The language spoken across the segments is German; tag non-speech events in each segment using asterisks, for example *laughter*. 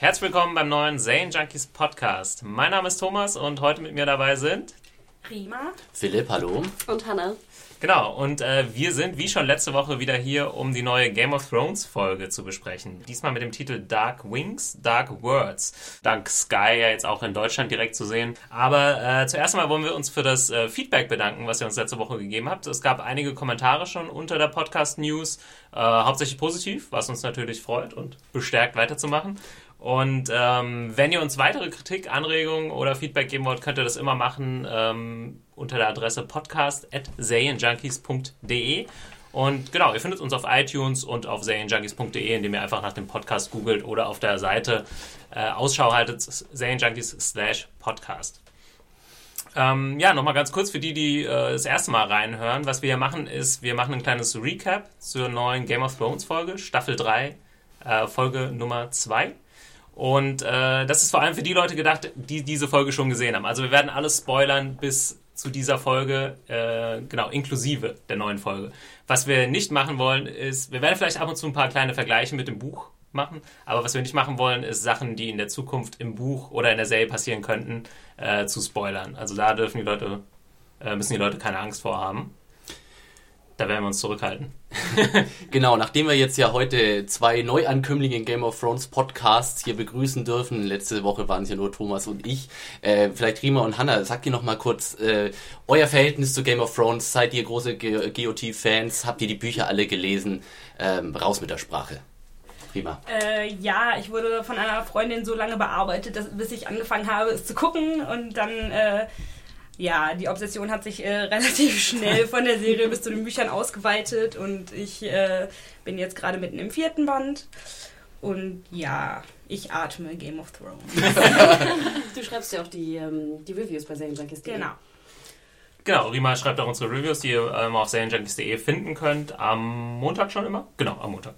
Herzlich willkommen beim neuen Zane Junkies Podcast. Mein Name ist Thomas und heute mit mir dabei sind Rima, Philipp, hallo. Und Hannah. Genau, und äh, wir sind wie schon letzte Woche wieder hier, um die neue Game of Thrones Folge zu besprechen. Diesmal mit dem Titel Dark Wings, Dark Words. Dank Sky ja jetzt auch in Deutschland direkt zu sehen. Aber äh, zuerst einmal wollen wir uns für das äh, Feedback bedanken, was ihr uns letzte Woche gegeben habt. Es gab einige Kommentare schon unter der Podcast News, äh, hauptsächlich positiv, was uns natürlich freut und bestärkt weiterzumachen. Und ähm, wenn ihr uns weitere Kritik, Anregungen oder Feedback geben wollt, könnt ihr das immer machen ähm, unter der Adresse podcast.serienjunkies.de. Und genau, ihr findet uns auf iTunes und auf serienjunkies.de, indem ihr einfach nach dem Podcast googelt oder auf der Seite äh, Ausschau haltet, serienjunkies slash podcast. Ähm, ja, nochmal ganz kurz für die, die äh, das erste Mal reinhören. Was wir hier machen, ist, wir machen ein kleines Recap zur neuen Game of Thrones Folge, Staffel 3, äh, Folge Nummer 2. Und äh, das ist vor allem für die Leute gedacht, die diese Folge schon gesehen haben. Also wir werden alles spoilern bis zu dieser Folge, äh, genau, inklusive der neuen Folge. Was wir nicht machen wollen, ist, wir werden vielleicht ab und zu ein paar kleine Vergleiche mit dem Buch machen, aber was wir nicht machen wollen, ist Sachen, die in der Zukunft im Buch oder in der Serie passieren könnten, äh, zu spoilern. Also da dürfen die Leute, äh, müssen die Leute keine Angst vor haben. Da werden wir uns zurückhalten. *laughs* genau, nachdem wir jetzt ja heute zwei Neuankömmlinge in Game of Thrones Podcasts hier begrüßen dürfen, letzte Woche waren es ja nur Thomas und ich, äh, vielleicht Rima und Hanna, sagt ihr noch mal kurz äh, euer Verhältnis zu Game of Thrones, seid ihr große GOT-Fans, habt ihr die Bücher alle gelesen, ähm, raus mit der Sprache. Prima. Äh, ja, ich wurde von einer Freundin so lange bearbeitet, dass, bis ich angefangen habe, es zu gucken und dann äh, ja, die Obsession hat sich äh, *laughs* relativ schnell von der Serie bis zu den Büchern ausgeweitet und ich äh, bin jetzt gerade mitten im vierten Band. Und ja, ich atme Game of Thrones. *laughs* du schreibst ja auch die, ähm, die Reviews bei Serienjunkies.de. Genau. Genau, Rima schreibt auch unsere Reviews, die ihr ähm, auf serienjunkies.de finden könnt. Am Montag schon immer? Genau, am Montag.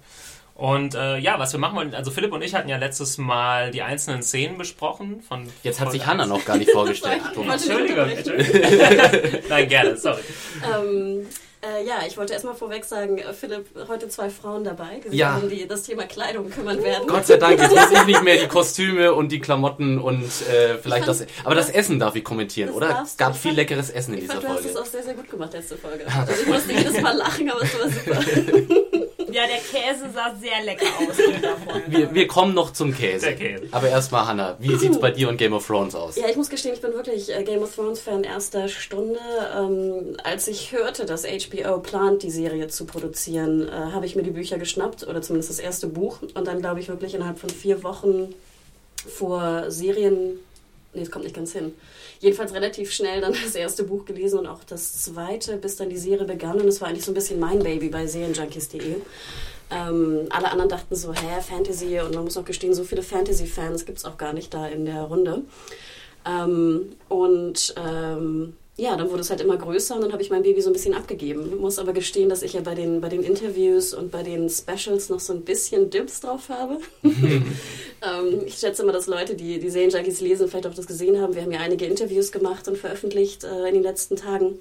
Und äh, ja, was wir machen wollen, also Philipp und ich hatten ja letztes Mal die einzelnen Szenen besprochen. Von Jetzt hat sich Hanna noch gar nicht *laughs* vorgestellt. Entschuldigung. *laughs* Nein, gerne, sorry. Ähm, äh, ja, ich wollte erstmal vorweg sagen, äh, Philipp, heute zwei Frauen dabei, die sich Ja. um die, das Thema Kleidung kümmern werden. Gott sei Dank, jetzt *laughs* muss ich nicht mehr die Kostüme und die Klamotten und äh, vielleicht das. Aber das Essen darf ich kommentieren, Das oder? Es gab viel fand- leckeres Essen in ich dieser fand, du hast es Folge. auch sehr, sehr gut gemacht, letzte Folge. Also ich musste jedes Mal lachen, aber es war super. Ja, der Käse sah sehr lecker aus. *laughs* Wir, wir kommen noch zum Käse. Der Käse. Aber erstmal, Hanna, wie sieht's bei dir und Game of Thrones aus? Ja, ich muss gestehen, ich bin wirklich äh, Game of Thrones Fan erster Stunde. Ähm, als ich hörte, dass HBO plant, die Serie zu produzieren, äh, habe ich mir die Bücher geschnappt oder zumindest das erste Buch und dann glaube ich wirklich innerhalb von vier Wochen vor Serien, nee, es kommt nicht ganz hin. Jedenfalls relativ schnell dann das erste Buch gelesen und auch das zweite, bis dann die Serie begann und es war eigentlich so ein bisschen mein Baby bei Serienjunkies.de. Ähm, alle anderen dachten so, hä, Fantasy und man muss auch gestehen, so viele Fantasy-Fans gibt es auch gar nicht da in der Runde. Ähm, und ähm, ja, dann wurde es halt immer größer und dann habe ich mein Baby so ein bisschen abgegeben. Muss aber gestehen, dass ich ja bei den, bei den Interviews und bei den Specials noch so ein bisschen Dips drauf habe. *laughs* ähm, ich schätze mal, dass Leute, die die Serienjunkies lesen, vielleicht auch das gesehen haben. Wir haben ja einige Interviews gemacht und veröffentlicht äh, in den letzten Tagen.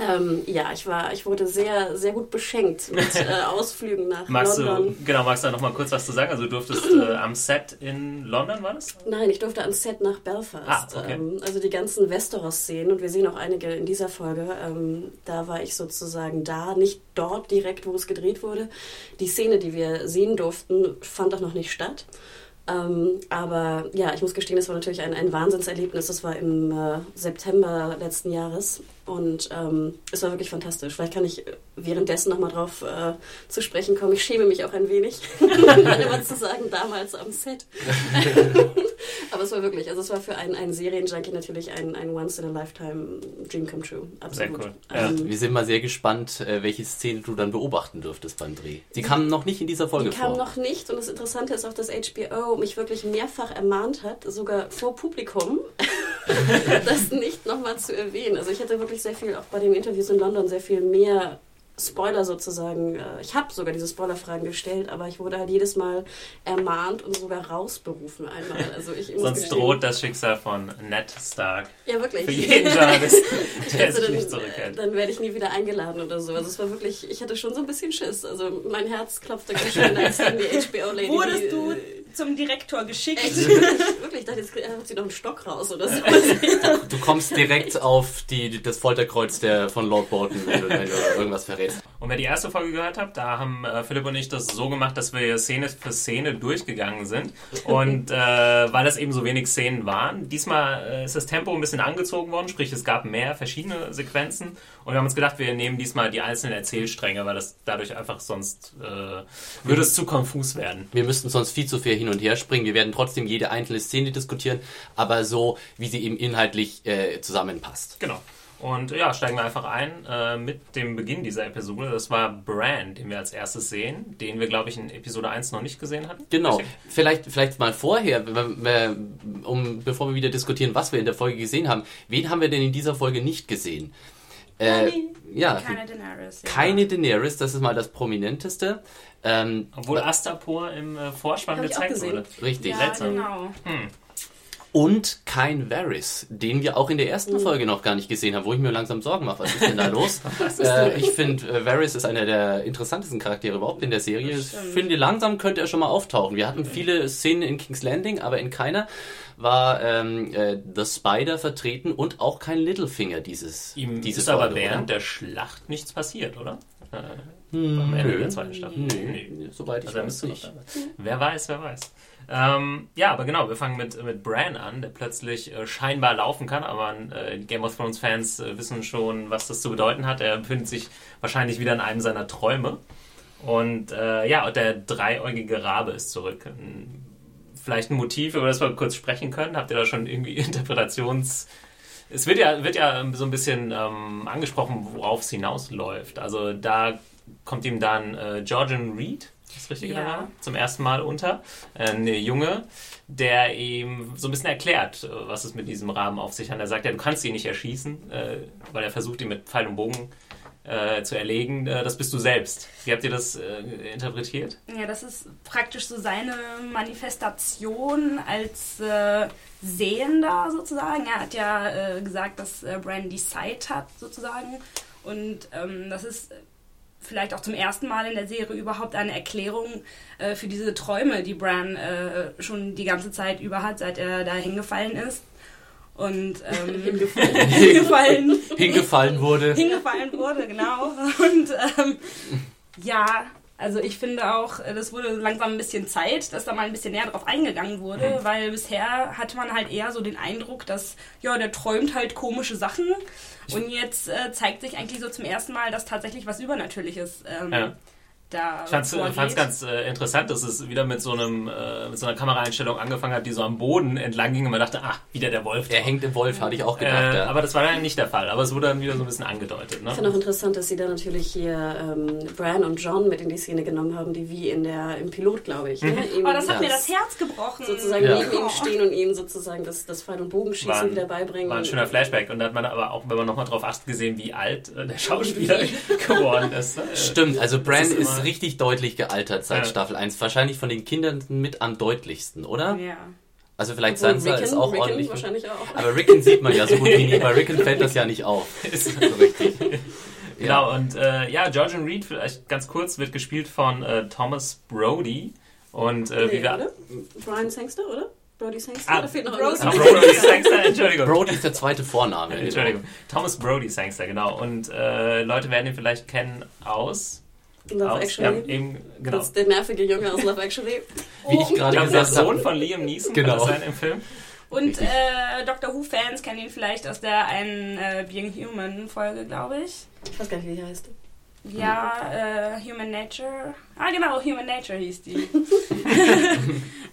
Ähm, ja, ich war, ich wurde sehr, sehr gut beschenkt mit *laughs* äh, Ausflügen nach Magst London. du, genau, magst du da noch mal kurz was zu sagen? Also du durftest *clears throat* äh, am Set in London, war das? Nein, ich durfte ans Set nach Belfast. Ah, okay. ähm, also die ganzen Westeros-Szenen und wir sehen auch einige in dieser Folge. Ähm, da war ich sozusagen da, nicht dort direkt, wo es gedreht wurde. Die Szene, die wir sehen durften, fand auch noch nicht statt. Ähm, aber ja, ich muss gestehen, es war natürlich ein, ein Wahnsinnserlebnis. Das war im äh, September letzten Jahres und ähm, es war wirklich fantastisch. Vielleicht kann ich währenddessen nochmal drauf äh, zu sprechen kommen. Ich schäme mich auch ein wenig, *laughs* immer zu sagen, damals am Set. *laughs* aber es war wirklich, also es war für einen, einen Serienjunkie natürlich ein, ein Once-in-a-Lifetime-Dream come true. Absolut. Sehr cool. Ja. Ähm, Wir sind mal sehr gespannt, äh, welche Szene du dann beobachten dürftest beim Dreh. Sie kam noch nicht in dieser Folge Die kam vor. noch nicht und das Interessante ist auch, dass HBO mich wirklich mehrfach ermahnt hat, sogar vor Publikum, *laughs* das nicht nochmal zu erwähnen. Also ich hatte wirklich sehr viel, auch bei den Interviews in London, sehr viel mehr Spoiler sozusagen. äh, Ich habe sogar diese Spoilerfragen gestellt, aber ich wurde halt jedes Mal ermahnt und sogar rausberufen einmal. Also ich Sonst gestehen- droht das Schicksal von Ned Stark. Ja, wirklich. Für jeden Journalist, *laughs* der sich dann, nicht zurückhält. dann werde ich nie wieder eingeladen oder so. Also es war wirklich, ich hatte schon so ein bisschen Schiss. Also mein Herz klopfte ganz schön, als dann die *laughs* HBO-Lady... Wurdest du zum Direktor geschickt. Echt? Wirklich, ich dachte, jetzt hat sie noch einen Stock raus oder so. *laughs* Du kommst direkt auf die, das Folterkreuz der, von Lord Bolton, wenn du, wenn du irgendwas verrätst. Und wer die erste Folge gehört habt, da haben äh, Philipp und ich das so gemacht, dass wir Szene für Szene durchgegangen sind. Und äh, weil das eben so wenig Szenen waren, diesmal äh, ist das Tempo ein bisschen angezogen worden, sprich es gab mehr verschiedene Sequenzen. Und wir haben uns gedacht, wir nehmen diesmal die einzelnen Erzählstränge, weil das dadurch einfach sonst äh, würde es zu konfus werden. Wir müssten sonst viel zu viel hin und her springen. Wir werden trotzdem jede einzelne Szene diskutieren, aber so, wie sie eben inhaltlich äh, zusammenpasst. Genau. Und ja, steigen wir einfach ein äh, mit dem Beginn dieser Episode. Das war Bran, den wir als erstes sehen, den wir, glaube ich, in Episode 1 noch nicht gesehen hatten. Genau. Vielleicht, vielleicht mal vorher, um, bevor wir wieder diskutieren, was wir in der Folge gesehen haben. Wen haben wir denn in dieser Folge nicht gesehen? Äh, ja, Keine Daenerys. Ja. keine Daenerys, das ist mal das Prominenteste. Ähm, Obwohl Astapor im äh, Vorspann gezeigt wurde. richtig. Ja, Seltsam. genau. Und kein Varys, den wir auch in der ersten Mhm. Folge noch gar nicht gesehen haben, wo ich mir langsam Sorgen mache, was ist denn da *laughs* los? äh, ich finde, äh, Varys ist einer der interessantesten Charaktere überhaupt in der Serie. Ich finde, langsam könnte er schon mal auftauchen. Wir hatten viele Szenen in King's Landing, aber in keiner war ähm, äh, The Spider vertreten und auch kein Littlefinger dieses, Ihm diese ist aber Folge, während oder? der Schlacht nichts passiert, oder? Äh, Hm, am Ende nö. der zweiten Staffel. Nö, soweit ich Also weiß nicht. Wer weiß, wer weiß. Ähm, ja, aber genau, wir fangen mit, mit Bran an, der plötzlich äh, scheinbar laufen kann, aber äh, Game of Thrones Fans äh, wissen schon, was das zu bedeuten hat. Er befindet sich wahrscheinlich wieder in einem seiner Träume. Und äh, ja, und der dreieugige Rabe ist zurück. Ein- Vielleicht ein Motiv, über das wir kurz sprechen können. Habt ihr da schon irgendwie *laughs* Interpretations... Es wird ja, wird ja so ein bisschen ähm, angesprochen, worauf es hinausläuft. Also da kommt ihm dann äh, Georgian Reed, ist das richtig Ja. der Name? zum ersten Mal unter. Äh, Eine Junge, der ihm so ein bisschen erklärt, äh, was es mit diesem Raben auf sich hat. Er sagt ja, du kannst ihn nicht erschießen, äh, weil er versucht, ihn mit Pfeil und Bogen äh, zu erlegen. Äh, das bist du selbst. Wie habt ihr das äh, interpretiert? Ja, das ist praktisch so seine Manifestation als äh, Sehender sozusagen. Er hat ja äh, gesagt, dass äh, Bran die Sight hat sozusagen. Und ähm, das ist vielleicht auch zum ersten Mal in der Serie überhaupt eine Erklärung äh, für diese Träume, die Bran äh, schon die ganze Zeit über hat, seit er da hingefallen ist. Und ähm, *laughs* Hingefallen. *laughs* hingefallen Hingefallen wurde. hingefallen wurde, genau. Und ähm, ja, also ich finde auch, das wurde langsam ein bisschen Zeit, dass da mal ein bisschen näher drauf eingegangen wurde, weil bisher hatte man halt eher so den Eindruck, dass, ja, der träumt halt komische Sachen. Und jetzt äh, zeigt sich eigentlich so zum ersten Mal, dass tatsächlich was Übernatürliches ähm, Ja. Da Ich fand's, vorgeht. fand's ganz äh, interessant, dass es wieder mit so, einem, äh, mit so einer Kameraeinstellung angefangen hat, die so am Boden entlang ging und man dachte, ah, wieder der Wolf. Er drauf. hängt im Wolf, hatte ich auch gedacht. Äh, ja. aber das war dann nicht der Fall. Aber es wurde dann wieder so ein bisschen angedeutet. Ne? Ich finde auch interessant, dass sie da natürlich hier ähm, Bran und John mit in die Szene genommen haben, die wie in der, im Pilot, glaube ich. Ne? Ihm Oh, das hat Ja. mir das Herz gebrochen. sozusagen Ja. neben ihm stehen und ihm sozusagen das, das Pfeil- und Bogenschießen War ein- wieder beibringen. War ein schöner Flashback. Und da hat man aber auch, wenn man nochmal drauf achtet, gesehen, wie alt äh, der Schauspieler *laughs* geworden ist. ne? Stimmt, also Bran ist richtig deutlich gealtert seit Ja. Staffel 1. Wahrscheinlich von den Kindern mit am deutlichsten, oder? Ja. Also vielleicht Obwohl Sansa Rickon, ist auch Rickon ordentlich. wahrscheinlich auch. Aber Rickon sieht man ja so gut wie nie. *laughs* Bei Rickon fällt das ja nicht auf. *laughs* Ist- So richtig. *laughs* Genau, und äh, ja, Georgian Reed, vielleicht ganz kurz, wird gespielt von äh, Thomas Brody. Und äh, wie Nee, wir. oder? Brian Sangster, oder? Brody Sangster? Ah, da fehlt noch Brody. Ah, irgendwas. Brody Sangster, Entschuldigung. Brody ist der zweite Vorname. Entschuldigung. Thomas Brody Sangster, genau. Und äh, Leute werden ihn vielleicht kennen aus. Love aus Actually. Ja, eben, genau. Das ist der nervige Junge aus Love Actually. Wie ich Ich gerade glaube, der gesagt Sohn habe. von Liam Neeson Genau. kann das sein im Film. Und äh, Doctor Who-Fans kennen ihn vielleicht aus der einen äh, Being Human-Folge, glaube ich. Ich weiß gar nicht, wie die heißt. Ja, äh, Human Nature. Ah, genau, Human Nature hieß die. *laughs*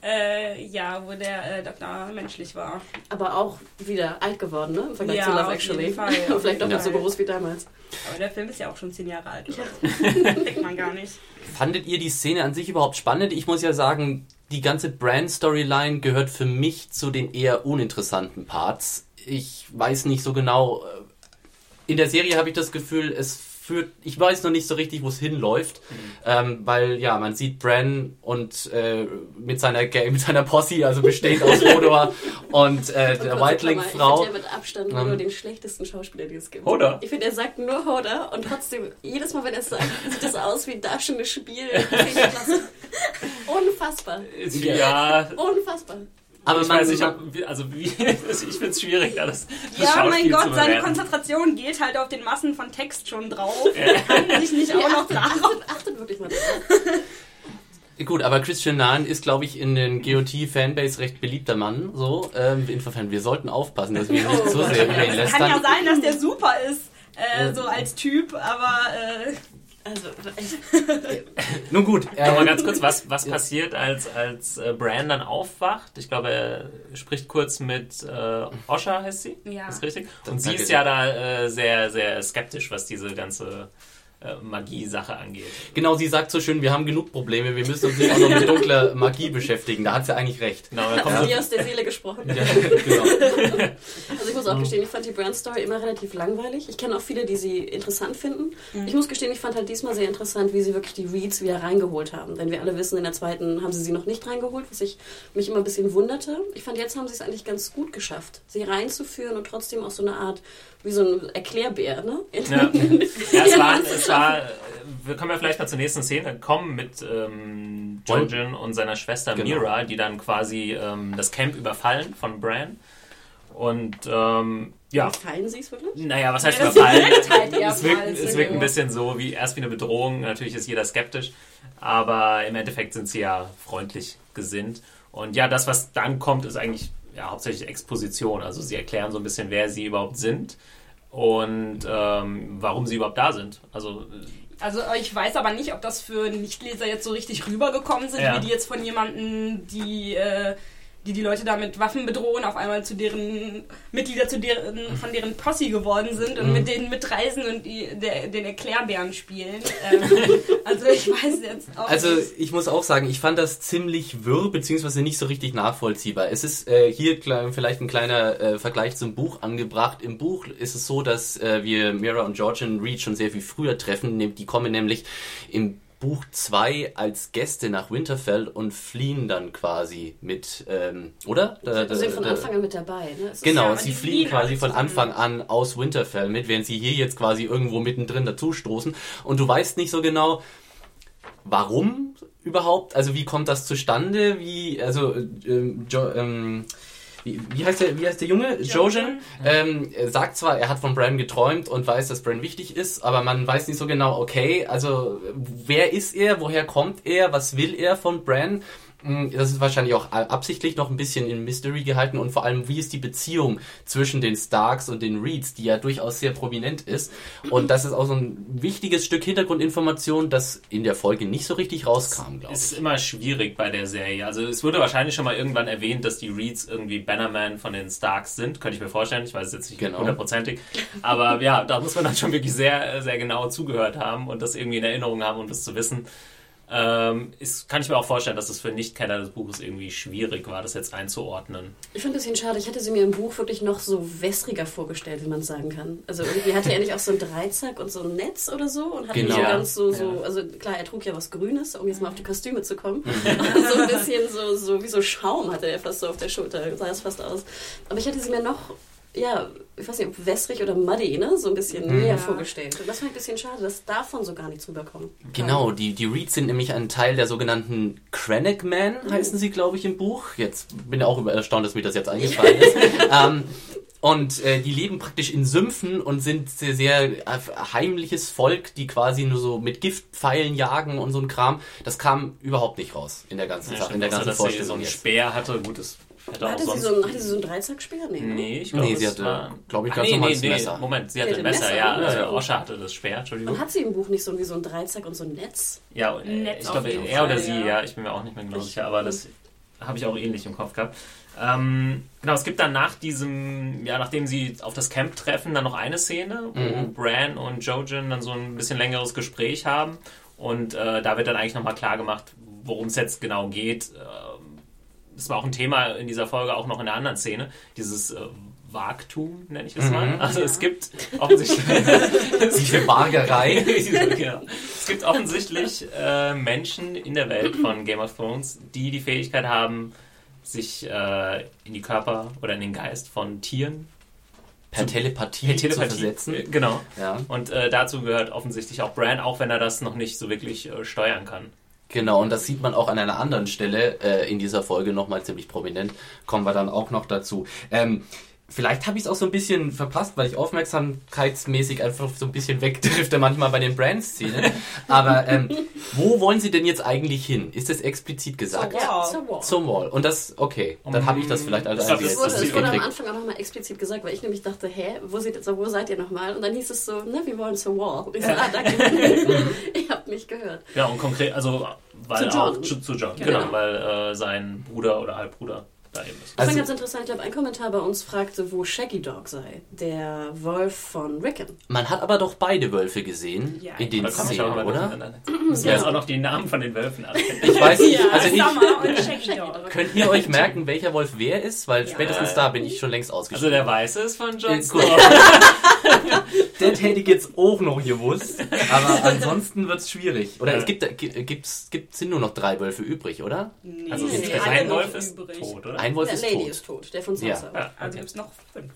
äh, ja, wo der äh, Doktor menschlich war. Aber auch wieder alt geworden, ne? Im Vergleich Ja, zu Love auf Actually. *laughs* jeden Fall. Und Vielleicht doppelt Ja. so groß wie damals. Aber der Film ist ja auch schon zehn Jahre alt. Oder? *laughs* Denkt man gar nicht. Fandet ihr die Szene an sich überhaupt spannend? Ich muss ja sagen, die ganze Brand-Storyline gehört für mich zu den eher uninteressanten Parts. Ich weiß nicht so genau. äh, In der Serie habe ich das Gefühl, es führt. Ich weiß noch nicht so richtig, wo es hinläuft, ähm, weil ja, man sieht Bran und äh, mit seiner mit seiner Posse, also bestehend aus *laughs* Hodor und äh, der Kurze Klammer, Whiteling-Frau. Ich finde mit Abstand Ähm. nur den schlechtesten Schauspieler, den es gibt. Hodor? Ich finde, er sagt nur Hodor und trotzdem, jedes Mal, wenn er es sagt, sieht das aus wie ein darstellendes Spiel. *laughs* Unfassbar. Ja, Unfassbar. Aber ich man, weiß nicht, ob, also wie, *laughs* ich finde es schwierig, da das, das Ja, mein Gott, zu seine. Konzentration geht halt auf den Massen von Text schon drauf. Er kann sich nicht auch noch darauf. Achtet, achtet wirklich mal drauf. *laughs* Gut, aber Christian Nahn ist, glaube ich, in den GOT-Fanbase recht beliebter Mann. So, ähm, insofern, wir sollten aufpassen, dass wir nicht *laughs* so sehr über ihn Es kann ja sein, dass der super ist, äh, so als Typ, aber äh, Also. *laughs* Nun gut, Nochmal ganz kurz, was, was passiert, als, als äh, Bran dann aufwacht? Ich glaube, er spricht kurz mit äh, Osha, heißt sie? Ja. Ist richtig? Das Und sie ist ja da äh, sehr, sehr skeptisch, was diese ganze Magie-Sache angeht. genau, sie sagt so schön, wir haben genug Probleme, wir müssen uns nicht auch noch mit dunkler Magie beschäftigen. Da hat sie eigentlich recht. Genau, da kommt dir aus der Seele gesprochen? Ja, *laughs* genau. Also ich muss auch gestehen, ich fand die Brand-Story immer relativ langweilig. Ich kenne auch viele, die sie interessant finden. Ich muss gestehen, ich fand halt diesmal sehr interessant, wie sie wirklich die Reads wieder reingeholt haben. Denn wir alle wissen, in der zweiten haben sie sie noch nicht reingeholt, was ich mich immer ein bisschen wunderte. Ich fand, jetzt haben sie es eigentlich ganz gut geschafft, sie reinzuführen und trotzdem auch so eine Art, wie so ein Erklärbär, ne? Ja, *laughs* ja es, war, es war, wir können ja vielleicht mal zur nächsten Szene kommen mit ähm, Jojen und seiner Schwester Genau. Mira, die dann quasi ähm, das Camp überfallen von Bran. Und ähm, ja, Fallen sie es wirklich? naja, was heißt Ja, überfallen? *laughs* halt es wirkt, so. es wirkt ein bisschen so wie erst wie eine Bedrohung. Natürlich ist jeder skeptisch, aber im Endeffekt sind sie ja freundlich gesinnt. Und ja, das, was dann kommt, ist eigentlich ja, hauptsächlich Exposition. Also sie erklären so ein bisschen, wer sie überhaupt sind und ähm, warum sie überhaupt da sind. Also Also ich weiß aber nicht, ob das für Nichtleser jetzt so richtig rübergekommen sind, Ja. wie die jetzt von jemandem, die, äh, die die Leute da mit Waffen bedrohen, auf einmal zu deren Mitglieder zu deren, von deren Posse geworden sind und Mhm. mit denen mitreisen und die, der, den Erklärbären spielen. Ähm, *laughs* also ich weiß jetzt auch Also ich muss auch sagen, ich fand das ziemlich wirr, beziehungsweise nicht so richtig nachvollziehbar. Es ist äh, hier vielleicht ein kleiner äh, Vergleich zum Buch angebracht. Im Buch ist es so, dass äh, wir Mira und Georgian Reed schon sehr viel früher treffen. Die kommen nämlich im Buch 2 als Gäste nach Winterfell und fliehen dann quasi mit, ähm, oder? Da- Sie sind da- von da- Anfang an mit dabei, ne? Genau, ja, sie fliehen quasi von. Anfang an aus Winterfell mit, während sie hier jetzt quasi irgendwo mittendrin dazustoßen. Und du weißt nicht so genau, warum überhaupt, also wie kommt das zustande, wie, also, ähm, jo, ähm, wie, wie, heißt der, wie heißt der Junge? Jojen? Ähm, er sagt zwar, er hat von Bran geträumt und weiß, dass Bran wichtig ist, aber man weiß nicht so genau, okay, also wer ist er, woher kommt er, was will er von Bran? Mm, Das ist wahrscheinlich auch absichtlich noch ein bisschen in Mystery gehalten und vor allem, wie ist die Beziehung zwischen den Starks und den Reeds, die ja durchaus sehr prominent ist. Und das ist auch so ein wichtiges Stück Hintergrundinformation, das in der Folge nicht so richtig rauskam, glaube ich. ist immer schwierig bei der Serie. Also es wurde wahrscheinlich schon mal irgendwann erwähnt, dass die Reeds irgendwie Bannerman von den Starks sind. Könnte ich mir vorstellen. Ich weiß es jetzt nicht Genau. hundertprozentig. Aber ja, da muss man dann schon wirklich sehr, sehr genau zugehört haben und das irgendwie in Erinnerung haben, um das zu wissen. Ähm, ist, kann ich mir auch vorstellen, dass es für Nichtkenner des Buches irgendwie schwierig war, das jetzt einzuordnen. Ich finde ein bisschen schade. Ich hätte sie mir im Buch wirklich noch so wässriger vorgestellt, wie man sagen kann. Also irgendwie hatte er nicht auch so ein Dreizack und so ein Netz oder so und hat Genau. nicht so Ja. ganz so, so, Ja. also klar, er trug ja was Grünes, um jetzt mal auf die Kostüme zu kommen. *laughs* Aber so ein bisschen so, so wie so Schaum hatte er fast so auf der Schulter, sah es fast aus. Aber ich hätte sie mir noch, ja, ich weiß nicht, ob wässrig oder muddy, ne, so ein bisschen Mhm. näher Ja. vorgestellt. Und das fand ich ein bisschen schade, dass davon so gar nichts rüberkommt. Genau, die, die Reeds sind nämlich ein Teil der sogenannten Krennic Men, heißen sie, glaube ich, im Buch. Jetzt bin ich auch über- erstaunt, dass mir das jetzt *laughs* eingefallen ist. ähm, und äh, die leben praktisch in Sümpfen und sind sehr, sehr heimliches Volk, die quasi nur so mit Giftpfeilen jagen und so ein Kram. Das kam überhaupt nicht raus in der ganzen Sache, in der ganzen dass sie so Vorstellung einen. Speer hatte. Gut, das hätte Hatte sie, so, ein- hatte sie so einen Dreizackspeer? Nee. ne? Nee, ich glaube, Nee, sie hatte, war... glaub ich, Ah, ganz nee, normales nee, Messer. Moment, sie Sie hatte ein Messer, Messer, ja. Also Ja. Osha hatte das Speer, Entschuldigung. Und hat sie im Buch nicht so wie so ein Dreizack und so ein Netz? Ja, äh, Netz ich glaube, er oder sie, ja. ja. ich bin mir auch nicht mehr genau sicher, aber das habe ich auch ähnlich im Kopf gehabt. Ähm, genau, es gibt dann nach diesem, ja, nachdem sie auf das Camp treffen, dann noch eine Szene, wo Mhm. Bran und Jojen dann so ein bisschen längeres Gespräch haben und äh, da wird dann eigentlich nochmal klar gemacht, worum es jetzt genau geht. Ähm, Das war auch ein Thema in dieser Folge, auch noch in der anderen Szene, dieses äh, Wagtum, nenne ich es Mhm. mal. Also Ja. es gibt offensichtlich... *laughs* Diese Bargerei. genau. *laughs* Es gibt offensichtlich äh, Menschen in der Welt von Game of Thrones, die die Fähigkeit haben, sich äh, in die Körper oder in den Geist von Tieren Per Telepathie, per zu Telepathie versetzen. Äh, Genau. Ja. Und äh, dazu gehört offensichtlich auch Bran, auch wenn er das noch nicht so wirklich äh, steuern kann. Genau, und das sieht man auch an einer anderen Stelle äh, in dieser Folge nochmal ziemlich prominent. Kommen wir dann auch noch dazu. Ähm, Vielleicht habe ich es auch so ein bisschen verpasst, weil ich aufmerksamkeitsmäßig einfach so ein bisschen wegdrifte manchmal bei den Brand-Szenen. Aber ähm, *laughs* wo wollen Sie denn jetzt eigentlich hin? Ist das explizit gesagt? Zur Wall. Zur Wall. Zum Wall. Und das, okay, dann habe ich das vielleicht als Ich einziges Es wurde, das wurde am. Anfang auch nochmal explizit gesagt, weil ich nämlich dachte, hä, wo seid, so, wo seid ihr nochmal? Und dann hieß es so, ne, wir wollen zur Wall. Und ich so, ah, danke. *laughs* ihr habt mich gehört. Ja, und konkret, also weil Zu John. auch zu, zu John, Genau. genau, weil äh, sein Bruder oder Halbbruder da eben ist. Das Also- war ganz interessant. Ich glaube, ein Kommentar bei uns fragte, wo Shaggy Dog sei. Der Wolf von Rickon. Man hat aber doch beide Wölfe gesehen Ja, in den Szenen, oder? Müssen wir jetzt auch noch die Namen von den Wölfen abkennen. *laughs* Ich weiß nicht, Ja, also ich, Summer und Shaggy Dog. *laughs* könnt ihr euch merken, welcher Wolf wer ist? Weil Ja. spätestens da bin ich schon längst Also ausgeschrieben. der Weiße ist von Jon Äh, Snow. *laughs* Das hätte ich jetzt auch noch gewusst. Aber ansonsten wird es schwierig. Oder Ja. es gibt, gibt's, gibt, sind nur noch drei Wölfe übrig, oder? Nee, Also Nee, ein Wolf ist übrig. tot, oder? Ein Wolf der ist Lady tot. ist tot, der von. Sansa. Ja, Also okay. gibt es noch fünf.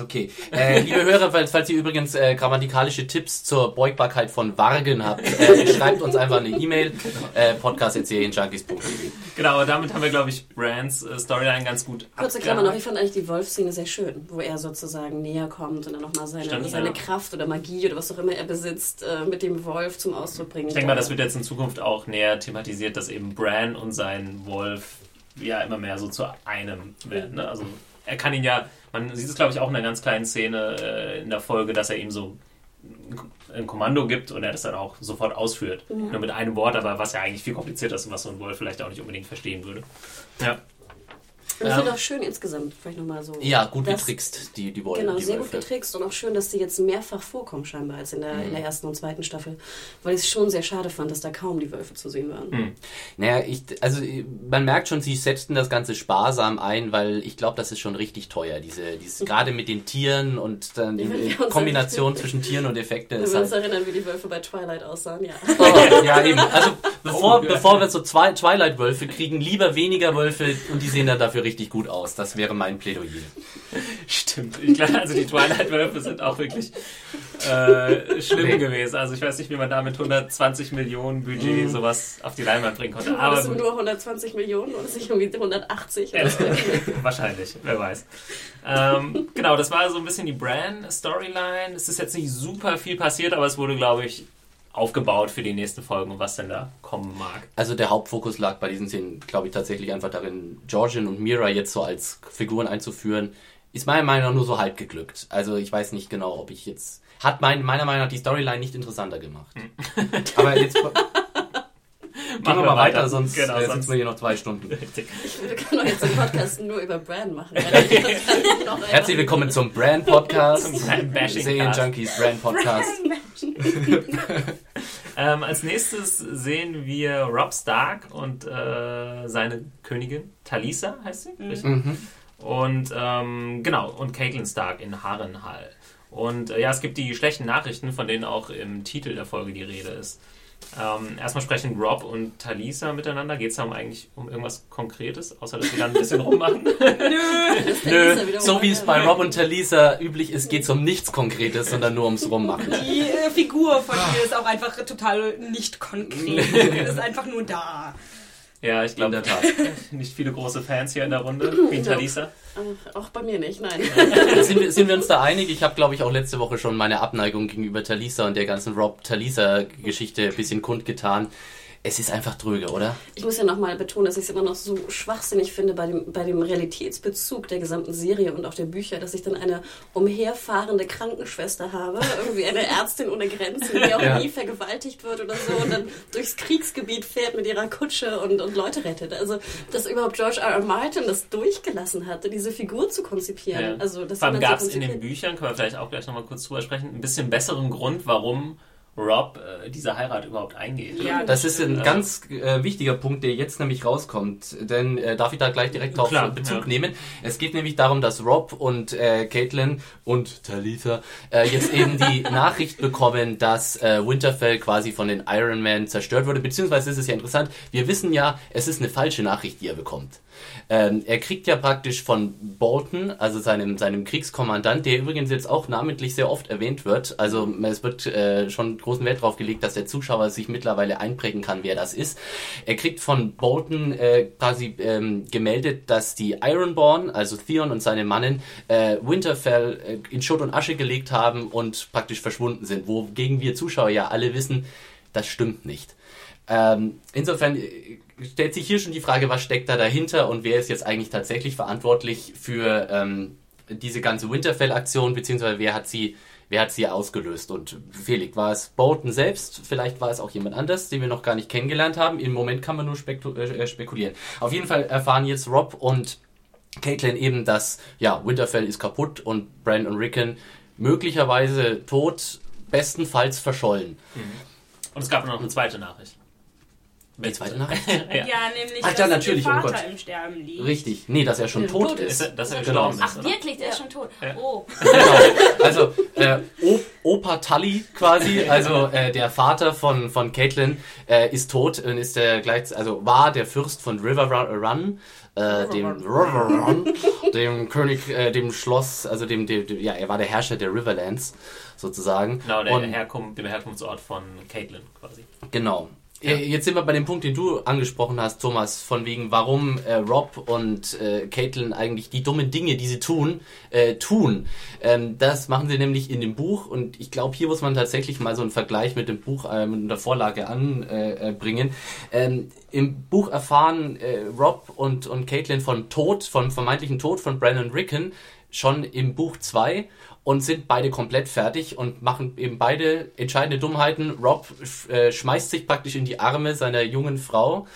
Okay. Äh, liebe Hörer, falls, falls ihr übrigens äh, grammatikalische Tipps zur Beugbarkeit von Wargen habt, äh, *laughs* schreibt uns einfach eine E-Mail. Äh, podcast.serienjunkies.de Genau, aber damit haben wir, glaube ich, Brands äh, Storyline ganz gut Kurze Klammer noch, ich fand eigentlich die Wolf-Szene sehr schön, wo er sozusagen näher kommt und dann nochmal seine, Stimmt, seine ja. Kraft oder Magie oder was auch immer er besitzt, äh, mit dem Wolf zum Ausdruck bringen. Ich denke mal, das wird jetzt in Zukunft auch näher thematisiert, dass eben Bran und sein Wolf ja immer mehr so zu einem werden. Ne? Also er kann ihn ja, man sieht es glaube ich auch in einer ganz kleinen Szene äh, in der Folge, dass er ihm so ein Kommando gibt und er das dann auch sofort ausführt. Nur mit einem Wort, aber was ja eigentlich viel komplizierter ist und was so ein Wolf vielleicht auch nicht unbedingt verstehen würde. Ja. Und ich Ja. finde auch schön insgesamt, vielleicht nochmal so. Ja, gut dass- getrickst, die, die Wolfe. Genau, die sehr gut Wölfe. getrickst und auch schön, dass die jetzt mehrfach vorkommen scheinbar als in der, in der Mhm. ersten und zweiten Staffel. Weil ich es schon sehr schade fand, dass da kaum die Wölfe zu sehen waren. Hm. Naja, ich, also man merkt schon, sie setzten das Ganze sparsam ein, weil ich glaube, das ist schon richtig teuer. Diese, dieses, *laughs* gerade mit den Tieren und dann die Ja, Kombination zwischen Tieren und Effekten Wenn wir uns halt. erinnern, wie die Wölfe bei Twilight aussahen, ja. *laughs* Oh, ja, eben. Also *laughs* bevor, Oh, ja. bevor wir so zwei Twilight-Wölfe kriegen, lieber weniger Wölfe und die sehen dann dafür richtig gut aus. Das wäre mein Plädoyer. *laughs* Stimmt. Ich glaube, also die Twilight-Wölfe sind auch wirklich äh, schlimm Nee. gewesen. Also ich weiß nicht, wie man da mit 120 Millionen Budget sowas auf die Leinwand bringen konnte. Aber sind gut. nur 120 Millionen oder nicht irgendwie 180 Ja, *laughs* wahrscheinlich, wer weiß. Ähm, genau, das war so ein bisschen die Bran-Storyline. Es ist jetzt nicht super viel passiert, aber es wurde, glaube ich, aufgebaut für die nächsten Folgen und was denn da kommen mag. Also der Hauptfokus lag bei diesen Szenen, glaube ich, tatsächlich einfach darin, Georgian und Mira jetzt so als Figuren einzuführen. Ist meiner Meinung nach nur so halb geglückt. Also ich weiß nicht genau, ob ich jetzt... Hat mein, meiner Meinung nach die Storyline nicht interessanter gemacht. *laughs* Aber jetzt... Gehen wir mal weiter, sonst Genau, äh, sitzen sonst wir hier noch zwei Stunden. Richtig. Wir können doch jetzt den Podcast nur über Bran machen. weil *laughs* noch Herzlich willkommen zum Brand Podcast. Serien Junkies Brand Podcast. Ähm, als nächstes sehen wir Rob Stark und äh, seine Königin Talisa, heißt sie? Richtig? Mhm. Und ähm, genau, und Caitlin Stark in Harrenhal. Und äh, ja, es gibt die schlechten Nachrichten, von denen auch im Titel der Folge die Rede ist. Ähm, erstmal sprechen Rob und Talisa miteinander. Geht es da um eigentlich um irgendwas Konkretes, außer dass sie dann ein bisschen rummachen? *laughs* Nö, *laughs* so wie es bei Rob und Talisa üblich ist, geht es um nichts Konkretes, sondern nur ums Rummachen. Die äh, Figur von ihr ist auch einfach total nicht konkret. *laughs* Ist einfach nur da. Ja, ich In glaube, der *laughs* Tat. nicht viele große Fans hier in der Runde, *clears throat* wie Talisa. Auch bei mir nicht, nein. Sind wir, sind wir uns da einig? Ich habe, glaube ich, auch letzte Woche schon meine Abneigung gegenüber Talisa und der ganzen Rob-Talisa-Geschichte ein bisschen kundgetan. Es ist einfach dröge, oder? Ich muss ja nochmal betonen, dass ich es immer noch so schwachsinnig finde bei dem, bei dem Realitätsbezug der gesamten Serie und auch der Bücher, dass ich dann eine umherfahrende Krankenschwester habe, irgendwie eine Ärztin ohne Grenzen, die auch Ja. nie vergewaltigt wird oder so und dann durchs Kriegsgebiet fährt mit ihrer Kutsche und, und Leute rettet. Also, dass überhaupt George R. R. Martin das durchgelassen hatte, diese Figur zu konzipieren. Ja. Also, das Vor allem jemand gab es in den. Büchern, können wir vielleicht auch gleich nochmal kurz drüber sprechen, ein bisschen besseren Grund, warum Rob äh, diese Heirat überhaupt eingeht. Ja, Das ist ein Ja. ganz äh, wichtiger Punkt, der jetzt nämlich rauskommt. Denn äh, darf ich da gleich direkt darauf Klar, Bezug ja. nehmen? Es geht nämlich darum, dass Rob und äh, Caitlin und Talitha äh, jetzt eben die *laughs* Nachricht bekommen, dass äh, Winterfell quasi von den Iron Man zerstört wurde. Beziehungsweise ist es ja interessant, wir wissen ja, es ist eine falsche Nachricht, die er bekommt. Ähm, er kriegt ja praktisch von Bolton, also seinem, seinem Kriegskommandant, der übrigens jetzt auch namentlich sehr oft erwähnt wird, also es wird äh, schon großen Wert drauf gelegt, dass der Zuschauer sich mittlerweile einprägen kann, wer das ist. Er kriegt von Bolton äh, quasi ähm, gemeldet, dass die Ironborn, also Theon und seine Mannen, äh, Winterfell äh, in Schutt und Asche gelegt haben und praktisch verschwunden sind, wogegen wir Zuschauer ja alle wissen, das stimmt nicht. Ähm, insofern äh, stellt sich hier schon die Frage, was steckt da dahinter und wer ist jetzt eigentlich tatsächlich verantwortlich für ähm, diese ganze Winterfell-Aktion, beziehungsweise wer hat sie, wer hat sie ausgelöst? Und Felix, war es Bolton selbst? Vielleicht war es auch jemand anders, den wir noch gar nicht kennengelernt haben. Im Moment kann man nur äh, spekulieren. Auf jeden Fall erfahren jetzt Rob und Caitlin eben, dass ja, Winterfell ist kaputt und Bran und Rickon möglicherweise tot, bestenfalls verschollen. Mhm. Und es gab noch eine zweite Nachricht. Die zweite Nachricht? *laughs* ja. ja, nämlich, Ach, ja, natürlich, oh Vater oh im Sterben liegt. Richtig. Nee, dass er schon ja, tot, tot, ist. ist dass er genau. gestorben Ach, wirklich? Der ist schon tot. Ja. Oh. *laughs* Genau. Also, äh, Opa Tully quasi, also äh, der Vater von, von Caitlin, äh, ist tot und ist der gleich, also war der Fürst von River Run. Äh, dem River Run, dem König, äh, dem Schloss, also dem, dem, dem, ja, er war der Herrscher der Riverlands sozusagen. Genau, der und, Herkunft, dem Herkunftsort von Caitlin quasi. Genau. Äh, jetzt sind wir bei dem Punkt, den du angesprochen hast, Thomas, von wegen, warum äh, Rob und äh, Caitlin eigentlich die dummen Dinge, die sie tun, äh, tun. Ähm, das machen sie nämlich in dem Buch und ich glaube, hier muss man tatsächlich mal so einen Vergleich mit dem Buch, äh, mit der Vorlage anbringen. Äh, ähm, Im Buch erfahren Rob und, und Caitlin von Tod, von vermeintlichen Tod von Brandon Rickon schon im Buch 2 und sind beide komplett fertig und machen eben beide entscheidende Dummheiten. Rob äh, schmeißt sich praktisch in die Arme seiner jungen Frau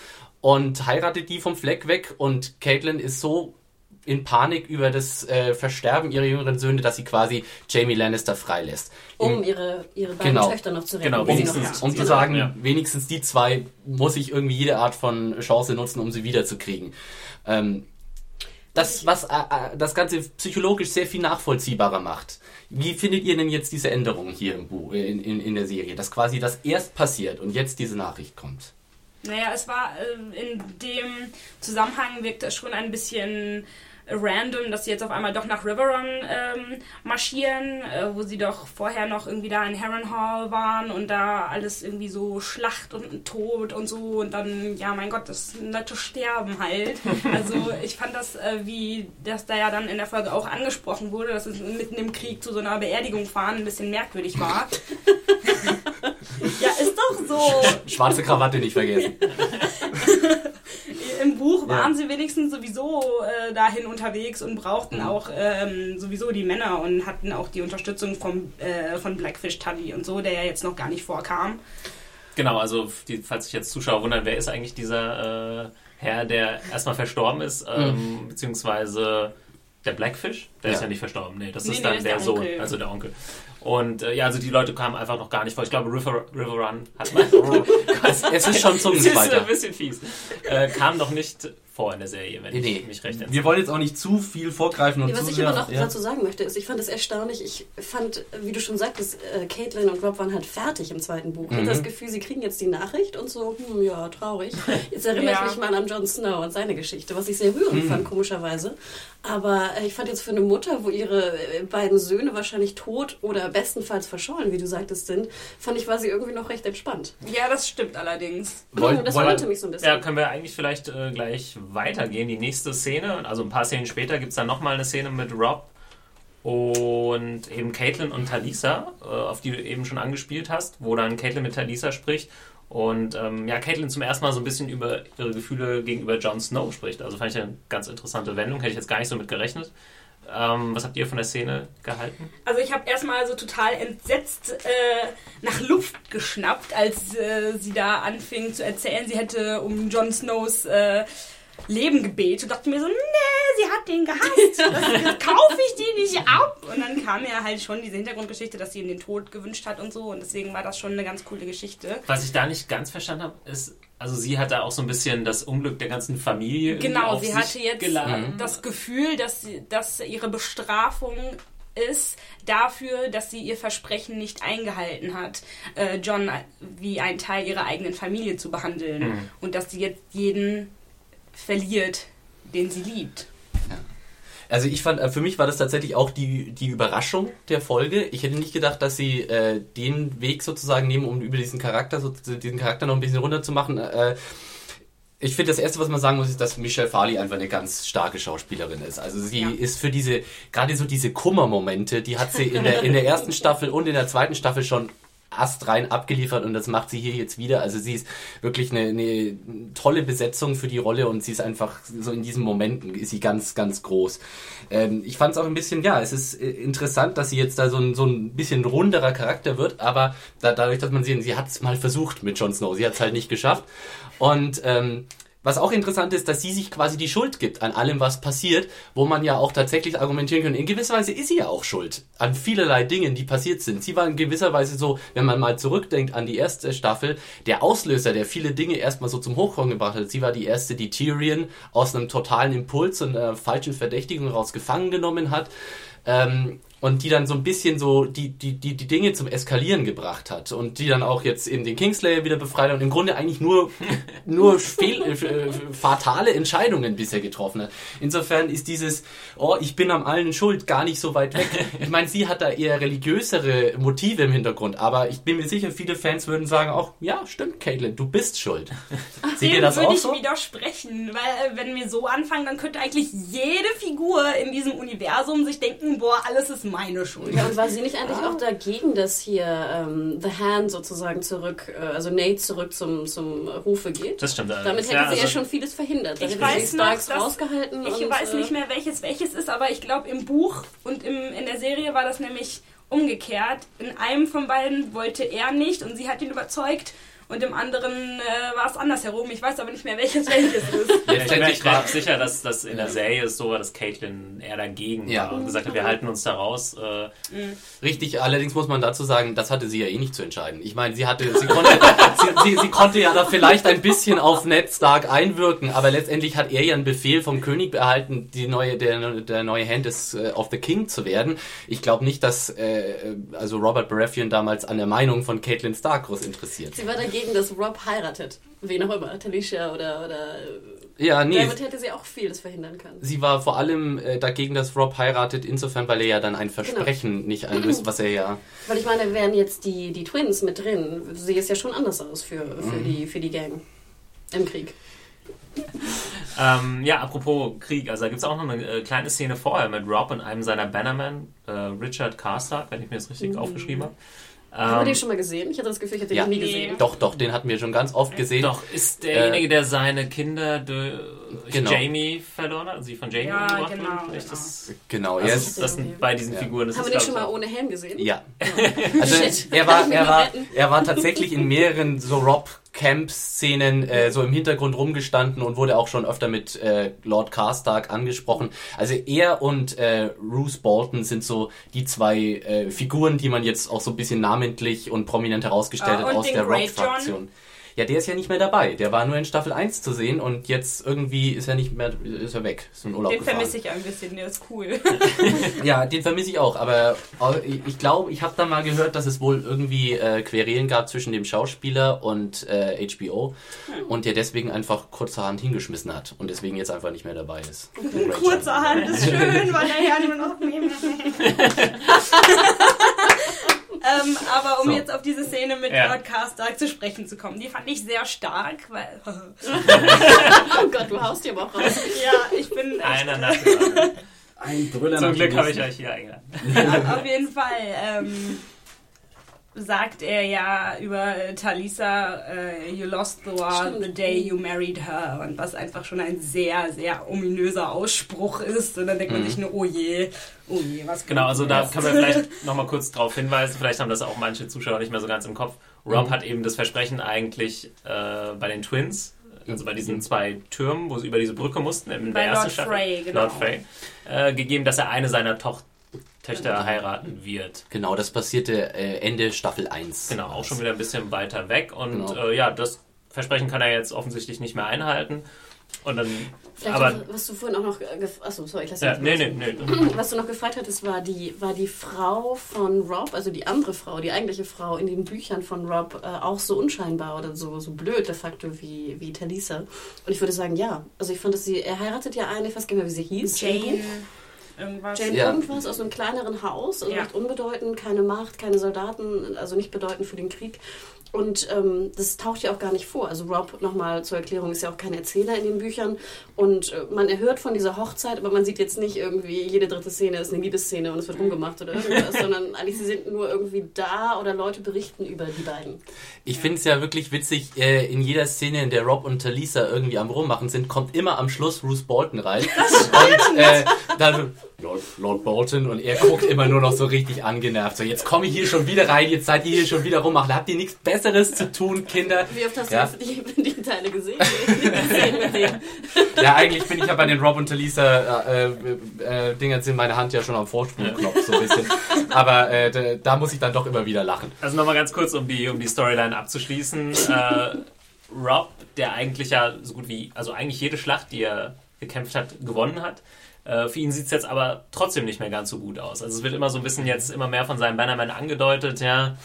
und heiratet die vom Fleck weg und Caitlin ist so in Panik über das äh, Versterben ihrer jüngeren Söhne, dass sie quasi Jamie Lannister freilässt. Um Im, ihre, ihre beiden genau, Töchter noch zu retten. Genau, wenigstens, um zu sagen, ja. wenigstens die zwei muss ich irgendwie jede Art von Chance nutzen, um sie wiederzukriegen. Ähm, das, was äh, äh, das Ganze psychologisch sehr viel nachvollziehbarer macht. Wie findet ihr denn jetzt diese Änderung hier im Buch, in, in, in der Serie, dass quasi das erst passiert und jetzt diese Nachricht kommt? Naja, es war äh, in dem Zusammenhang wirkt es schon ein bisschen random, dass sie jetzt auf einmal doch nach Riverrun ähm, marschieren, äh, wo sie doch vorher noch irgendwie da in Harrenhal waren und da alles irgendwie so Schlacht und Tod und so und dann, ja mein Gott, das nette Sterben halt. *laughs* Also ich fand das, äh, wie das da ja dann in der Folge auch angesprochen wurde, dass es mitten im Krieg zu so einer Beerdigung fahren ein bisschen merkwürdig war. *laughs* ja, ist doch so. Schwarze Krawatte nicht vergessen. *laughs* Im Buch waren sie wenigstens sowieso äh, dahin unterwegs und brauchten mhm. auch ähm, sowieso die Männer und hatten auch die Unterstützung vom, äh, von Blackfish Tully und so, der ja jetzt noch gar nicht vorkam. Genau, also die, falls sich jetzt Zuschauer wundern, wer ist eigentlich dieser äh, Herr, der erstmal verstorben ist, ähm, mhm. beziehungsweise der Blackfish, der ja. ist ja nicht verstorben, nee, das nee, ist dann nee, der, der Sohn, also der Onkel. Und äh, ja, also die Leute kamen einfach noch gar nicht vor. Ich glaube, River, River Run hat man. *laughs* *laughs* Es ist schon Zungensweiter. Es ist ein bisschen fies. Äh, kam noch nicht vor in der Serie, wenn nee, ich mich recht entsinne. Wir wollen jetzt auch nicht zu viel vorgreifen und ja, was zu ich aber noch ja. dazu sagen möchte, ist, ich fand es erstaunlich. Ich fand, wie du schon sagtest, äh, Caitlin und Rob waren halt fertig im zweiten Buch. Mhm. Ich hatte das Gefühl, sie kriegen jetzt die Nachricht und so, hm, ja, traurig. Jetzt erinnere ja. ich mich mal an Jon Snow und seine Geschichte, was ich sehr rührend mhm. fand, komischerweise. Aber äh, ich fand jetzt für eine Mutter, wo ihre äh, beiden Söhne wahrscheinlich tot oder bestenfalls verschollen, wie du sagtest, sind, fand ich, war sie irgendwie noch recht entspannt. Ja, das stimmt allerdings. Wollt, das wollte mich so ein bisschen. Ja, können wir eigentlich vielleicht äh, gleich weitergehen. Die nächste Szene, also ein paar Szenen später, gibt es dann nochmal eine Szene mit Rob und eben Caitlin und Talisa, äh, auf die du eben schon angespielt hast, wo dann Caitlin mit Talisa spricht und ähm, ja, Caitlin zum ersten Mal so ein bisschen über ihre Gefühle gegenüber Jon Snow spricht. Also fand ich eine ganz interessante Wendung, hätte ich jetzt gar nicht so mit gerechnet. Ähm, was habt ihr von der Szene gehalten? Also ich habe erstmal so total entsetzt äh, nach Luft geschnappt, als äh, sie da anfing zu erzählen, sie hätte um Jon Snows äh, Leben gebetet und dachte mir so, nee, sie hat den gehasst, *laughs* das kaufe ich die nicht ab. Und dann kam ja halt schon diese Hintergrundgeschichte, dass sie ihm den Tod gewünscht hat und so und deswegen war das schon eine ganz coole Geschichte. Was ich da nicht ganz verstanden habe, ist, also sie hatte auch so ein bisschen das Unglück der ganzen Familie. Genau, sie hatte jetzt geladen. das Gefühl, dass, sie, dass ihre Bestrafung ist dafür, dass sie ihr Versprechen nicht eingehalten hat, äh, John wie einen Teil ihrer eigenen Familie zu behandeln mhm. und dass sie jetzt jeden verliert, den sie liebt. Also ich fand, äh, für mich war das tatsächlich auch die, die Überraschung der Folge. Ich hätte nicht gedacht, dass sie äh, den Weg sozusagen nehmen, um über diesen Charakter, so, diesen Charakter noch ein bisschen runterzumachen. Äh, ich finde, das Erste, was man sagen muss, ist, dass Michelle Farley einfach eine ganz starke Schauspielerin ist. Also sie Ja. ist für diese, gerade so diese Kummermomente, die hat sie in der, in der ersten Staffel und in der zweiten Staffel schon astrein abgeliefert und das macht sie hier jetzt wieder. Also sie ist wirklich eine, eine tolle Besetzung für die Rolle und sie ist einfach so in diesen Momenten ist sie ganz, ganz groß. Ähm, ich fand es auch ein bisschen, ja, es ist äh, interessant, dass sie jetzt da so ein, so ein bisschen runderer Charakter wird, aber da, dadurch, dass man sehen, sie hat es mal versucht mit Jon Snow, sie hat es halt nicht geschafft. Und ähm, was auch interessant ist, dass sie sich quasi die Schuld gibt an allem, was passiert, wo man ja auch tatsächlich argumentieren kann. In gewisser Weise ist sie ja auch schuld an vielerlei Dingen, die passiert sind. Sie war in gewisser Weise so, wenn man mal zurückdenkt an die erste Staffel, der Auslöser, der viele Dinge erstmal so zum Hochkommen gebracht hat. Sie war die erste, die Tyrion aus einem totalen Impuls und einer falschen Verdächtigung raus gefangen genommen hat. Ähm, und die dann so ein bisschen so die, die, die, die Dinge zum Eskalieren gebracht hat und die dann auch jetzt eben den Kingslayer wieder befreit hat und im Grunde eigentlich nur, *laughs* nur fehl, äh, fatale Entscheidungen bisher getroffen hat. Insofern ist dieses, oh, ich bin am allen schuld, gar nicht so weit weg. *laughs* Ich meine, sie hat da eher religiösere Motive im Hintergrund, aber ich bin mir sicher, viele Fans würden sagen auch, ja, stimmt, Caitlin, du bist schuld. Seht ihr das würde auch ich so? widersprechen, weil äh, wenn wir so anfangen, dann könnte eigentlich jede Figur in diesem Universum sich denken, boah, alles ist meine Schuld. Ja, und war sie nicht eigentlich auch dagegen, dass hier ähm, The Hand sozusagen zurück, äh, also Nate zurück zum, zum Rufe geht? Das stimmt. Damit hätte ja, sie ja also- schon vieles verhindert. Da Ich weiß noch, dass- rausgehalten. Ich und, weiß äh, nicht mehr, welches welches ist, aber ich glaube im Buch und im, in der Serie war das nämlich umgekehrt. In einem von beiden wollte er nicht und sie hat ihn überzeugt und im anderen äh, war es andersherum. Ich weiß aber nicht mehr, welches welches ist. *laughs* Ja, ich bin mir Letztendlich war- sicher, dass das in der Serie ist so war, dass Caitlin eher dagegen Ja. war und gesagt hat, wir halten uns da raus. Äh, Richtig, allerdings muss man dazu sagen, das hatte sie ja eh nicht zu entscheiden. Ich meine, sie hatte, sie konnte, *laughs* sie, sie, sie konnte ja da vielleicht ein bisschen auf Ned Stark einwirken, aber letztendlich hat er ja einen Befehl vom König erhalten, die neue, der, der neue Hand des, äh, of the King zu werden. Ich glaube nicht, dass äh, also Robert Baratheon damals an der Meinung von Caitlin Stark groß interessiert. Sie war dagegen, dass Rob heiratet. Wen auch immer. Talisha oder, oder Ja, nee. damit hätte sie auch vieles verhindern können. Sie war vor allem äh, dagegen, dass Rob heiratet, insofern, weil er ja dann ein Versprechen nicht einlöst, was er ja *clears throat* Weil ich meine, wären jetzt die, die Twins mit drin, sieht es ja schon anders aus für, für, die, für die Gang im Krieg. ähm, ja, apropos Krieg, also da gibt es auch noch eine äh, kleine Szene vorher mit Rob und einem seiner Bannermen, äh, Richard Karstark, wenn ich mir das richtig aufgeschrieben habe. Haben wir Ähm, den schon mal gesehen? Ich hatte das Gefühl, ich hätte Ja. den nie gesehen. Doch, doch, den hatten wir schon ganz oft gesehen. Doch, ist derjenige, der seine Kinder Genau. Jamie verloren hat, also sie von Jamie Ja, umgebracht genau? Vielleicht genau. Das, Genau, also er das, sind bei diesen Ja. Figuren. Das Haben wir den schon mal ohne Helm gesehen? ja. Also Shit. *laughs* er war, er war, er war tatsächlich in mehreren so Rob Camp Szenen äh, so im Hintergrund rumgestanden und wurde auch schon öfter mit äh, Lord Karstark angesprochen. Also er und äh, Bruce Bolton sind so die zwei äh, Figuren, die man jetzt auch so ein bisschen namentlich und prominent herausgestellt Ah, hat aus der Greyjohn? Ja, der ist ja nicht mehr dabei. Der war nur in Staffel 1 zu sehen und jetzt irgendwie ist er nicht mehr, ist er weg. Ist in Urlaub Den vermisse ich ein bisschen, der ist cool. *laughs* Ja, den vermisse ich auch, aber ich glaube, ich habe da mal gehört, dass es wohl irgendwie äh, Querelen gab zwischen dem Schauspieler und äh, HBO und der deswegen einfach kurzerhand hingeschmissen hat und deswegen jetzt einfach nicht mehr dabei ist. *laughs* Kurzerhand ist schön, weil er ja nur noch. *laughs* ähm, aber um So. jetzt auf diese Szene mit Ja. Lord Karstark zu sprechen zu kommen, die fand ich sehr stark, weil *laughs* Oh Gott, du haust dir aber auch raus. ja, ich bin Einer nach dem anderen. Ein Brüller Zum Glück habe ich euch hier eingeladen. ja, auf jeden Fall ähm, sagt er ja über äh, Talisa, äh, you lost the war Stimmt. the day you married her und was einfach schon ein sehr, sehr ominöser Ausspruch ist und dann denkt man sich nur, oh je, oh je, was Genau, also da jetzt? können wir vielleicht *laughs* nochmal kurz drauf hinweisen, vielleicht haben das auch manche Zuschauer nicht mehr so ganz im Kopf. Rob Mhm. hat eben das Versprechen eigentlich äh, bei den Twins, also bei diesen zwei Türmen, wo sie über diese Brücke mussten, in Bei der ersten Lord Staffel, Frey, genau. Lord Frey, äh, gegeben, dass er eine seiner Toch Töchter heiraten wird. Genau, das passierte äh, Ende Staffel 1. Genau, auch schon wieder ein bisschen weiter weg und Genau. äh, ja, das Versprechen kann er jetzt offensichtlich nicht mehr einhalten. Und dann, Vielleicht aber, auch, was du vorhin auch noch. Achso, sorry, ich lasse ja, nee, nee, nee. *clears throat* Was du noch gefragt hattest, war die, war die Frau von Rob, also die andere Frau, die eigentliche Frau in den Büchern von Rob, äh, auch so unscheinbar oder so, so blöd de facto wie, wie Talisa. Und ich würde sagen, ja. Also ich fand, dass sie, er heiratet ja eine, ich weiß gar nicht mehr, wie sie hieß. Jane. Irgendwas. Jane Ja. irgendwas aus einem kleineren Haus und Ja. recht unbedeutend, keine Macht, keine Soldaten, also nicht bedeutend für den Krieg. Und ähm, das taucht ja auch gar nicht vor. Also Rob, nochmal zur Erklärung, ist ja auch kein Erzähler in den Büchern. Und äh, man erhört von dieser Hochzeit, aber man sieht jetzt nicht irgendwie, jede dritte Szene ist eine Liebesszene und es wird rumgemacht oder irgendwas, *laughs* sondern eigentlich sie sind nur irgendwie da oder Leute berichten über die beiden. Ich finde es ja wirklich witzig, äh, in jeder Szene, in der Rob und Talisa irgendwie am Rummachen sind, kommt immer am Schluss Bruce Bolton rein. *laughs* Und äh, dann Lord, Lord Bolton und er guckt immer nur noch so richtig angenervt. So, jetzt komme ich hier schon wieder rein, jetzt seid ihr hier schon wieder rummachen. Habt ihr nichts Besseres zu tun, Kinder? Wie oft hast Ja. du jetzt die, die Teile gesehen? *laughs* Ja, eigentlich bin ich ja bei den Rob und Talisa äh, äh, äh, Dingern in meiner Hand ja schon am Vorsprungknopf so ein bisschen. Aber äh, da, da muss ich dann doch immer wieder lachen. Also nochmal ganz kurz, um die, um die Storyline abzuschließen. *laughs* äh, Rob, der eigentlich ja so gut wie, also eigentlich jede Schlacht, die er gekämpft hat, gewonnen hat. Äh, für ihn sieht es jetzt aber trotzdem nicht mehr ganz so gut aus. Also es wird immer so ein bisschen jetzt immer mehr von seinem Bannerman angedeutet, ja.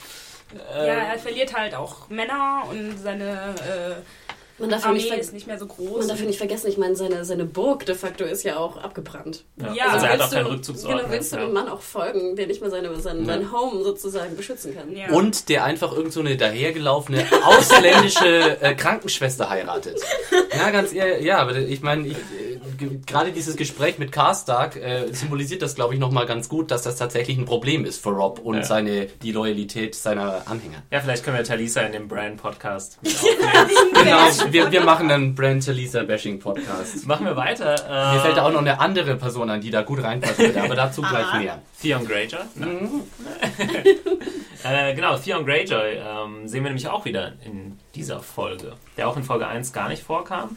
Äh, Ja, er verliert halt auch Männer und seine äh, Man darf, ja Armee nicht ist nicht mehr so groß. man darf ja nicht vergessen, ich meine, seine, seine Burg de facto ist ja auch abgebrannt. Ja, also er hat willst auch keinen du- Rückzugsort Genau, willst du mehr. einem Mann auch folgen, der nicht mal seine, sein, Ja. sein Home sozusagen beschützen kann? ja. Und der einfach irgend so eine dahergelaufene *laughs* ausländische äh, Krankenschwester heiratet. *laughs* Ja, ganz ehrlich, ja, aber ich meine, ich, äh, ge- gerade dieses Gespräch mit Karstark äh, symbolisiert das, glaube ich, nochmal ganz gut, dass das tatsächlich ein Problem ist für Rob und Ja. seine, die Loyalität seiner Anhänger. ja, vielleicht können wir Talisa in dem Brand-Podcast *laughs* mit aufnehmen. Genau, wir, wir machen einen Brand Talisa Bashing Podcast. Machen wir weiter. Äh, Mir fällt da auch noch eine andere Person an, die da gut reinpassen würde, aber dazu gleich mehr. Theon Greyjoy. *laughs* äh, genau, Theon Greyjoy ähm, sehen wir nämlich auch wieder in dieser Folge, der auch in Folge 1 gar nicht vorkam.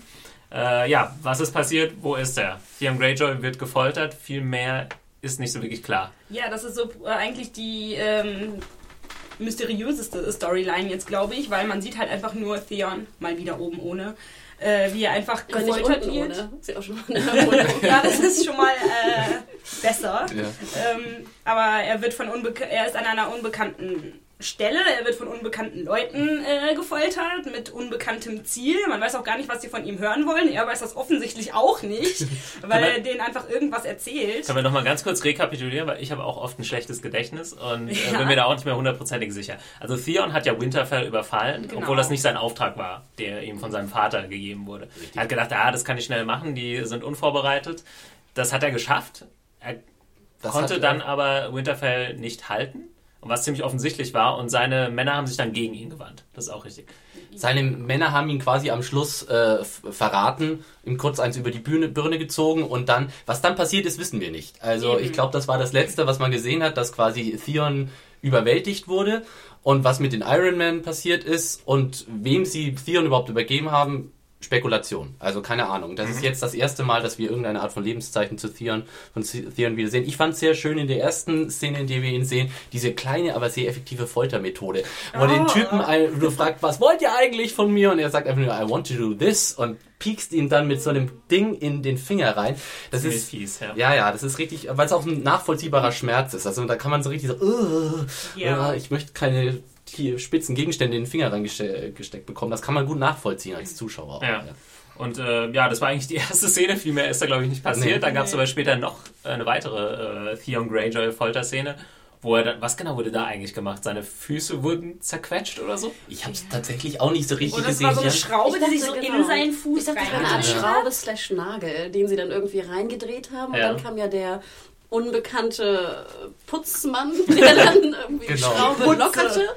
Äh, ja, was ist passiert? Wo ist er? Theon Greyjoy wird gefoltert, viel mehr ist nicht so wirklich klar. Ja, das ist so äh, eigentlich die ähm, mysteriöseste Storyline jetzt, glaube ich, weil man sieht halt einfach nur Theon mal wieder oben ohne, äh, wie er einfach Aber gefoltert unten wird. ohne. Ist ja auch schon mal *laughs* eine. Ja, das ist schon mal äh, besser. Ja. Ähm, aber er wird von unbeka er ist an einer unbekannten Stelle, er wird von unbekannten Leuten äh, gefoltert, mit unbekanntem Ziel. Man weiß auch gar nicht, was sie von ihm hören wollen. Er weiß das offensichtlich auch nicht, *laughs* weil er denen einfach irgendwas erzählt. Können wir nochmal ganz kurz rekapitulieren, weil ich habe auch oft ein schlechtes Gedächtnis und äh, Ja. bin mir da auch nicht mehr hundertprozentig sicher. Also Theon hat ja Winterfell überfallen, Genau. obwohl das nicht sein Auftrag war, der ihm von seinem Vater gegeben wurde. Er hat gedacht, ah, das kann ich schnell machen, die sind unvorbereitet. Das hat er geschafft. Er Das konnte dann aber Winterfell nicht halten. Was ziemlich offensichtlich war, und seine Männer haben sich dann gegen ihn gewandt. Das ist auch richtig. Seine Männer haben ihn quasi am Schluss äh, verraten, ihm kurz eins über die Bühne, Birne gezogen und dann, was dann passiert ist, wissen wir nicht. Also Eben. ich glaube, das war das Letzte, was man gesehen hat, dass quasi Theon überwältigt wurde und was mit den Iron Man passiert ist und wem sie Theon überhaupt übergeben haben, Spekulation. Also keine Ahnung. Das ist jetzt das erste Mal, dass wir irgendeine Art von Lebenszeichen zu Theon, von Theon wieder sehen. Ich fand es sehr schön in der ersten Szene, in der wir ihn sehen, diese kleine, aber sehr effektive Foltermethode, wo er den Oh. Typen du fragt, was wollt ihr eigentlich von mir? Und er sagt einfach nur, I want to do this und piekst ihn dann mit so einem Ding in den Finger rein. Das Ziemlich ist fies, ja. ja, ja, das ist richtig, weil es auch ein nachvollziehbarer Schmerz ist. Also da kann man so richtig so, "Ugh, Ja. uh, ich möchte keine hier spitzen Gegenstände in den Finger reingesteckt bekommen. Das kann man gut nachvollziehen als Zuschauer. auch, Ja. Und äh, ja, das war eigentlich die *laughs* erste Szene. Viel mehr ist da, glaube ich, nicht passiert. Nee. Dann gab es Nee. aber später noch eine weitere äh, Theon Greyjoy-Folterszene, wo er dann, was genau wurde da eigentlich gemacht? Seine Füße wurden zerquetscht oder so? Ich habe es tatsächlich auch nicht so richtig Und das gesehen. war so eine ja. Schraube, Ich die sich so dachte, in genau. seinen Fuß Ich dachte, das war eine Art Schraube slash Nagel, den sie dann irgendwie reingedreht haben. Ja. Und dann kam ja der unbekannte Putzmann, *laughs* der dann irgendwie die Genau. Schraube Putze. lockerte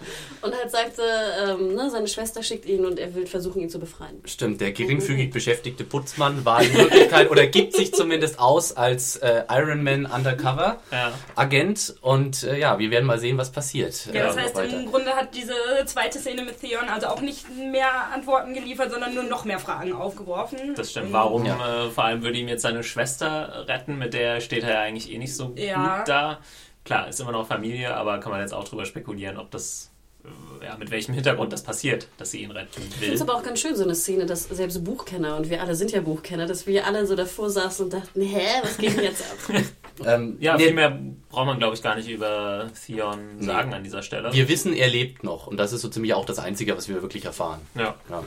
und halt sagte, ähm, ne, seine Schwester schickt ihn und er will versuchen, ihn zu befreien. Stimmt, der geringfügig beschäftigte Putzmann war in Wirklichkeit oder gibt sich zumindest aus als äh, Iron Man Undercover Ja. Agent und äh, ja, wir werden mal sehen, was passiert. Ja, das äh, heißt, weiter. im Grunde hat diese zweite Szene mit Theon also auch nicht mehr Antworten geliefert, sondern nur noch mehr Fragen aufgeworfen. Das stimmt. Warum? Ja. Äh, vor allem würde ihm jetzt seine Schwester retten, mit der steht er ja eigentlich eh nicht so Ja. gut da. Klar, ist immer noch Familie, aber kann man jetzt auch drüber spekulieren, ob das, äh, ja, mit welchem Hintergrund das passiert, dass sie ihn retten Ich will. finde es aber auch ganz schön, so eine Szene, dass selbst Buchkenner, und wir alle sind ja Buchkenner, dass wir alle so davor saßen und dachten, hä, was geht denn jetzt ab? *laughs* Ähm, Ja, nee, viel mehr braucht man, glaube ich, gar nicht über Theon sagen an dieser Stelle. wir wissen, er lebt noch und das ist so ziemlich auch das Einzige, was wir wirklich erfahren. Ja, Ja.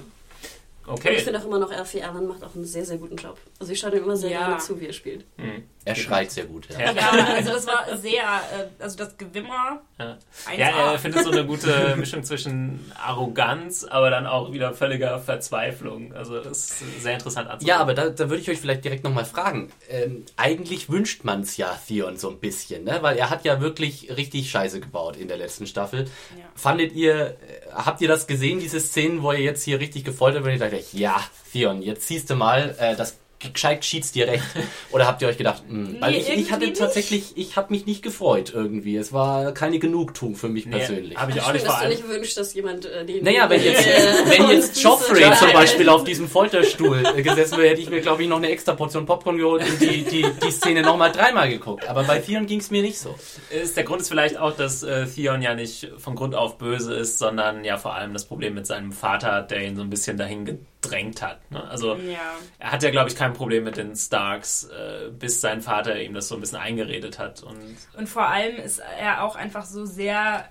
Und ich okay. finde auch immer noch, Alfie Allen macht auch einen sehr, sehr guten Job. Also ich schaue ihm immer sehr Ja. gerne zu, wie er spielt. Mhm. Er schreit sehr gut. Ja. Ja, also das war sehr, äh, also das Gewimmer. Ja. 1A. Ja, er findet so eine gute Mischung zwischen Arroganz, aber dann auch wieder völliger Verzweiflung. Also das ist sehr interessant anzusehen. Ja, aber da, da würde ich euch vielleicht direkt nochmal fragen. Ähm, eigentlich wünscht man es ja Theon so ein bisschen, ne? weil er hat ja wirklich richtig Scheiße gebaut in der letzten Staffel. Ja. Fandet ihr, äh, habt ihr das gesehen, diese Szenen, wo er jetzt hier richtig gefoltert wird dachte, ja, Theon, jetzt siehst du mal, äh, das gescheit cheats dir recht. Oder habt ihr euch gedacht, mh, weil Nee, ich, ich hatte irgendwie tatsächlich, ich habe mich nicht gefreut irgendwie. Es war keine Genugtuung für mich Nee, persönlich. Habe ich auch nicht dass du nicht wünschst, dass jemand äh, den. Naja, wenn jetzt, *laughs* äh, wenn jetzt Füße- *laughs* Joffrey zum Beispiel auf diesem Folterstuhl äh, gesessen wäre, hätte ich mir, glaube ich, noch eine extra Portion Popcorn geholt und die, die, die Szene nochmal dreimal geguckt. Aber bei Theon ging es mir nicht so. Ist, der Grund ist vielleicht auch, dass äh, Theon ja nicht von Grund auf böse ist, sondern ja vor allem das Problem mit seinem Vater hat, der ihn so ein bisschen dahin gedrängt hat. Ne? Also Ja. er hat ja, glaube ich, kein Problem mit den Starks, äh, bis sein Vater ihm das so ein bisschen eingeredet hat. Und Und vor allem ist er auch einfach so sehr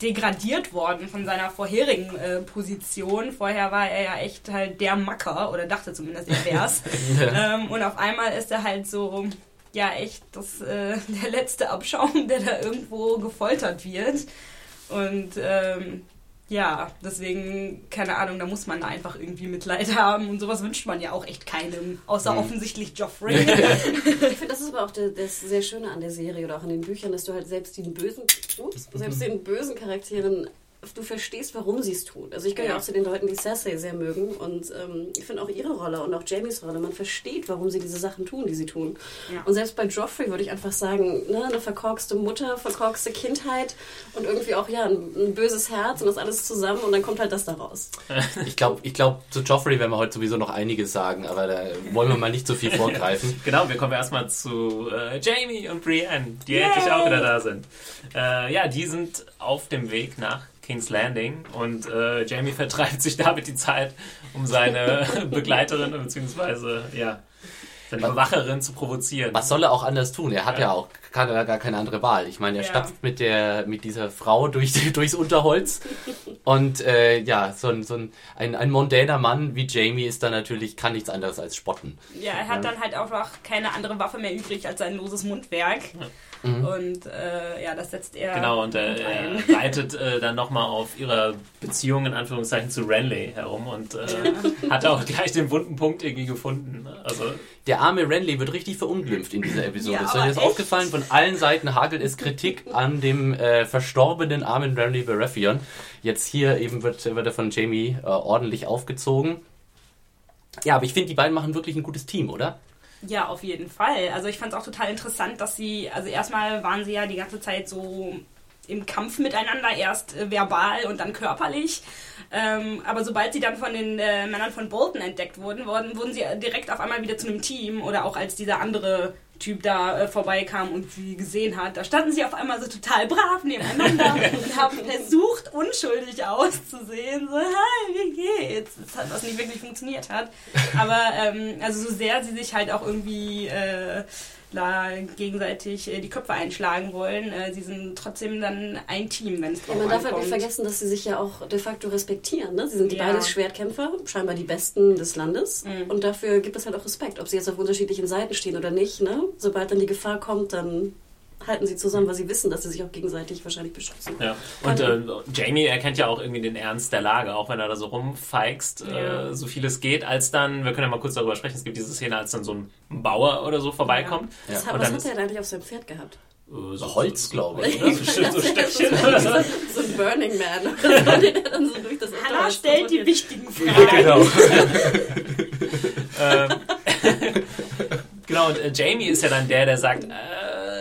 degradiert worden von seiner vorherigen äh, Position. Vorher war er ja echt halt der Macker oder dachte zumindest, er wär's. *laughs* ähm, und auf einmal ist er halt so, ja echt das, äh, der letzte Abschaum, der da irgendwo gefoltert wird. Und ähm, ja, deswegen, keine Ahnung, da muss man einfach irgendwie Mitleid haben. Und sowas wünscht man ja auch echt keinem, außer offensichtlich Joffrey. *laughs* Ich finde, das ist aber auch der, das sehr Schöne an der Serie oder auch an den Büchern, dass du halt selbst den bösen, ups, selbst den bösen Charakteren, du verstehst, warum sie es tun. Also ich gehöre Ja. auch zu den Leuten, die Cersei sehr mögen und ähm, ich finde auch ihre Rolle und auch Jamies Rolle, man versteht, warum sie diese Sachen tun, die sie tun. Ja. Und selbst bei Joffrey würde ich einfach sagen, ne, eine verkorkste Mutter, verkorkste Kindheit und irgendwie auch ja ein, ein böses Herz und das alles zusammen und dann kommt halt das da raus. *laughs* Ich glaube, ich glaub, zu Joffrey werden wir heute sowieso noch einiges sagen, aber da wollen wir mal nicht so viel *laughs* vorgreifen. genau, wir kommen erstmal zu äh, Jamie und Brienne, die endlich auch wieder da sind. Äh, ja, die sind auf dem Weg nach King's Landing und äh, Jamie *laughs* vertreibt sich damit die Zeit, um seine *laughs* Begleiterin bzw. ja, seine Bewacherin zu provozieren. Was soll er auch anders tun? Er hat ja, Ja. auch kann er gar keine andere Wahl. Ich meine, er Ja. stapft mit der mit dieser Frau durch, *laughs* durchs Unterholz und äh, ja, so ein, so ein, ein, ein mondäner Mann wie Jamie ist da natürlich kann nichts anderes als spotten. Ja, er hat dann halt einfach keine andere Waffe mehr übrig als sein loses Mundwerk. Und äh, ja, das setzt er. Genau, und äh, ein. er *laughs* reitet äh, dann nochmal auf ihrer Beziehung in Anführungszeichen zu Renly herum und äh, hat auch gleich den wunden Punkt irgendwie gefunden. Also Der arme Renly wird richtig verunglimpft in dieser Episode. Ja, ist euch das aufgefallen? Von allen Seiten hagelt es Kritik an dem äh, verstorbenen armen Renly Baratheon. Jetzt hier eben wird, wird er von Jamie äh, ordentlich aufgezogen. Ja, aber ich finde, die beiden machen wirklich ein gutes Team, oder? Ja, auf jeden Fall. Also ich fand es auch total interessant, dass sie, also erstmal waren sie ja die ganze Zeit so im Kampf miteinander, erst äh, verbal und dann körperlich. Ähm, aber sobald sie dann von den äh, Männern von Bolton entdeckt wurden, wurden, wurden sie direkt auf einmal wieder zu einem Team oder auch als dieser andere Typ da äh, vorbeikam und sie gesehen hat, da standen sie auf einmal so total brav nebeneinander *laughs* und haben versucht, unschuldig auszusehen. So, hi, wie geht's? Das hat, was nicht wirklich funktioniert hat. Aber ähm, also so sehr sie sich halt auch irgendwie äh, da gegenseitig äh, die Köpfe einschlagen wollen, äh, sie sind trotzdem dann ein Team, wenn es Ja, man darf halt ankommt. nicht vergessen, dass sie sich ja auch de facto respektieren. Ne? Sie sind die Ja. beides Schwertkämpfer, scheinbar die Besten des Landes. Mhm. Und dafür gibt es halt auch Respekt, ob sie jetzt auf unterschiedlichen Seiten stehen oder nicht. Ne? Sobald dann die Gefahr kommt, dann halten sie zusammen, weil sie wissen, dass sie sich auch gegenseitig wahrscheinlich beschützen. Ja, und äh, Jamie erkennt ja auch irgendwie den Ernst der Lage, auch wenn er da so rumfeixt, Ja. äh, so viel es geht, als dann, wir können ja mal kurz darüber sprechen, es gibt diese Szene, als dann so ein Bauer oder so vorbeikommt. Ja. Was, Und was dann hat er denn eigentlich auf seinem Pferd gehabt? Äh, so Holz, glaube *laughs* ich. Oder? So, so *laughs* Stöckchen so. so ein Burning Man. *laughs* so, den er dann so durch das Hannah stellt die wichtigen Fragen. Genau. ähm, genau, und äh, Jamie ist ja dann der, der sagt, äh,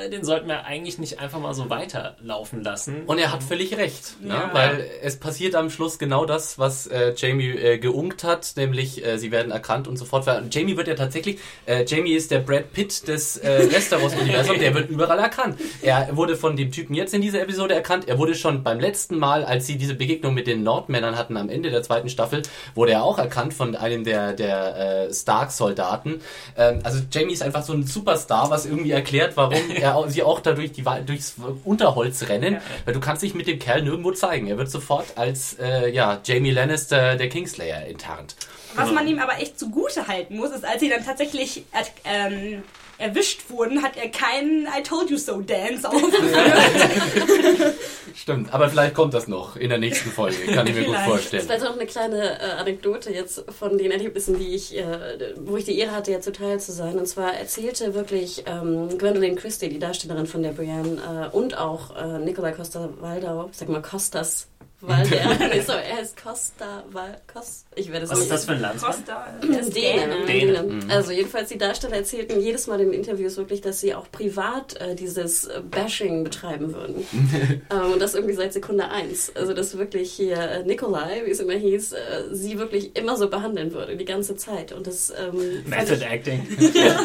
den sollten wir eigentlich nicht einfach mal so weiterlaufen lassen. Und er hat völlig recht, ne? Ja. weil es passiert am Schluss genau das, was äh, Jamie äh, geunkt hat, nämlich äh, sie werden erkannt und sofort. ver- Und Jamie wird ja tatsächlich, äh, Jamie ist der Brad Pitt des äh, *laughs* Westeros-Universums, der wird überall erkannt. Er wurde von dem Typen jetzt in dieser Episode erkannt, er wurde schon beim letzten Mal, als sie diese Begegnung mit den Nordmännern hatten am Ende der zweiten Staffel, wurde er auch erkannt von einem der, der äh, Stark-Soldaten. Ähm, also Jamie ist einfach so ein Superstar, was irgendwie erklärt, warum *laughs* er sie auch da durch die, durchs Unterholz rennen, Ja. weil du kannst dich mit dem Kerl nirgendwo zeigen. Er wird sofort als äh, ja, Jamie Lannister, der Kingslayer, enttarnt. Was man ihm aber echt zugute halten muss, ist, als sie dann tatsächlich er, ähm, erwischt wurden, hat er keinen I Told You So Dance aufgeführt. *laughs* Stimmt, aber vielleicht kommt das noch in der nächsten Folge, kann ich mir gut Vielleicht. vorstellen. Vielleicht noch eine kleine äh, Anekdote jetzt von den Erlebnissen, die ich, äh, wo ich die Ehre hatte, jetzt zuteil zu sein. Und zwar erzählte wirklich ähm, Gwendolyn Christie, die Darstellerin von der Brienne, äh, und auch äh, Nikolai Costa-Waldau, ich sag mal Costas Waldau, *laughs* nee, sorry, er ist Costa, Val, Cos, ich werde es Was ist das für ein Land? Costa, der ist Däne. Däne. Däne. Däne. Also jedenfalls die Darsteller erzählten jedes Mal in Interviews wirklich, dass sie auch privat äh, dieses äh, Bashing betreiben würden. *laughs* ähm, und das irgendwie seit Sekunde eins. Also dass wirklich hier äh, Nikolai, wie es immer hieß, äh, sie wirklich immer so behandeln würde, die ganze Zeit. Und das ähm, Method Acting. *laughs* ja,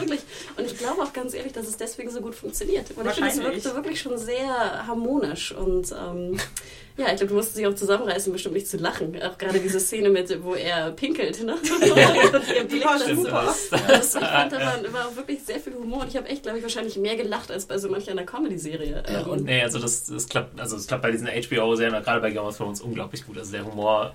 wirklich. Und ich glaube auch ganz ehrlich, dass es deswegen so gut funktioniert. Weil ich finde, es wirkte wirklich schon sehr harmonisch. Und ähm, ja, ich glaube, du musst sich auch zusammenreißen, bestimmt nicht zu lachen. Auch gerade diese Szene mit, wo er pinkelt. Ne? *laughs* und ihr Blick war das- super. Das- das, ich fand, da war, war auch wirklich sehr viel Humor. Und ich habe echt, glaube ich, wahrscheinlich mehr gelacht als bei so manch einer Comedy-Serie. Ja, Ähm, und- Nee, also das, das klappt, also es klappt bei diesen HBO-Serien, gerade bei Game of Thrones, unglaublich gut. Also der Humor,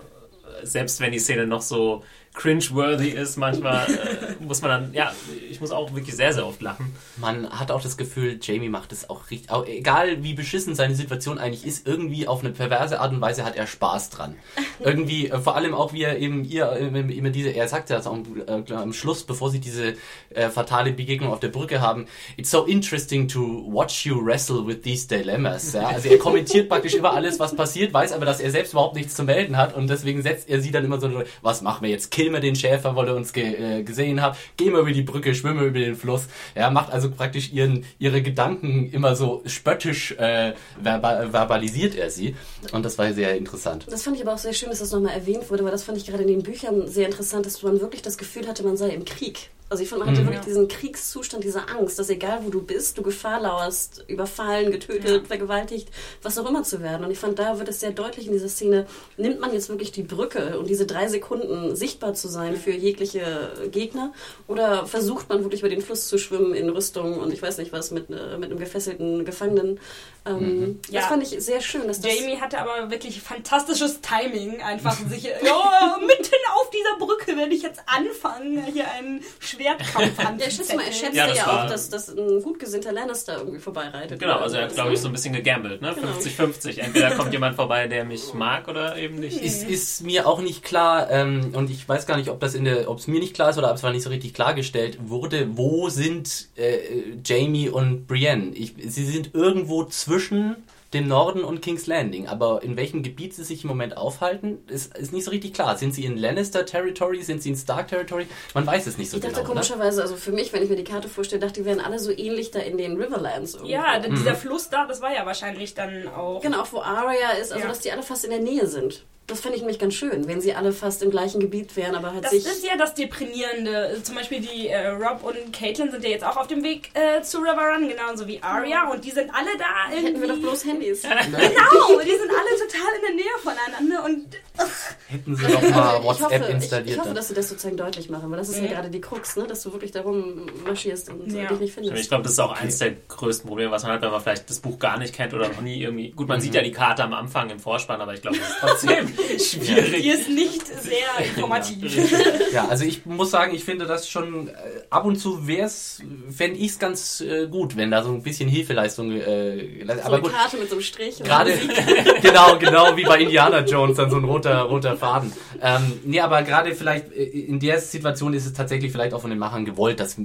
äh, selbst wenn die Szene noch so cringe-worthy ist, manchmal äh, muss man dann, ja, ich muss auch wirklich sehr, sehr oft lachen. Man hat auch das Gefühl, Jamie macht es auch richtig. Auch, egal wie beschissen seine Situation eigentlich ist, irgendwie auf eine perverse Art und Weise hat er Spaß dran. *laughs* irgendwie, äh, vor allem auch wie er eben ihr äh, immer diese, er sagt ja das auch am, äh, am Schluss, bevor sie diese äh, fatale Begegnung auf der Brücke haben, it's so interesting to watch you wrestle with these dilemmas. Ja? Also er kommentiert praktisch über alles, was passiert, weiß aber, dass er selbst überhaupt nichts zu melden hat und deswegen setzt er sie dann immer so, was machen wir jetzt? Kill wir den Schäfer, weil er uns ge äh, gesehen hat, gehen wir über die Brücke, schwimmen wir über den Fluss. Ja, macht also praktisch ihren, ihre Gedanken immer so spöttisch äh, verba verbalisiert er sie und das war sehr interessant. Das fand ich aber auch sehr schön, dass das nochmal erwähnt wurde, weil das fand ich gerade in den Büchern sehr interessant, dass man wirklich das Gefühl hatte, man sei im Krieg. Also ich fand, man hatte wirklich diesen Kriegszustand, diese Angst, dass egal wo du bist, du Gefahr lauerst, überfallen, getötet, vergewaltigt, was auch immer zu werden. Und ich fand, da wird es sehr deutlich in dieser Szene, nimmt man jetzt wirklich die Brücke und diese drei Sekunden sichtbar zu sein für jegliche Gegner oder versucht man wirklich über den Fluss zu schwimmen in Rüstung und ich weiß nicht was mit, äh, mit einem gefesselten Gefangenen. Ähm, Das Ja. fand ich sehr schön. Dass das Jamie hatte aber wirklich fantastisches Timing, einfach sich, *laughs* ja, mitten auf dieser Brücke werde ich jetzt anfangen, hier einen Schwertkampf *laughs* Ja, ich schätze mal, er schätzte Ja, ja, auch, dass, dass ein gut gesinnter Lannister irgendwie vorbeireitet. Genau, also er hat, glaube ich, so ein bisschen gegambelt, ne? Genau. 50-50. Entweder kommt jemand vorbei, der mich mag oder eben nicht. Ist, ist mir auch nicht klar, ähm, und ich weiß gar nicht, ob das in der, ob es mir nicht klar ist oder ob es war nicht so richtig klargestellt wurde, wo sind äh, Jamie und Brienne? Ich, sie sind irgendwo zwischen dem Norden und King's Landing, aber in welchem Gebiet sie sich im Moment aufhalten, ist, ist nicht so richtig klar. Sind sie in Lannister Territory? Sind sie in Stark Territory? Man weiß es nicht so Ich dachte genau. Ne? komischerweise, also für mich, wenn ich mir die Karte vorstelle, dachte, die wären alle so ähnlich da in den Riverlands. Irgendwo. Ja, Mhm. denn dieser Fluss da, das war ja wahrscheinlich dann auch. Genau, auch wo Arya ist, also Ja. dass die alle fast in der Nähe sind. Das fände ich nämlich ganz schön, wenn sie alle fast im gleichen Gebiet wären, aber halt Das sich... ist ja das Deprimierende. Zum Beispiel die äh, Rob und Caitlin sind ja jetzt auch auf dem Weg äh, zu River Run, genauso wie Arya. Und die sind alle da irgendwie. Hätten wir doch bloß Handys. *laughs* Genau, die sind alle total in der Nähe voneinander und Hätten sie doch mal ich WhatsApp hoffe, ich, installiert. ich hoffe, dann. dass sie das sozusagen deutlich machen, weil das ist ja, Ja. gerade die Krux, ne? dass du wirklich darum marschierst und Ja. dich nicht Ich findest. glaube, das ist auch eins der größten Probleme, was man hat, wenn man vielleicht das Buch gar nicht kennt oder noch nie irgendwie. Gut, man sieht ja die Karte am Anfang im Vorspann, aber ich glaube, das ist *laughs* trotzdem *laughs* schwierig. die ist nicht sehr informativ. *laughs* Ja, also ich muss sagen, ich finde das schon äh, ab und zu wär's, fände ich es ganz äh, gut, wenn da so ein bisschen Hilfeleistung. Äh, so aber eine gut, Karte mit so einem Strich. gerade *laughs* genau, genau wie bei Indiana Jones dann so ein roter roter Faden. Ähm, nee, aber gerade vielleicht äh, in der Situation ist es tatsächlich vielleicht auch von den Machern gewollt, dass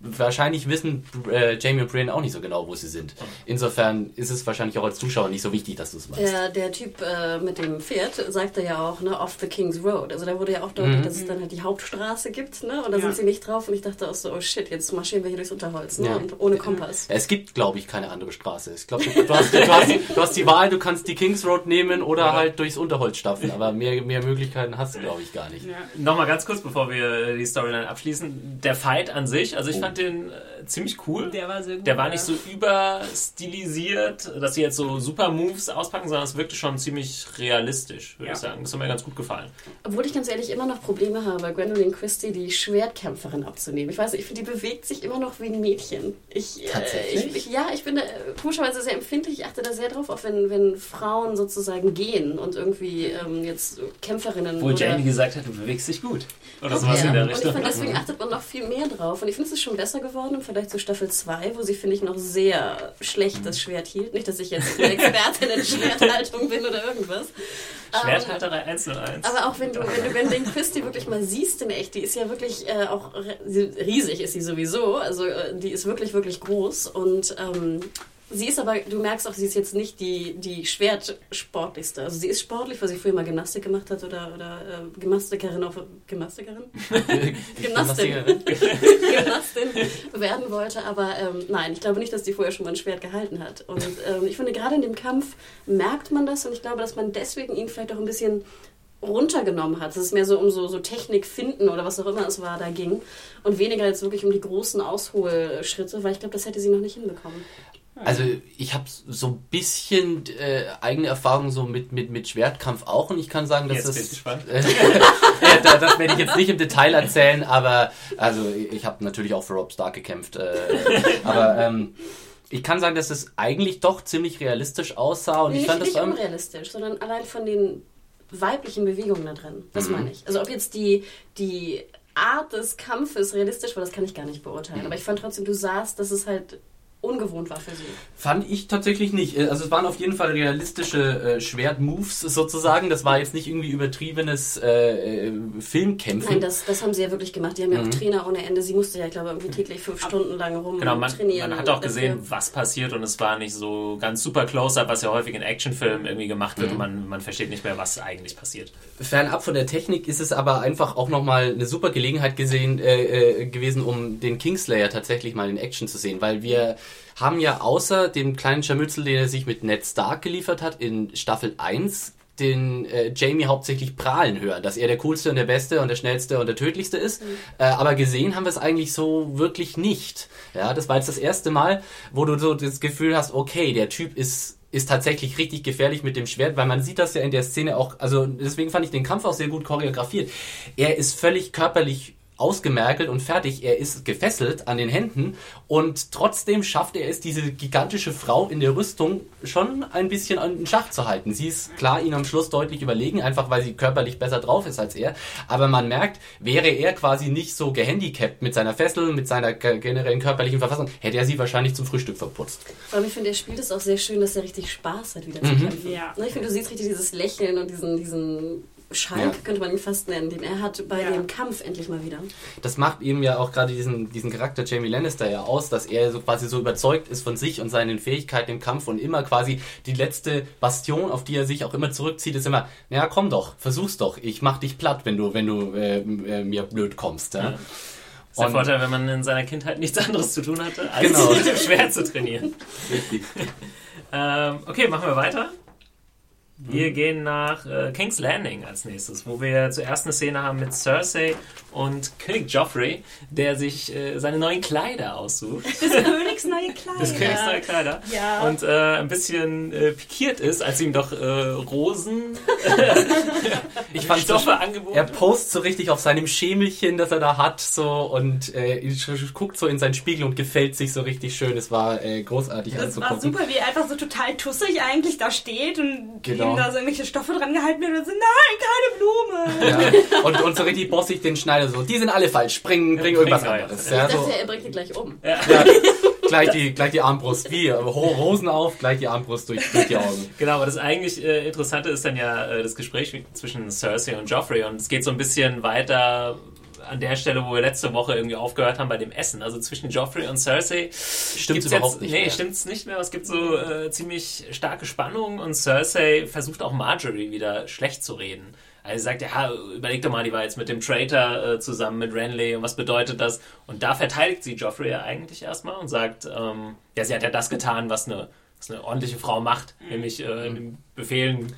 wahrscheinlich wissen äh, Jamie und Brienne auch nicht so genau, wo sie sind. Insofern ist es wahrscheinlich auch als Zuschauer nicht so wichtig, dass du es weißt. Der, der Typ äh, mit dem Pferd sagte ja auch, ne, off the King's Road. Also da wurde ja auch deutlich, Mhm. dass es dann halt die Hauptstraße gibt, ne? Und da Ja. sind sie nicht drauf und ich dachte auch so, oh shit, jetzt marschieren wir hier durchs Unterholz, ne? Ja. Und ohne Kompass. Es gibt, glaube ich, keine andere Straße. Ich glaube, du, hast, du, hast, du hast die Wahl, du kannst die Kings Road nehmen oder halt durchs Unterholz stapfen, aber mehr, mehr Möglichkeiten hast du, glaube ich, gar nicht. Nochmal ganz kurz, bevor wir die Storyline abschließen. Der Fight an sich, also ich fand den äh, ziemlich cool. Der war sehr gut. Der war nicht so überstilisiert, dass sie jetzt so super Moves auspacken, sondern es wirkte schon ziemlich realistisch, würde Ja. ich sagen. Das hat mir ganz gut gefallen. Obwohl ich ganz ehrlich immer noch Probleme habe, Gwendolyn Christie die Schwertkämpferin abzunehmen. Ich weiß nicht, ich finde, die bewegt sich immer noch wie ein Mädchen. Ich, äh, Tatsächlich? ich, ich, ja, ich bin da, äh, komischerweise sehr empfindlich. Ich achte da sehr drauf, auch wenn, wenn Frauen sozusagen gehen und irgendwie ähm, jetzt Kämpferinnen. Wo Jamie gesagt hat, du bewegst dich gut. Oder Okay. sowas in der Und ich Richtung. finde, deswegen achtet man noch viel mehr drauf. Und ich finde, es ist schon besser geworden im Vergleich zu Staffel 2, wo sie, finde ich, noch sehr schlecht das Schwert hielt. Nicht, dass ich jetzt eine Expertin in *laughs* Schwerthaltung bin oder irgendwas. Schwerthalterei 101. Aber auch wenn du, wenn du Gwendolyn Christie wirklich mal siehst in echt, die ist ja wirklich äh, auch riesig ist sie sowieso. Also äh, die ist wirklich, wirklich groß. Und ähm, sie ist aber, du merkst auch, sie ist jetzt nicht die, die Schwertsportlichste. Also sie ist sportlich, weil sie früher mal Gymnastik gemacht hat oder, oder äh, Gymnastikerin auf Gymnastikerin? *laughs* Gymnastin. *laughs* Gymnastin werden wollte, aber ähm, nein, ich glaube nicht, dass die vorher schon mal ein Schwert gehalten hat. Und ähm, ich finde, gerade in dem Kampf merkt man das und ich glaube, dass man deswegen ihn vielleicht auch ein bisschen runtergenommen hat. Dass es mehr so um so, so Technik finden oder was auch immer es war, da ging. Und weniger jetzt wirklich um die großen Ausholschritte, weil ich glaube, das hätte sie noch nicht hinbekommen. Also ich habe so ein bisschen äh, eigene Erfahrung so mit, mit, mit Schwertkampf auch und ich kann sagen, dass Jetzt bin ich das... gespannt. *laughs* Ja, da- das werde ich jetzt nicht im Detail erzählen, aber also ich habe natürlich auch für Rob Stark gekämpft. Äh, *laughs* aber ähm, ich kann sagen, dass es eigentlich doch ziemlich realistisch aussah und Nee, ich nicht, fand das nicht war, unrealistisch, sondern allein von den weiblichen Bewegungen da drin. Das Mhm. meine ich. Also ob jetzt die, die Art des Kampfes realistisch war, das kann ich gar nicht Mhm. beurteilen. Aber ich fand trotzdem, du sahst, dass es halt ungewohnt war für sie. Fand ich tatsächlich nicht. Äh, Also es waren auf jeden Fall realistische äh, Schwertmoves sozusagen. Das war jetzt nicht irgendwie übertriebenes äh, äh, Filmkämpfen. Nein, das, das haben sie ja wirklich gemacht. Die haben ja Mhm. auch Trainer ohne Ende. Sie musste ja, glaube ich, irgendwie täglich fünf Stunden lang rum Genau, man, trainieren. man hat auch dafür. gesehen, was passiert und es war nicht so ganz super close-up, was ja häufig in Actionfilmen irgendwie gemacht wird und man, man versteht nicht mehr, was eigentlich passiert. Fernab von der Technik ist es aber einfach auch nochmal eine super Gelegenheit gesehen, äh, äh, gewesen, um den Kingslayer tatsächlich mal in Action zu sehen, weil wir haben ja außer dem kleinen Scharmützel, den er sich mit Ned Stark geliefert hat in Staffel 1, den äh, Jamie hauptsächlich prahlen hören, dass er der coolste und der beste und der schnellste und der tödlichste ist. Äh, aber gesehen haben wir es eigentlich so wirklich nicht. Ja, das war jetzt das erste Mal, wo du so das Gefühl hast, okay, der Typ ist ist tatsächlich richtig gefährlich mit dem Schwert, weil man sieht das ja in der Szene auch, also deswegen fand ich den Kampf auch sehr gut choreografiert. Er ist völlig körperlich ausgemergelt und fertig. Er ist gefesselt an den Händen und trotzdem schafft er es, diese gigantische Frau in der Rüstung schon ein bisschen an den Schach zu halten. Sie ist klar ihm am Schluss deutlich überlegen, einfach weil sie körperlich besser drauf ist als er. Aber man merkt, wäre er quasi nicht so gehandicapt mit seiner Fessel, mit seiner ge- generellen körperlichen Verfassung, hätte er sie wahrscheinlich zum Frühstück verputzt. Allem, ich finde, er spielt es auch sehr schön, dass er richtig Spaß hat, wieder zu Mhm. kämpfen. Ja. Ne, Ich finde, du siehst richtig dieses Lächeln und diesen, diesen Schalk, Ja. könnte man ihn fast nennen, den er hat bei Ja. dem Kampf endlich mal wieder. Das macht eben ja auch gerade diesen, diesen Charakter Jamie Lannister ja aus, dass er so quasi so überzeugt ist von sich und seinen Fähigkeiten im Kampf und immer quasi die letzte Bastion, auf die er sich auch immer zurückzieht, ist immer, naja, komm doch, versuch's doch, ich mach dich platt, wenn du, wenn du äh, äh, mir blöd kommst. Ja? Das ist der Vorteil, wenn man in seiner Kindheit nichts anderes zu tun hatte, als Genau. *laughs* mit dem Schwert zu trainieren. Richtig. *laughs* Ähm, okay, machen wir weiter. Wir gehen nach äh, King's Landing als nächstes, wo wir zuerst eine Szene haben mit Cersei und König Joffrey, der sich äh, seine neuen Kleider aussucht. Des Königs neue *laughs* Kleider. Des Königs neue Kleider. Ja. Und äh, ein bisschen äh, pikiert ist, als ihm doch äh, Rosen *laughs* Ich fand Stoffe angeboten Er post so richtig auf seinem Schemelchen, das er da hat, so und äh, guckt so in seinen Spiegel und gefällt sich so richtig schön. Es war äh, großartig Das war anzugucken. super, wie er einfach so total tussig eigentlich da steht und Genau. Ihm da so irgendwelche Stoffe dran gehalten werden und so, nein, keine Blume. Ja. *laughs* Und, und so richtig bossig den Schneider so, die sind alle falsch, bring, bring irgendwas anderes. Ja, ich so, er bringt ihn gleich um. ja, *laughs* gleich, die, gleich die Armbrust, wie, Hosen auf, gleich die Armbrust durch, durch die Augen. Genau, aber das eigentlich äh, Interessante ist dann ja äh, das Gespräch zwischen Cersei und Joffrey und es geht so ein bisschen weiter an der Stelle, wo wir letzte Woche irgendwie aufgehört haben bei dem Essen. Also zwischen Joffrey und Cersei Stimmt's gibt's überhaupt jetzt, nicht Nee, mehr. stimmt's nicht mehr. Es gibt so äh, ziemlich starke Spannungen und Cersei versucht auch Marjorie wieder schlecht zu reden. Also sie sagt, ja, überleg doch mal, die war jetzt mit dem Traitor äh, zusammen mit Renly und was bedeutet das? Und da verteidigt sie Joffrey ja eigentlich erstmal und sagt, ähm, ja, sie hat ja das getan, was eine, was eine ordentliche Frau macht, nämlich äh, Befehlen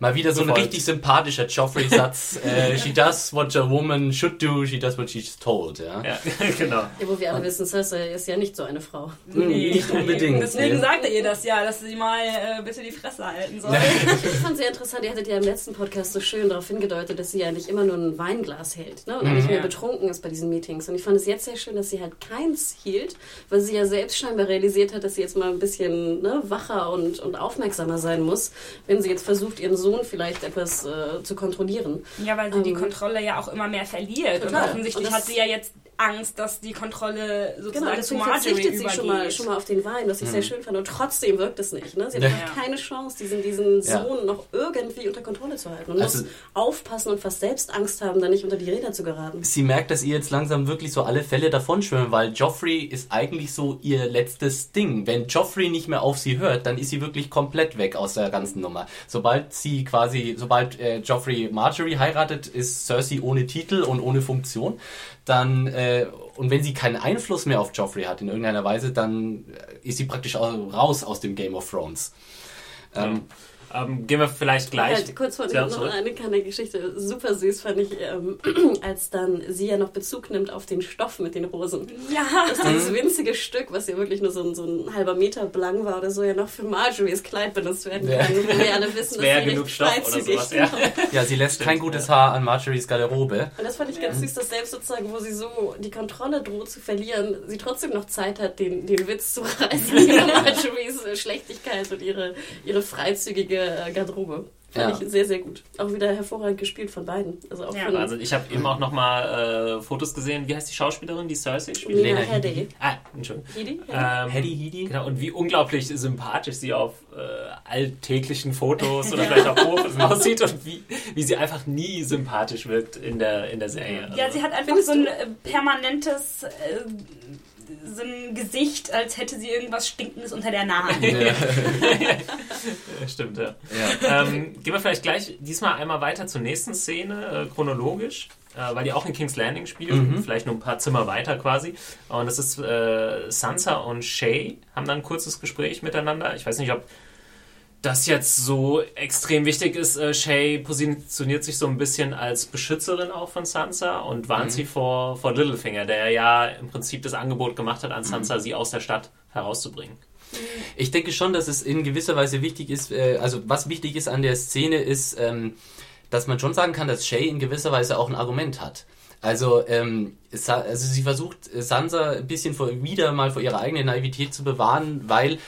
Mal wieder so ein richtig sympathischer Joffrey-Satz. *laughs* äh, she does what a woman should do, she does what she's told. Ja? Ja, *laughs* genau. Ja, wo wir alle wissen, Cersei ist ja nicht so eine Frau. Hm, Nicht unbedingt. Deswegen nee. sagt er ihr das ja, dass sie mal äh, bitte die Fresse halten soll. *laughs* Ich fand sehr interessant, ihr hattet ja im letzten Podcast so schön darauf hingedeutet, dass sie ja nicht immer nur ein Weinglas hält ne? und Mhm. nicht mehr Ja. betrunken ist bei diesen Meetings. Und ich fand es jetzt sehr schön, dass sie halt keins hielt, weil sie ja selbst scheinbar realisiert hat, dass sie jetzt mal ein bisschen ne, wacher und, und aufmerksamer sein muss, wenn sie jetzt versucht, ihren Sohn Person vielleicht etwas äh, zu kontrollieren. Ja, weil sie die Ähm, Kontrolle ja auch immer mehr verliert. Total. Und offensichtlich Und hat sie ja jetzt Angst, dass die Kontrolle Genau, sozusagen zu deswegen Marjorie verzichtet sie schon mal, schon mal auf den Wein, was ich sehr schön fand. Und trotzdem wirkt es nicht. Ne? Sie hat Ja. einfach keine Chance, diesen, diesen Ja. Sohn noch irgendwie unter Kontrolle zu halten. Und Also- muss aufpassen und fast selbst Angst haben, da nicht unter die Räder zu geraten. Sie merkt, dass ihr jetzt langsam wirklich so alle Fälle davonschwimmen, weil Joffrey ist eigentlich so ihr letztes Ding. Wenn Joffrey nicht mehr auf sie hört, dann ist sie wirklich komplett weg aus der ganzen Nummer. Sobald sie quasi, sobald äh, Joffrey Marjorie heiratet, ist Cersei ohne Titel und ohne Funktion. Dann, äh, und wenn sie keinen Einfluss mehr auf Joffrey hat in irgendeiner Weise, dann äh, ist sie praktisch au- raus aus dem Game of Thrones. Ähm, Ähm, gehen wir vielleicht gleich. Halt, kurz vor Ja, noch sorry. eine kleine Geschichte. Super süß fand ich, ähm, *clears throat* als dann sie ja noch Bezug nimmt auf den Stoff mit den Rosen. Ja, Dass dieses winzige Stück, was ja wirklich nur so ein, so ein halber Meter lang war oder so, ja noch für Marjorie's Kleid benutzt werden Ja. kann. Wo wir alle *laughs* wissen, wäre sie genug Stoff oder sowas. Ja. *laughs* ja, sie lässt kein gutes Haar an Marjories Garderobe. Und das fand ich ganz süß, dass selbst sozusagen, wo sie so die Kontrolle droht zu verlieren, sie trotzdem noch Zeit hat, den, den Witz zu reißen *laughs* über Marjorie's Schlechtigkeit und ihre, ihre freizügige äh, Garderobe. Fand Ja. ich sehr, sehr gut. Auch wieder hervorragend gespielt von beiden. Also auch Ja. von Also ich habe eben auch nochmal äh, Fotos gesehen. Wie heißt die Schauspielerin, die Cersei spielt? Lena Lena Headey. Ah, Entschuldigung. Headey? Ähm, Hedy Hedy? Genau, und wie unglaublich sympathisch sie auf äh, alltäglichen Fotos oder vielleicht auch Fotos *laughs* aussieht und wie, wie sie einfach nie sympathisch wirkt in der, in der Serie. Also, ja, sie hat einfach so ein äh, permanentes äh, so ein Gesicht, als hätte sie irgendwas Stinkendes unter der Nase. *laughs* Ja. Stimmt, ja. Ja. ähm, gehen wir vielleicht gleich diesmal einmal weiter zur nächsten Szene, äh, chronologisch, äh, weil die auch in King's Landing spielt, Mhm. vielleicht nur ein paar Zimmer weiter quasi. Und das ist äh, Sansa und Shay haben dann ein kurzes Gespräch miteinander. Ich weiß nicht, ob das jetzt so extrem wichtig ist. Äh, Shay positioniert sich so ein bisschen als Beschützerin auch von Sansa und warnt Mhm. sie vor, vor Littlefinger, der ja im Prinzip das Angebot gemacht hat an Sansa, Mhm. sie aus der Stadt herauszubringen. Ich denke schon, dass es in gewisser Weise wichtig ist, äh, also was wichtig ist an der Szene ist, ähm, dass man schon sagen kann, dass Shay in gewisser Weise auch ein Argument hat. Also, ähm, also sie versucht Sansa ein bisschen vor, wieder mal vor ihrer eigenen Naivität zu bewahren, weil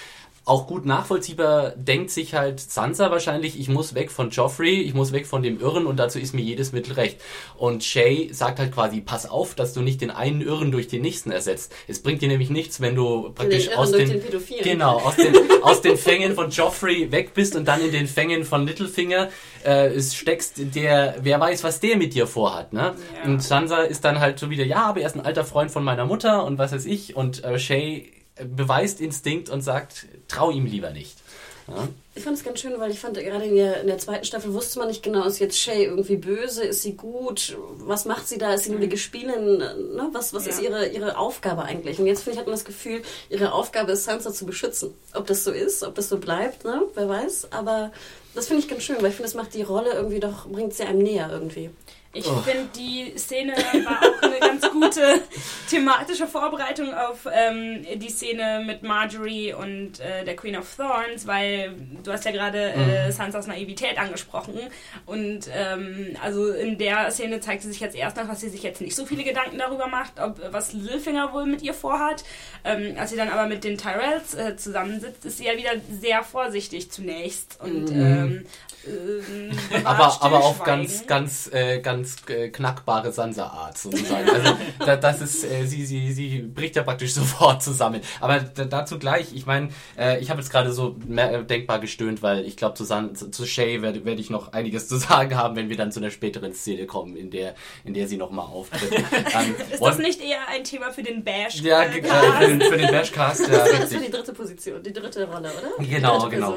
auch gut nachvollziehbar denkt sich halt Sansa wahrscheinlich, ich muss weg von Joffrey, ich muss weg von dem Irren und dazu ist mir jedes Mittel recht. Und Shay sagt halt quasi, pass auf, dass du nicht den einen Irren durch den nächsten ersetzt. Es bringt dir nämlich nichts, wenn du praktisch Irren aus den, den genau, aus den, aus den Fängen von Joffrey weg bist und dann in den Fängen von Littlefinger äh, es steckst, der, wer weiß, was der mit dir vorhat, ne? Ja. Und Sansa ist dann halt so wieder, ja, aber er ist ein alter Freund von meiner Mutter und was weiß ich und äh, Shay beweist Instinkt und sagt, trau ihm lieber nicht. Ja? Ich fand es ganz schön, weil ich fand, gerade in der, in der zweiten Staffel wusste man nicht genau, ist jetzt Shay irgendwie böse, ist sie gut, was macht sie da, ist sie nur die Gespielin, ne? was, was Ja. ist ihre, ihre Aufgabe eigentlich? Und jetzt finde ich, hat man das Gefühl, ihre Aufgabe ist, Sansa zu beschützen. Ob das so ist, ob das so bleibt, ne? wer weiß, aber das finde ich ganz schön, weil ich finde, das macht die Rolle irgendwie doch, bringt sie einem näher irgendwie. Ich Oh. finde, die Szene war auch eine ganz gute thematische Vorbereitung auf ähm, die Szene mit Marjorie und äh, der Queen of Thorns, weil du hast ja gerade äh, Sansas Naivität angesprochen und ähm, also in der Szene zeigt sie sich jetzt erst noch, dass sie sich jetzt nicht so viele Gedanken darüber macht, ob was Littlefinger wohl mit ihr vorhat. Ähm, als sie dann aber mit den Tyrells äh, zusammensitzt, ist sie ja wieder sehr vorsichtig zunächst und ähm, ähm, bewahrt Aber, aber Stillschweigen. ganz, ganz, äh, ganz äh, knackbare Sansa-Art sozusagen. Also *laughs* da, das ist, äh, sie, sie, sie bricht ja praktisch *laughs* sofort zusammen. Aber da, dazu gleich, ich meine, äh, ich habe jetzt gerade so mehr, äh, denkbar gestöhnt, weil ich glaube, zu, San- zu, Shay werde werd ich noch einiges *laughs* zu sagen haben, wenn wir dann zu einer späteren Szene kommen, in der, in der sie nochmal auftritt. Ähm, Ist das nicht eher ein Thema für den Bash? ja, äh, äh, für den, für den Bashcast, ja, Das richtig. die dritte Position, die dritte Rolle, oder? Genau, dritte genau.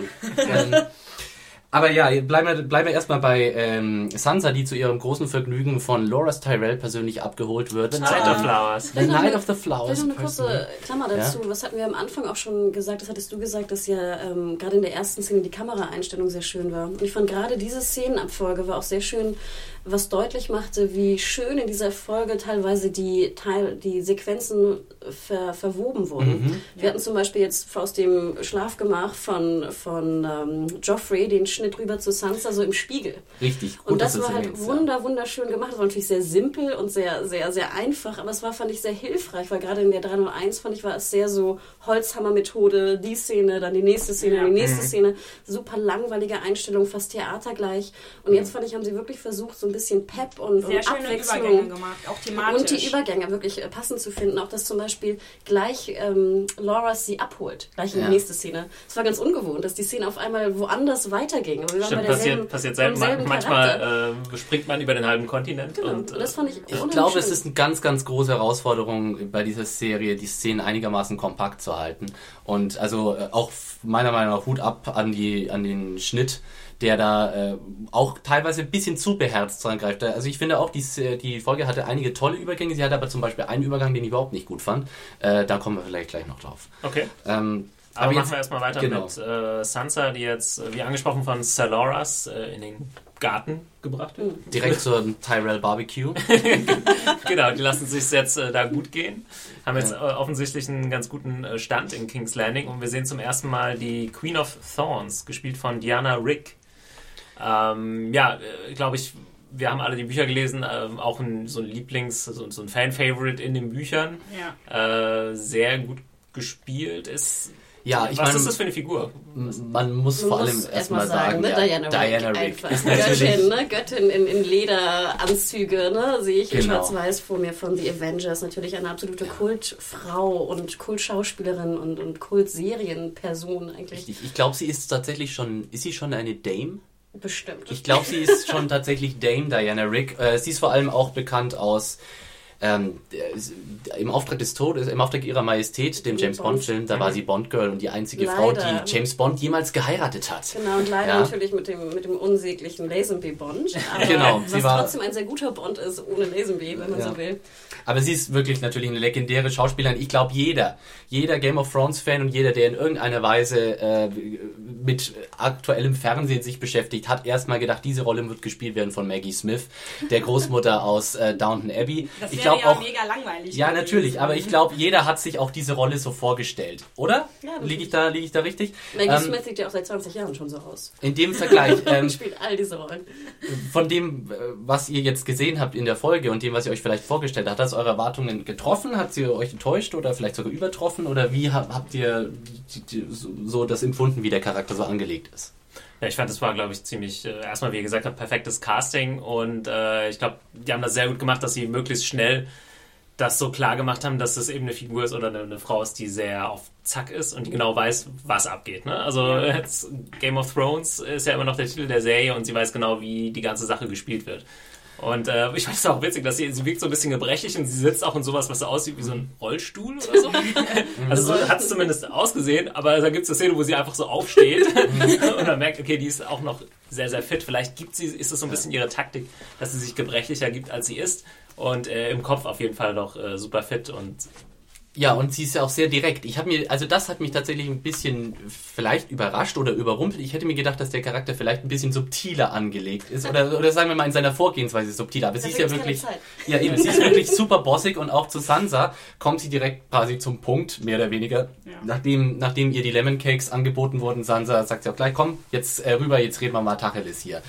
Ähm, aber ja, bleiben wir, bleiben wir erstmal bei ähm, Sansa, die zu ihrem großen Vergnügen von Loras Tyrell persönlich abgeholt wird. Night of Flowers. The Night of the Flowers. Vielleicht noch eine kurze Klammer dazu. Was hatten wir am Anfang auch schon gesagt? Das hattest du gesagt, dass ja ähm, gerade in der ersten Szene die Kameraeinstellung sehr schön war. Und ich fand gerade diese Szenenabfolge war auch sehr schön, was deutlich machte, wie schön in dieser Folge teilweise die, Teil, die Sequenzen ver, verwoben wurden. Mhm. Wir hatten zum Beispiel jetzt aus dem Schlafgemach von, von ähm, Joffrey den Schnitt rüber zu Sansa, so im Spiegel. Richtig, gut, Und das war halt ja. wunder, wunderschön gemacht. Das war natürlich sehr simpel und sehr, sehr, sehr einfach, aber es war, fand ich, sehr hilfreich, weil gerade in der 301, fand ich, war es sehr so Holzhammer-Methode, die Szene, dann die nächste Szene, Ja. die nächste Szene. Super langweilige Einstellung, fast theatergleich. Und jetzt fand ich, haben sie wirklich versucht, so ein bisschen Pep und, Sehr und schöne Abwechslung. Übergänge gemacht, auch thematisch. Und die Übergänge wirklich äh, passend zu finden. Auch dass zum Beispiel gleich ähm, Laura sie abholt, gleich in Ja. die nächste Szene. Es war ganz ungewohnt, dass die Szene auf einmal woanders weiterging. Aber wir waren Stimmt, bei passiert, passiert selten. Manchmal äh, springt man über den halben Kontinent. Genau, Und, und das fand ich Ich glaube, es ist eine ganz, ganz große Herausforderung bei dieser Serie, die Szenen einigermaßen kompakt zu halten. Und also äh, auch meiner Meinung nach Hut ab an, die, an den Schnitt, der da äh, auch teilweise ein bisschen zu beherzt dran greift. Also ich finde auch, die, die Folge hatte einige tolle Übergänge. Sie hatte aber zum Beispiel einen Übergang, den ich überhaupt nicht gut fand. Äh, da kommen wir vielleicht gleich noch drauf. okay. Ähm, Aber, machen jetzt- wir erstmal weiter genau. mit äh, Sansa, die jetzt, äh, wie angesprochen, von Saloras äh, in den Garten gebracht wird. direkt *laughs* zum Tyrell Barbecue. *laughs* genau, die lassen sich jetzt äh, da gut gehen. Haben jetzt äh, offensichtlich einen ganz guten äh, Stand in King's Landing und wir sehen zum ersten Mal die Queen of Thorns, gespielt von Diana Rick. Ähm, ja, äh, glaube ich, wir haben alle die Bücher gelesen, ähm, auch ein, so ein Lieblings-, so, so ein Fan-Favorite in den Büchern. Ja. Äh, sehr gut gespielt ist. Ja, ich Was meine, ist das für eine Figur? man muss Man vor allem erst erstmal mal sagen, sagen, ne? ja, Diana, Diana Rick, Rick ist natürlich Göttin, ne? Göttin in, in Lederanzüge, ne? sehe ich in Genau. Schwarz-Weiß vor mir von The Avengers. Natürlich eine absolute Kultfrau und Kultschauspielerin und, und Kultserienperson eigentlich. Richtig. Ich glaube, sie ist tatsächlich schon, ist sie schon eine Dame? Bestimmt. Ich glaube, sie ist schon tatsächlich Dame Diana Rick. Äh, sie ist vor allem auch bekannt aus ähm, äh, im Auftrag des Todes, im Auftrag ihrer Majestät, dem James Bond. Bond Film. Da war sie Bond Girl und die einzige Leider. Frau, die James Bond jemals geheiratet hat. Genau, und leider Ja. natürlich mit dem, mit dem unsäglichen Lazenby-Bond. *laughs* Aber Genau, sie was war- trotzdem ein sehr guter Bond ist, ohne Lazenby, wenn man Ja. so will. Aber sie ist wirklich natürlich eine legendäre Schauspielerin. Ich glaube, jeder, jeder Game of Thrones Fan und jeder, der in irgendeiner Weise äh, mit aktuellem Fernsehen sich beschäftigt, hat erstmal gedacht, diese Rolle wird gespielt werden von Maggie Smith, der Großmutter aus äh, Downton Abbey. Das ich wäre glaube ja auch, mega langweilig. ja gewesen. natürlich, aber ich glaube, jeder hat sich auch diese Rolle so vorgestellt, oder? Ja, liege ich da, liege ich da richtig? Maggie Ähm, Smith sieht ja auch seit 20 Jahren schon so aus. in dem Vergleich, *laughs* ähm, spielt all diese Rollen. von dem, äh, was ihr jetzt gesehen habt in der Folge und dem, was ihr euch vielleicht vorgestellt habt, hat das eure Erwartungen getroffen? Hat sie euch enttäuscht oder vielleicht sogar übertroffen? Oder wie ha- habt ihr so das empfunden, wie der Charakter so angelegt ist? Ja, ich fand, das war, glaube ich, ziemlich, äh, erstmal, wie ihr gesagt habt, perfektes Casting und äh, ich glaube, die haben das sehr gut gemacht, dass sie möglichst schnell das so klar gemacht haben, dass das eben eine Figur ist oder eine, eine Frau ist, die sehr auf Zack ist und die genau weiß, was abgeht. Ne? Also Game of Thrones ist ja immer noch der Titel der Serie und sie weiß genau, wie die ganze Sache gespielt wird. Und äh, ich fand es auch witzig, dass sie, sie wirkt so ein bisschen gebrechlich und sie sitzt auch in sowas, was so aussieht wie so ein Rollstuhl oder so. *laughs* Also so hat es zumindest ausgesehen, aber da gibt es eine Szene, wo sie einfach so aufsteht *laughs* und man merkt, okay, die ist auch noch sehr, sehr fit. Vielleicht gibt sie, ist es so ein bisschen ihre Taktik, dass sie sich gebrechlicher gibt, als sie ist. Und äh, im Kopf auf jeden Fall noch äh, super fit und Ja, und sie ist ja auch sehr direkt. Ich habe mir, also das hat mich tatsächlich ein bisschen vielleicht überrascht oder überrumpelt. Ich hätte mir gedacht, dass der Charakter vielleicht ein bisschen subtiler angelegt ist oder, oder sagen wir mal in seiner Vorgehensweise subtiler. Aber sie ist ja wirklich, ja eben, sie ist wirklich super bossig und auch zu Sansa kommt sie direkt quasi zum Punkt, mehr oder weniger. Ja. Nachdem, nachdem ihr die Lemon Cakes angeboten wurden, Sansa sagt sie auch gleich, komm, jetzt äh, rüber, jetzt reden wir mal Tacheles hier.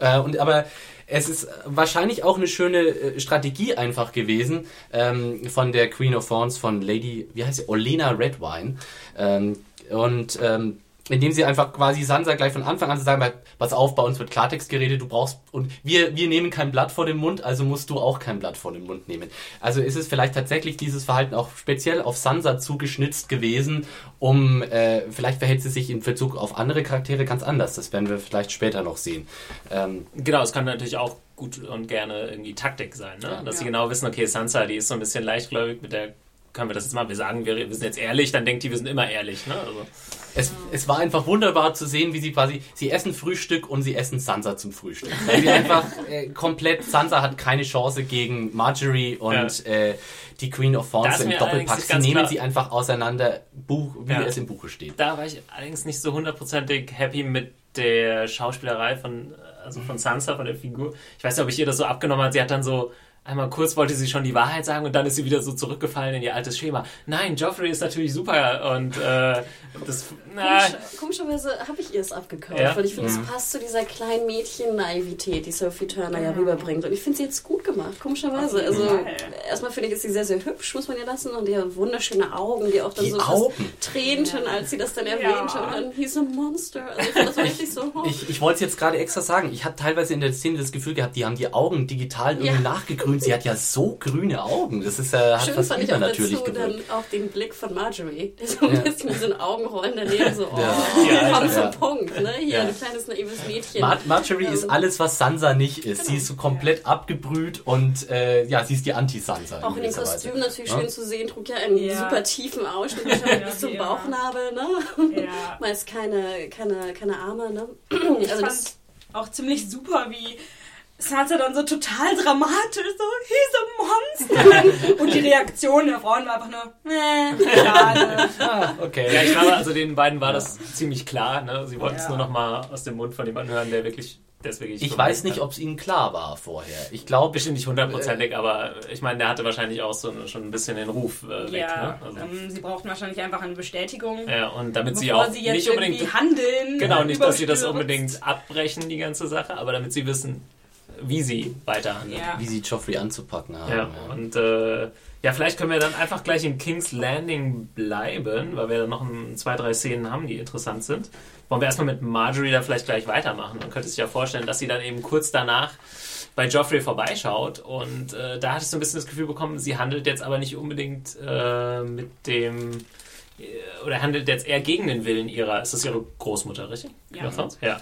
Äh, und aber es ist wahrscheinlich auch eine schöne äh, Strategie einfach gewesen ähm, von der Queen of Thorns, von Lady, wie heißt sie, Olena Redwine. Ähm, und ähm, indem sie einfach quasi Sansa gleich von Anfang an zu sagen, pass auf, bei uns wird Klartext geredet, du brauchst, und wir, wir nehmen kein Blatt vor den Mund, also musst du auch kein Blatt vor den Mund nehmen. Also ist es vielleicht tatsächlich dieses Verhalten auch speziell auf Sansa zugeschnitzt gewesen, um, äh, vielleicht verhält sie sich in Bezug auf andere Charaktere ganz anders, das werden wir vielleicht später noch sehen. Ähm, Genau, es kann natürlich auch gut und gerne irgendwie Taktik sein, ne? Ja. dass sie Ja. genau wissen, okay, Sansa, die ist so ein bisschen leichtgläubig, mit der können wir das jetzt mal, wir sagen, wir, wir sind jetzt ehrlich, dann denkt die, wir sind immer ehrlich. Ne? Also, Es, es war einfach wunderbar zu sehen, wie sie quasi, sie essen Frühstück und sie essen Sansa zum Frühstück. Weil sie einfach äh, komplett, Sansa hat keine Chance gegen Marjorie und äh, die Queen of Thorns im Doppelpack. Sie nehmen klar- sie einfach auseinander, Buch, wie Ja. es im Buche steht. da war ich allerdings nicht so hundertprozentig happy mit der Schauspielerei von, also von Sansa, von der Figur. Ich weiß nicht, ob ich ihr das so abgenommen habe. Sie hat dann so einmal kurz wollte sie schon die Wahrheit sagen und dann ist sie wieder so zurückgefallen in ihr altes Schema. Nein, Joffrey ist natürlich super und äh, das, na, Komisch, komischerweise habe ich ihr es abgekauft, Ja? weil ich finde, Mhm. es passt zu dieser kleinen Mädchen-Naivität, die Sophie Turner ja rüberbringt. Und ich finde sie jetzt gut gemacht, komischerweise. Also, erstmal finde ich, ist sie sehr, sehr hübsch, muss man ihr lassen. Und ihre wunderschöne Augen, die auch dann Die so fast Augen? tränten, als sie das dann erwähnte. Und dann, he's a monster. Also, ich das war richtig so, Ich, ich wollte es jetzt gerade extra sagen. Ich habe teilweise in der Szene das Gefühl gehabt, die haben die Augen digital irgendwie Ja. nachgegrünt. Sie hat ja so grüne Augen. Das ist äh, hat Schön fast fand ich auch übernatürlich dazu dann auch den Blick von Marjorie, der *laughs* so ein Ja. bisschen mit so einen Augenrollen daneben so, oh, Ja, komm ja. zum Punkt, ne? Hier, Ja. ein kleines naives Mädchen. Mar Marjorie Ähm, ist alles, was Sansa nicht ist. Sie ist so komplett abgebrüht und äh, ja, sie ist die Anti-Sansa. in Auch in dem gewisser Kostüm Weise. natürlich Ja? schön zu sehen, trug ja einen Ja. super tiefen Ausschnitt *laughs* Ja, bis zum wie. Bauchnabel, ne? Ja. *laughs* Meist keine, keine, keine Arme, ne? *clears throat* Ich Also fand das, auch ziemlich super, wie Sansa dann so total dramatisch so, he's a monster. Und die Reaktion der Frauen war einfach nur, äh, schade. Ah, okay. ja, ich glaube, also den beiden war das ziemlich klar. Ne? Sie wollten es Ja. nur noch mal aus dem Mund von jemandem hören, der wirklich, Ich weiß nicht, ob es ihnen klar war vorher. Ich glaube, Bestimmt nicht hundertprozentig, aber ich meine, der hatte wahrscheinlich auch so schon ein bisschen den Ruf äh, weg. Ja, Ne? Also, ähm, sie brauchten wahrscheinlich einfach eine Bestätigung. ja, und damit sie auch sie jetzt nicht irgendwie unbedingt handeln. Genau, äh, nicht, dass sie das unbedingt abbrechen, die ganze Sache, aber damit sie wissen, wie sie weiterhandeln. Ja. wie sie Joffrey anzupacken haben. Ja, ja. und äh, ja, vielleicht können wir dann einfach gleich in King's Landing bleiben, weil wir dann noch ein, zwei, drei Szenen haben, die interessant sind. Wollen wir erstmal mit Marjorie da vielleicht gleich weitermachen? Man könnte sich ja vorstellen, dass sie dann eben kurz danach bei Joffrey vorbeischaut und äh, da hatte ich so ein bisschen das Gefühl bekommen, sie handelt jetzt aber nicht unbedingt äh, mit dem äh, oder handelt jetzt eher gegen den Willen ihrer, ist das ihre Großmutter, richtig? Ja. Ja.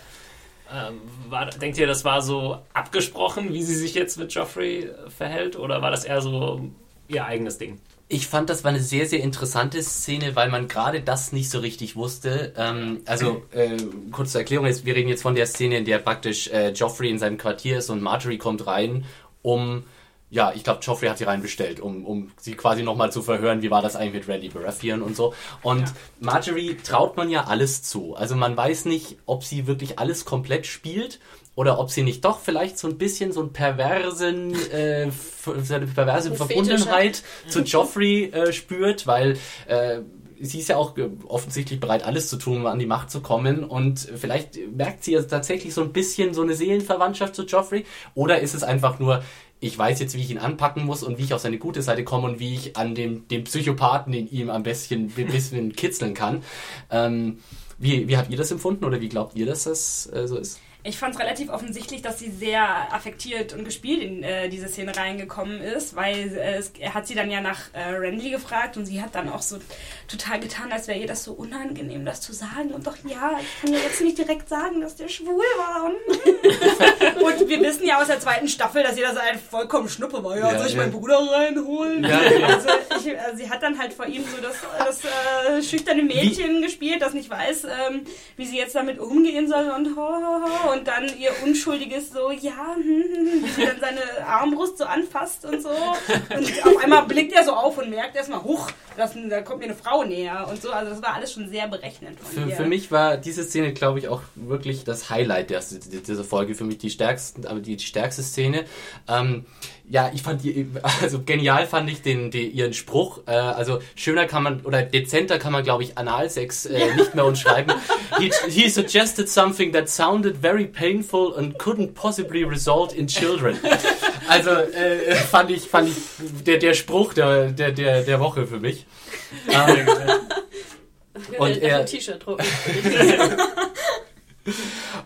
Ähm, war, denkt ihr, das war so abgesprochen, wie sie sich jetzt mit Joffrey äh, verhält, oder war das eher so ihr eigenes Ding? Ich fand, das war eine sehr, sehr interessante Szene, weil man gerade das nicht so richtig wusste. Ähm, also, äh, kurz zur Erklärung, wir reden jetzt von der Szene, in der praktisch äh, Joffrey in seinem Quartier ist und Marjorie kommt rein, um, ja, ich glaube, Joffrey hat sie reinbestellt, um, um sie quasi nochmal zu verhören, wie war das eigentlich mit Randy Baratheon und so. Und Ja. Marjorie traut man ja alles zu. Also man weiß nicht, ob sie wirklich alles komplett spielt oder ob sie nicht doch vielleicht so ein bisschen so einen perversen, äh, so eine perverse Verbundenheit *laughs* zu Joffrey äh, spürt, weil äh, sie ist ja auch äh, offensichtlich bereit, alles zu tun, um an die Macht zu kommen. Und vielleicht merkt sie ja tatsächlich so ein bisschen so eine Seelenverwandtschaft zu Joffrey. Oder ist es einfach nur, ich weiß jetzt, wie ich ihn anpacken muss und wie ich auf seine gute Seite komme und wie ich an dem, dem Psychopathen in ihm am besten ein bisschen kitzeln kann. Ähm, wie, wie habt ihr das empfunden oder wie glaubt ihr, dass das äh, so ist? Ich fand es relativ offensichtlich, dass sie sehr affektiert und gespielt in äh, diese Szene reingekommen ist, weil äh, es, er hat sie dann ja nach äh, Renly gefragt und sie hat dann auch so total getan, als wäre ihr das so unangenehm, das zu sagen. Und doch, ja, ich kann ja jetzt nicht direkt sagen, dass der schwul war. *laughs* und wir wissen ja aus der zweiten Staffel, dass ihr das ein vollkommen Schnuppe war. Ja, Ja, soll ich ja. meinen Bruder reinholen? Ja, ja. Also ich, äh, sie hat dann halt vor ihm so das, das äh, schüchterne Mädchen gespielt, das nicht weiß, ähm, wie sie jetzt damit umgehen soll und ho, ho, ho, *laughs* und dann ihr unschuldiges so, ja, hm, hm, hm, wie sie dann seine Armbrust so anfasst und so. Und auf einmal blickt er so auf und merkt erstmal, huch, das, da kommt mir eine Frau näher und so. Also das war alles schon sehr berechnend von Für, für mich war diese Szene, glaube ich, auch wirklich das Highlight der, dieser Folge. Für mich die stärkste, aber die, die stärkste Szene. Ähm, ja, ich fand die, also genial fand ich den, den ihren Spruch. Äh, also schöner kann man oder dezenter kann man, glaube ich, Analsex äh, *laughs* nicht mehr umschreiben. He, he suggested something that sounded very painful and couldn't possibly result in children. Also äh, fand ich, fand ich der, der Spruch der, der, der, der Woche für mich. *laughs* Ähm, Und er- ein T-Shirt drucken. *laughs*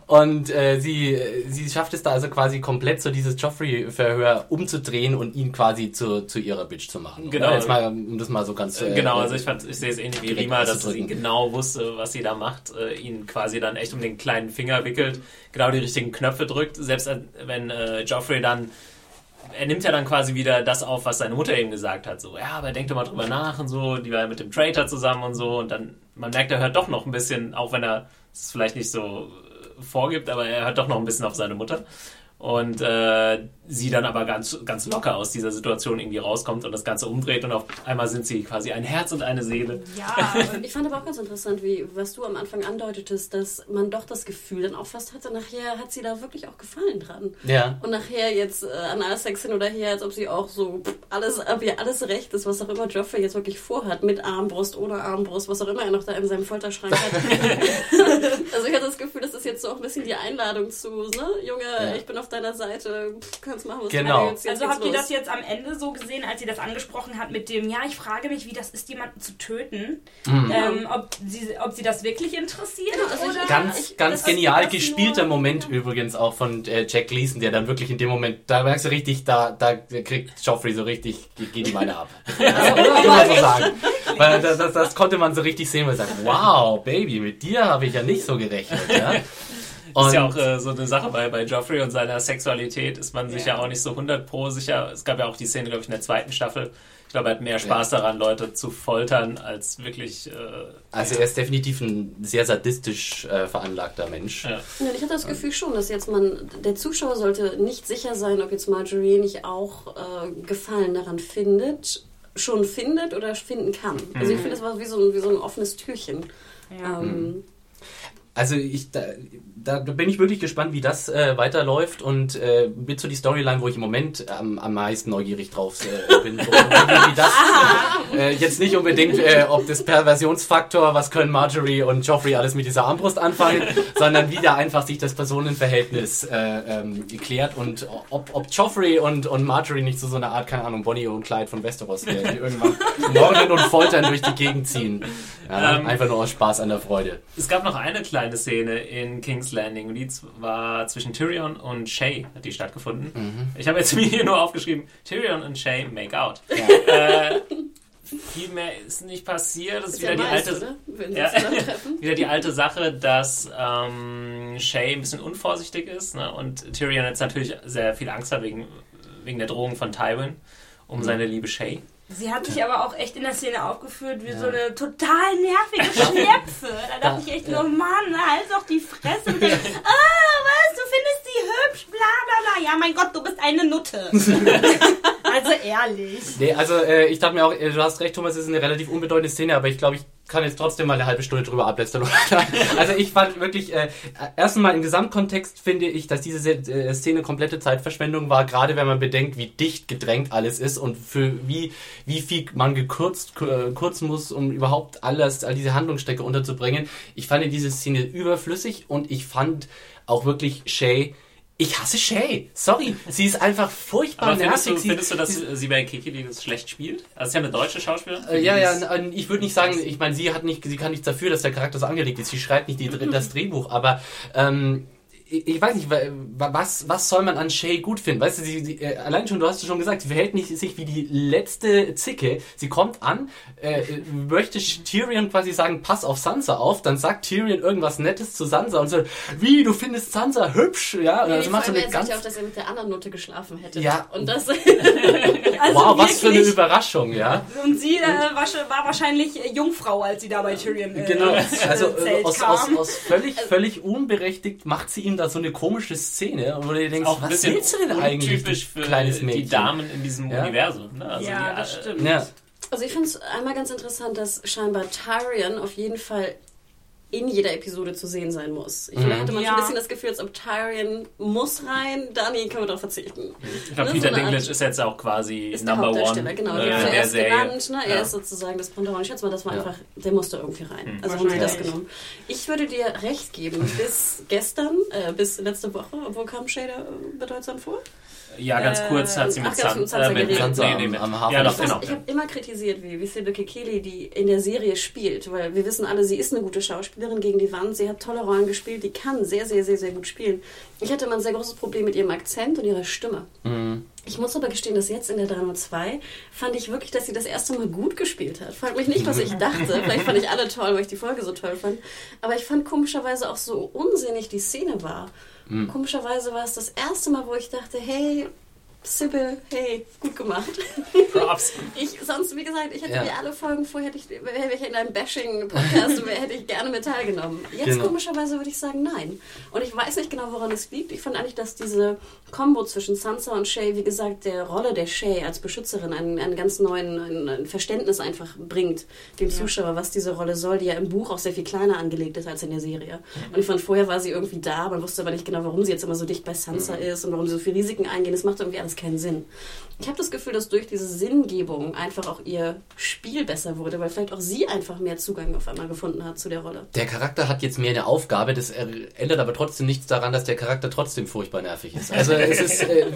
Und äh, sie, sie schafft es da also quasi komplett so dieses Joffrey-Verhör umzudrehen und ihn quasi zu, zu ihrer Bitch zu machen. Genau. Oder? Jetzt mal, um das mal so ganz. äh, genau, also ich, fand, ich sehe es ähnlich wie Rima, dass sie genau wusste, was sie da macht, äh, ihn quasi dann echt um den kleinen Finger wickelt, genau die richtigen Knöpfe drückt, selbst äh, wenn äh, Joffrey dann er nimmt ja dann quasi wieder das auf, was seine Mutter eben gesagt hat. So, ja, aber denk doch mal drüber nach und so. Die war ja mit dem Traitor zusammen und so. Und dann, man merkt, er hört doch noch ein bisschen, auch wenn er es vielleicht nicht so äh, vorgibt, aber er hört doch noch ein bisschen auf seine Mutter. Und äh, sie dann aber ganz, ganz locker aus dieser Situation irgendwie rauskommt und das Ganze umdreht und auf einmal sind sie quasi ein Herz und eine Seele. Ja, Ich fand aber auch ganz interessant, wie was du am Anfang andeutetest, dass man doch das Gefühl dann auch fast hatte, nachher hat sie da wirklich auch Gefallen dran. Ja. Und nachher jetzt äh, Analsex hin oder her, als ob sie auch so pff, alles, ob ihr alles recht ist, was auch immer Joffrey jetzt wirklich vorhat, mit Armbrust, ohne Armbrust, was auch immer er noch da in seinem Folterschrank hat. *laughs* also ich hatte das Gefühl, das ist jetzt so auch ein bisschen die Einladung zu, ne, Junge, Ja. ich bin auf deiner Seite, pff, kannst machen, was Genau. willst. Jetzt Also habt ihr das jetzt am Ende so gesehen, als sie das angesprochen hat mit dem, ja, ich frage mich, wie das ist, jemanden zu töten, ähm, ob, sie, ob sie das wirklich interessiert also ich- oder... Ganz, ich- ganz das- genial das gespielter Moment übrigens auch von äh, Jack Gleason, der dann wirklich in dem Moment, da merkst du richtig, da, da kriegt Joffrey so richtig, geht die Beine ab. *laughs* Also, muss *laughs* man so sagen. Weil das, das, das konnte man so richtig sehen, weil er sagt, wow, Baby, mit dir habe ich ja nicht so gerechnet. Ja? *laughs* Das ist ja Und- auch äh, so eine Sache bei, bei Joffrey und seiner Sexualität ist man sich ja auch nicht so 100 pro sicher. Es gab ja auch die Szene, glaube ich, in der zweiten Staffel. Ich glaube, er hat mehr Spaß daran, Leute zu foltern, als wirklich. Äh, Also er ist definitiv ein sehr sadistisch äh, veranlagter Mensch. ja. Ja, ich hatte das Gefühl schon, dass jetzt man, der Zuschauer sollte nicht sicher sein, ob jetzt Marjorie nicht auch äh, Gefallen daran findet, schon findet oder finden kann. Also ich finde, das war wie so, ein- wie so ein offenes Türchen. Ja. Ähm, Also ich, da, da bin ich wirklich gespannt, wie das äh, weiterläuft und äh, mit so die Storyline, wo ich im Moment am, am meisten neugierig drauf äh, bin. *laughs* Wie, das, äh, jetzt nicht unbedingt, äh, ob das Perversionsfaktor, was können Marjorie und Joffrey alles mit dieser Armbrust anfangen, *laughs* sondern wie da einfach sich das Personenverhältnis äh, ähm, klärt und ob, ob Joffrey und, und Marjorie nicht zu so einer Art, keine Ahnung, Bonnie und Clyde von Westeros werden, die irgendwann morden *laughs* und foltern durch die Gegend ziehen. Ja, Ähm, einfach nur aus Spaß an der Freude. Es gab noch eine kleine Szene in King's Landing und die war zwischen Tyrion und Shay, hat die stattgefunden. Mhm. Ich habe jetzt *laughs* mir hier nur aufgeschrieben, Tyrion und Shay make out. Äh, viel mehr ist nicht passiert. Das ist ist wieder ja die meist, alte, Ja. *laughs* wieder die alte Sache, dass ähm, Shay ein bisschen unvorsichtig ist ne? und Tyrion jetzt natürlich sehr viel Angst hat wegen, wegen der Drohung von Tywin um Mhm. seine liebe Shay. Sie hat sich aber auch echt in der Szene aufgeführt wie so eine total nervige *laughs* Schnepfe. Da dachte ich echt nur, Mann, halt doch die Fresse. Und dann, ah, was, du findest sie hübsch, bla bla bla. Ja, mein Gott, du bist eine Nutte. *laughs* also ehrlich. Nee, also äh, ich dachte mir auch, äh, du hast recht, Thomas, es ist eine relativ unbedeutende Szene, aber ich glaube, ich kann jetzt trotzdem mal eine halbe Stunde drüber ablästern. *laughs* also ich fand wirklich, äh, erst einmal im Gesamtkontext finde ich, dass diese Se- äh, Szene komplette Zeitverschwendung war, gerade wenn man bedenkt, wie dicht gedrängt alles ist und für wie, wie viel man gekürzt äh, kurzen muss, um überhaupt alles, all diese Handlungsstrecke unterzubringen. Ich fand diese Szene überflüssig und ich fand auch wirklich Shay ich hasse Shay. Sorry. Sie ist einfach furchtbar Aber findest nervig. du, findest du, dass sie- sie bei Kikili das schlecht spielt? Also, ist ja eine deutsche Schauspielerin. Äh, ja, ja, ich würde nicht sagen, ich meine, sie hat nicht, sie kann nichts dafür, dass der Charakter so angelegt ist. Sie schreibt nicht die, *laughs* das Drehbuch, aber ähm, ich weiß nicht, wa- was, was soll man an Shay gut finden? Weißt du, sie, sie, äh, allein schon, du hast es schon gesagt, sie verhält nicht sich wie die letzte Zicke. Sie kommt an, äh, möchte Tyrion quasi sagen, pass auf Sansa auf, dann sagt Tyrion irgendwas Nettes zu Sansa und so, wie, du findest Sansa hübsch? Ja, Nee, also macht so eine er ganz, auch, dass er mit der anderen Nutte geschlafen hätte. Ja. Und das *laughs* Also wow, was für eine. Überraschung, ja. Und sie äh, war, wahrscheinlich äh, Jungfrau, als sie da bei Tyrion äh, Genau, äh, also äh, aus, aus, aus völlig, völlig unberechtigt macht sie ihm da so eine komische Szene, wo du dir denkst, auch was willst du denn eigentlich, untypisch du für kleines Mädchen? die Damen in diesem Ja. Universum. Ne? Also ja, die, das äh, stimmt. Ja, Also ich finde es einmal ganz interessant, dass scheinbar Tyrion auf jeden Fall in jeder Episode zu sehen sein muss. Ich Mhm. hatte man Ja. schon ein bisschen das Gefühl, als ob Tyrion muss rein, Dani können wir darauf verzichten. Ich glaube, Ne, Peter so Dinklage ist jetzt auch quasi Ist der Number Hauptdarsteller, One genau. äh, der der zuerst Serie. genannt, ne? Er Ja. ist sozusagen das Pendant. Ich schätze mal, das war Ja. einfach, der musste irgendwie rein. Hm. Also haben sie das genommen. Ich würde dir recht geben, *laughs* bis gestern, äh, bis letzte Woche, wo kam Shader äh, bedeutsam vor? Ja, ganz Äh, kurz hat sie mit mit Sansa äh, mit- geredet. Sansa nee, nee, mit- am Hafen. Ja, doch, Ich genau. Ich habe immer kritisiert, wie, wie Silke Kekeli, die in der Serie spielt, weil wir wissen alle, sie ist eine gute Schauspielerin gegen die Wand, sie hat tolle Rollen gespielt, die kann sehr, sehr, sehr, sehr gut spielen. Ich hatte immer ein sehr großes Problem mit ihrem Akzent und ihrer Stimme. Mhm. Ich muss aber gestehen, dass jetzt in der 302 fand ich wirklich, dass sie das erste Mal gut gespielt hat. Frag mich nicht, was ich dachte. Vielleicht fand ich alle toll, weil ich die Folge so toll fand. Aber ich fand komischerweise auch so unsinnig die Szene war. Komischerweise war es das erste Mal, wo ich dachte, hey, Sybil, hey, gut gemacht. Props. Ich, sonst, wie gesagt, ich hätte Ja. mir alle Folgen vorher, hätte ich, wäre ich in einem Bashing-Podcast, *laughs* hätte ich gerne mit teilgenommen. Jetzt Genau. komischerweise würde ich sagen, nein. Und ich weiß nicht genau, woran es liegt. Ich fand eigentlich, dass diese Kombo zwischen Sansa und Shay, wie gesagt, der Rolle der Shay als Beschützerin einen, einen ganz neuen ein, ein Verständnis einfach bringt, dem Zuschauer, was diese Rolle soll, die ja im Buch auch sehr viel kleiner angelegt ist als in der Serie. Und ich fand, vorher war sie irgendwie da, man wusste aber nicht genau, warum sie jetzt immer so dicht bei Sansa ist und warum sie so viele Risiken eingehen. Das macht irgendwie alles keinen Sinn. Ich habe das Gefühl, dass durch diese Sinngebung einfach auch ihr Spiel besser wurde, weil vielleicht auch sie einfach mehr Zugang auf einmal gefunden hat zu der Rolle. Der Charakter hat jetzt mehr eine Aufgabe, das er- ändert aber trotzdem nichts daran, dass der Charakter trotzdem furchtbar nervig ist. Also es ist äh,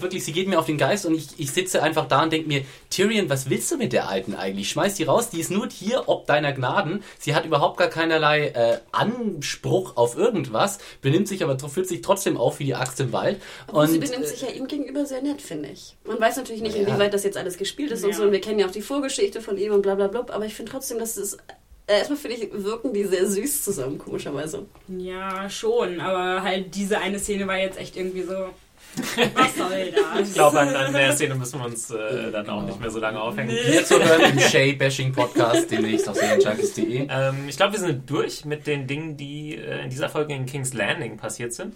wirklich, sie geht mir auf den Geist und ich, ich sitze einfach da und denke mir, Tyrion, was willst du mit der Alten eigentlich? Schmeiß die raus, die ist nur hier ob deiner Gnaden. Sie hat überhaupt gar keinerlei äh, Anspruch auf irgendwas, benimmt sich aber fühlt sich trotzdem auf wie die Axt im Wald. Und sie benimmt sich ja ihm gegenüber sehr nett, finde ich. Man weiß natürlich nicht, Ja. inwieweit das jetzt alles gespielt ist und Ja. so. Und wir kennen ja auch die Vorgeschichte von ihm und bla bla bla. Aber ich finde trotzdem, dass es. Äh, erstmal finde ich, wirken die sehr süß zusammen, komischerweise. Ja, schon, aber halt diese eine Szene war jetzt echt irgendwie so. Was soll das? Ich glaube, an, an der Szene müssen wir uns äh, dann auch nicht mehr so lange aufhängen. hier zu hören im Shay-Bashing-Podcast demnächst auf serienjunkies.de. Ähm, ich glaube, wir sind durch mit den Dingen, die äh, in dieser Folge in King's Landing passiert sind.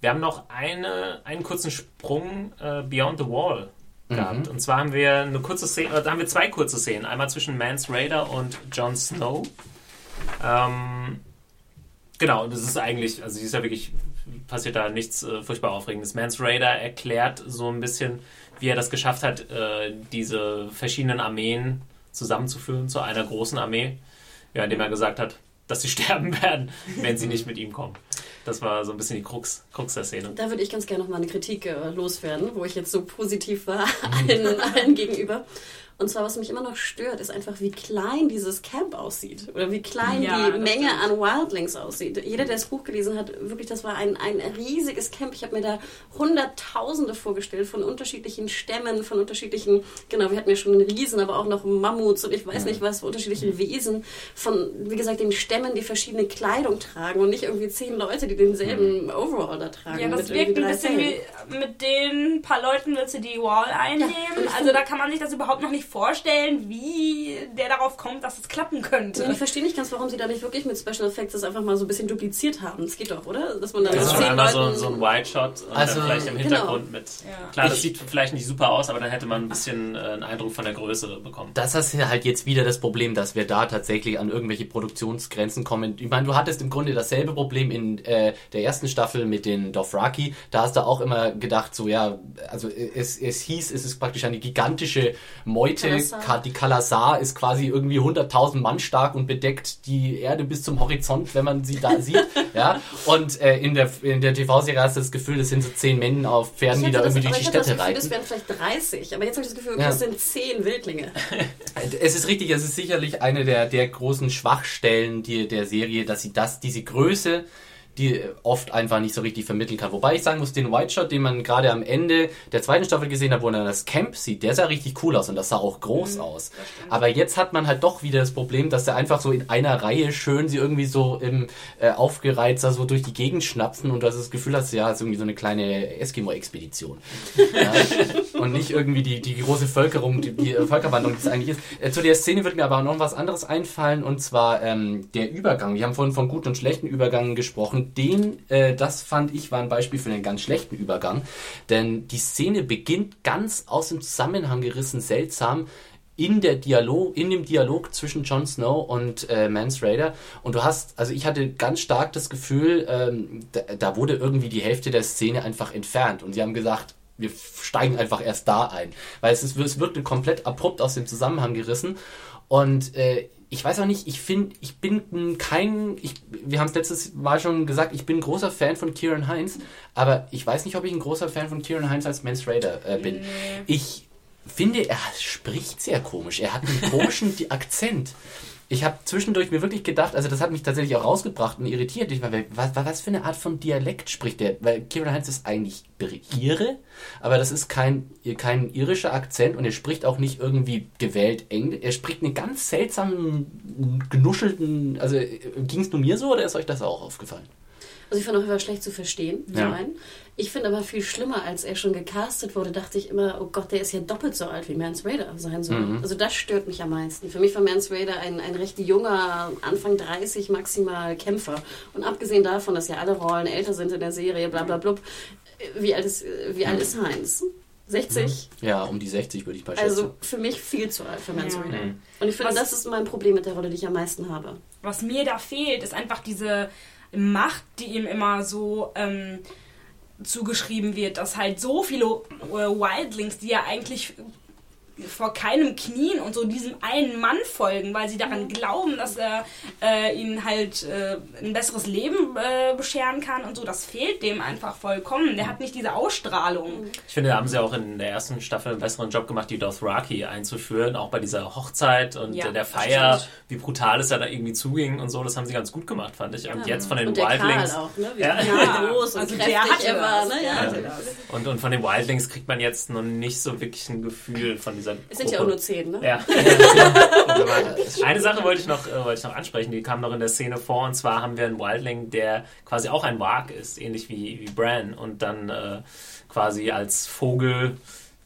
Wir haben noch eine, einen kurzen Sprung äh, Beyond the Wall gehabt. Und zwar haben wir eine kurze Szene, da haben wir zwei kurze Szenen. Einmal zwischen Mance Raider und Jon Snow. Ähm, genau, und das ist eigentlich, also sie ist ja wirklich, passiert da nichts äh, furchtbar Aufregendes. Mance Raider erklärt so ein bisschen, wie er das geschafft hat, äh, diese verschiedenen Armeen zusammenzuführen zu einer großen Armee. Ja, indem er gesagt hat, dass sie *laughs* sterben werden, wenn sie nicht mit ihm kommen. Das war so ein bisschen die Krux, Krux der Szene. Da würde ich ganz gerne noch mal eine Kritik äh, loswerden, wo ich jetzt so positiv war *laughs* allen, allen gegenüber. Und zwar, was mich immer noch stört, ist einfach, wie klein dieses Camp aussieht. Oder wie klein Ja, die Menge stimmt. an Wildlings aussieht. Jeder, der das Buch gelesen hat, wirklich, das war ein, ein riesiges Camp. Ich habe mir da Hunderttausende vorgestellt von unterschiedlichen Stämmen, von unterschiedlichen, genau, wir hatten ja schon einen Riesen, aber auch noch Mammuts und ich weiß nicht was, unterschiedlichen Wesen, von, wie gesagt, den Stämmen, die verschiedene Kleidung tragen und nicht irgendwie zehn Leute, die denselben Overall da tragen. Ja, das wirkt ein bisschen wie mit den paar Leuten willst du die Wall einnehmen. ich also da kann man sich das überhaupt noch nicht vorstellen, wie der darauf kommt, dass es klappen könnte. ich verstehe nicht ganz, warum sie da nicht wirklich mit Special Effects das einfach mal so ein bisschen dupliziert haben. Das geht doch, oder? Dass man da Das ist schon einmal so, so ein White Shot und Also, dann vielleicht im genau. Hintergrund mit. Ja. Klar, das Ich- sieht vielleicht nicht super aus, aber dann hätte man ein bisschen äh, einen Eindruck von der Größe bekommen. Das ist ja halt jetzt wieder das Problem, dass wir da tatsächlich an irgendwelche Produktionsgrenzen kommen. Ich meine, du hattest im Grunde dasselbe Problem in äh, der ersten Staffel mit den Dothraki. Da hast du auch immer gedacht, so ja, also es, es hieß, es ist praktisch eine gigantische Meute. Ka- Die Kalasar ist quasi irgendwie 100.000 Mann stark und bedeckt die Erde bis zum Horizont, wenn man sie da sieht. *laughs* Ja, und äh, in der, in der TV-Serie hast du das Gefühl, das sind so zehn Männer auf Pferden, die da hatte das, irgendwie aber durch ich die hatte das Städte Gefühl, das reiten. wären vielleicht 30. Aber jetzt habe ich das Gefühl, Ja. das sind 10 Wildlinge. *laughs* Es ist richtig, es ist sicherlich eine der, der großen Schwachstellen die, der Serie, dass sie das, diese Größe, die oft einfach nicht so richtig vermitteln kann. Wobei ich sagen muss, den White Shot, den man gerade am Ende der zweiten Staffel gesehen hat, wo man das Camp sieht, der sah richtig cool aus und das sah auch groß aus. Aber jetzt hat man halt doch wieder das Problem, dass er einfach so in einer Reihe schön sie irgendwie so im äh, aufgereizt so durch die Gegend schnapsen und du hast das Gefühl hast, ja, es ist irgendwie so eine kleine Eskimo-Expedition. Ja, *laughs* und nicht irgendwie die, die große Völkerung, die, die äh, Völkerwanderung, die es eigentlich ist. Äh, zu der Szene wird mir aber noch was anderes einfallen und zwar ähm, der Übergang. Wir haben vorhin von guten und schlechten Übergangen gesprochen. Den, äh, das fand ich, war ein Beispiel für einen ganz schlechten Übergang, denn die Szene beginnt ganz aus dem Zusammenhang gerissen, seltsam in der Dialog, in dem Dialog zwischen Jon Snow und äh, Mance Raider. Und du hast, also ich hatte ganz stark das Gefühl, ähm, da, da wurde irgendwie die Hälfte der Szene einfach entfernt. Und sie haben gesagt, wir steigen einfach erst da ein. Weil es, ist, es wirkte komplett abrupt aus dem Zusammenhang gerissen. Und äh, ich weiß auch nicht, ich finde, ich bin kein, ich, wir haben es letztes Mal schon gesagt, ich bin ein großer Fan von Kieran Heinz, aber ich weiß nicht, ob ich ein großer Fan von Kieran Heinz als Mance Raider äh, bin. Ich finde, er spricht sehr komisch. Er hat einen komischen *laughs* Akzent. Ich habe zwischendurch mir wirklich gedacht, also das hat mich tatsächlich auch rausgebracht und irritiert. Ich war, was, was für eine Art von Dialekt spricht der? Weil Kieran Heinz ist eigentlich Ire, aber das ist kein, kein irischer Akzent und er spricht auch nicht irgendwie gewählt Englisch. Er spricht einen ganz seltsamen, genuschelten, also ging es nur mir so oder ist euch das auch aufgefallen? Also ich fand auch, er war schlecht zu verstehen, Ja. zum einen. Ich finde aber viel schlimmer, als er schon gecastet wurde, dachte ich immer, oh Gott, der ist ja doppelt so alt wie Mance Raider sein soll. Mhm. Also das stört mich am meisten. Für mich war Mance Raider ein, ein recht junger, Anfang 30 maximal Kämpfer. Und abgesehen davon, dass ja alle Rollen älter sind in der Serie, bla bla blub, wie alt ist, wie alt ist Heinz? 60? Ja, um die 60 würde ich bei schätzen. Also für mich viel zu alt für Mance Ja. Raider. Mhm. Und ich finde, Was- das ist mein Problem mit der Rolle, die ich am meisten habe. Was mir da fehlt, ist einfach diese Macht, die ihm immer so ähm, zugeschrieben wird, dass halt so viele äh, Wildlings, die ja eigentlich vor keinem Knien und so diesem einen Mann folgen, weil sie daran glauben, dass er äh, ihnen halt äh, ein besseres Leben äh, bescheren kann und so. Das fehlt dem einfach vollkommen. Der hat nicht diese Ausstrahlung. Ich finde, da haben sie auch in der ersten Staffel einen besseren Job gemacht, die Dothraki einzuführen, auch bei dieser Hochzeit und Ja, der Feier, stimmt. wie brutal es ja da irgendwie zuging und so. Das haben sie ganz gut gemacht, fand ich. Und Ja. jetzt von den und der Wildlings. Karl auch, ne? Wie Ja. Groß und also kräftig der hatte er war. Ne? Ja. Und, und von den Wildlings kriegt man jetzt noch nicht so wirklich ein Gefühl von dieser Es sind ja auch nur zehn, ne? Ja. *laughs* Eine Sache wollte ich, noch, äh, wollte ich noch ansprechen, die kam noch in der Szene vor, und zwar haben wir einen Wildling, der quasi auch ein Warg ist, ähnlich wie, wie Bran, und dann äh, quasi als Vogel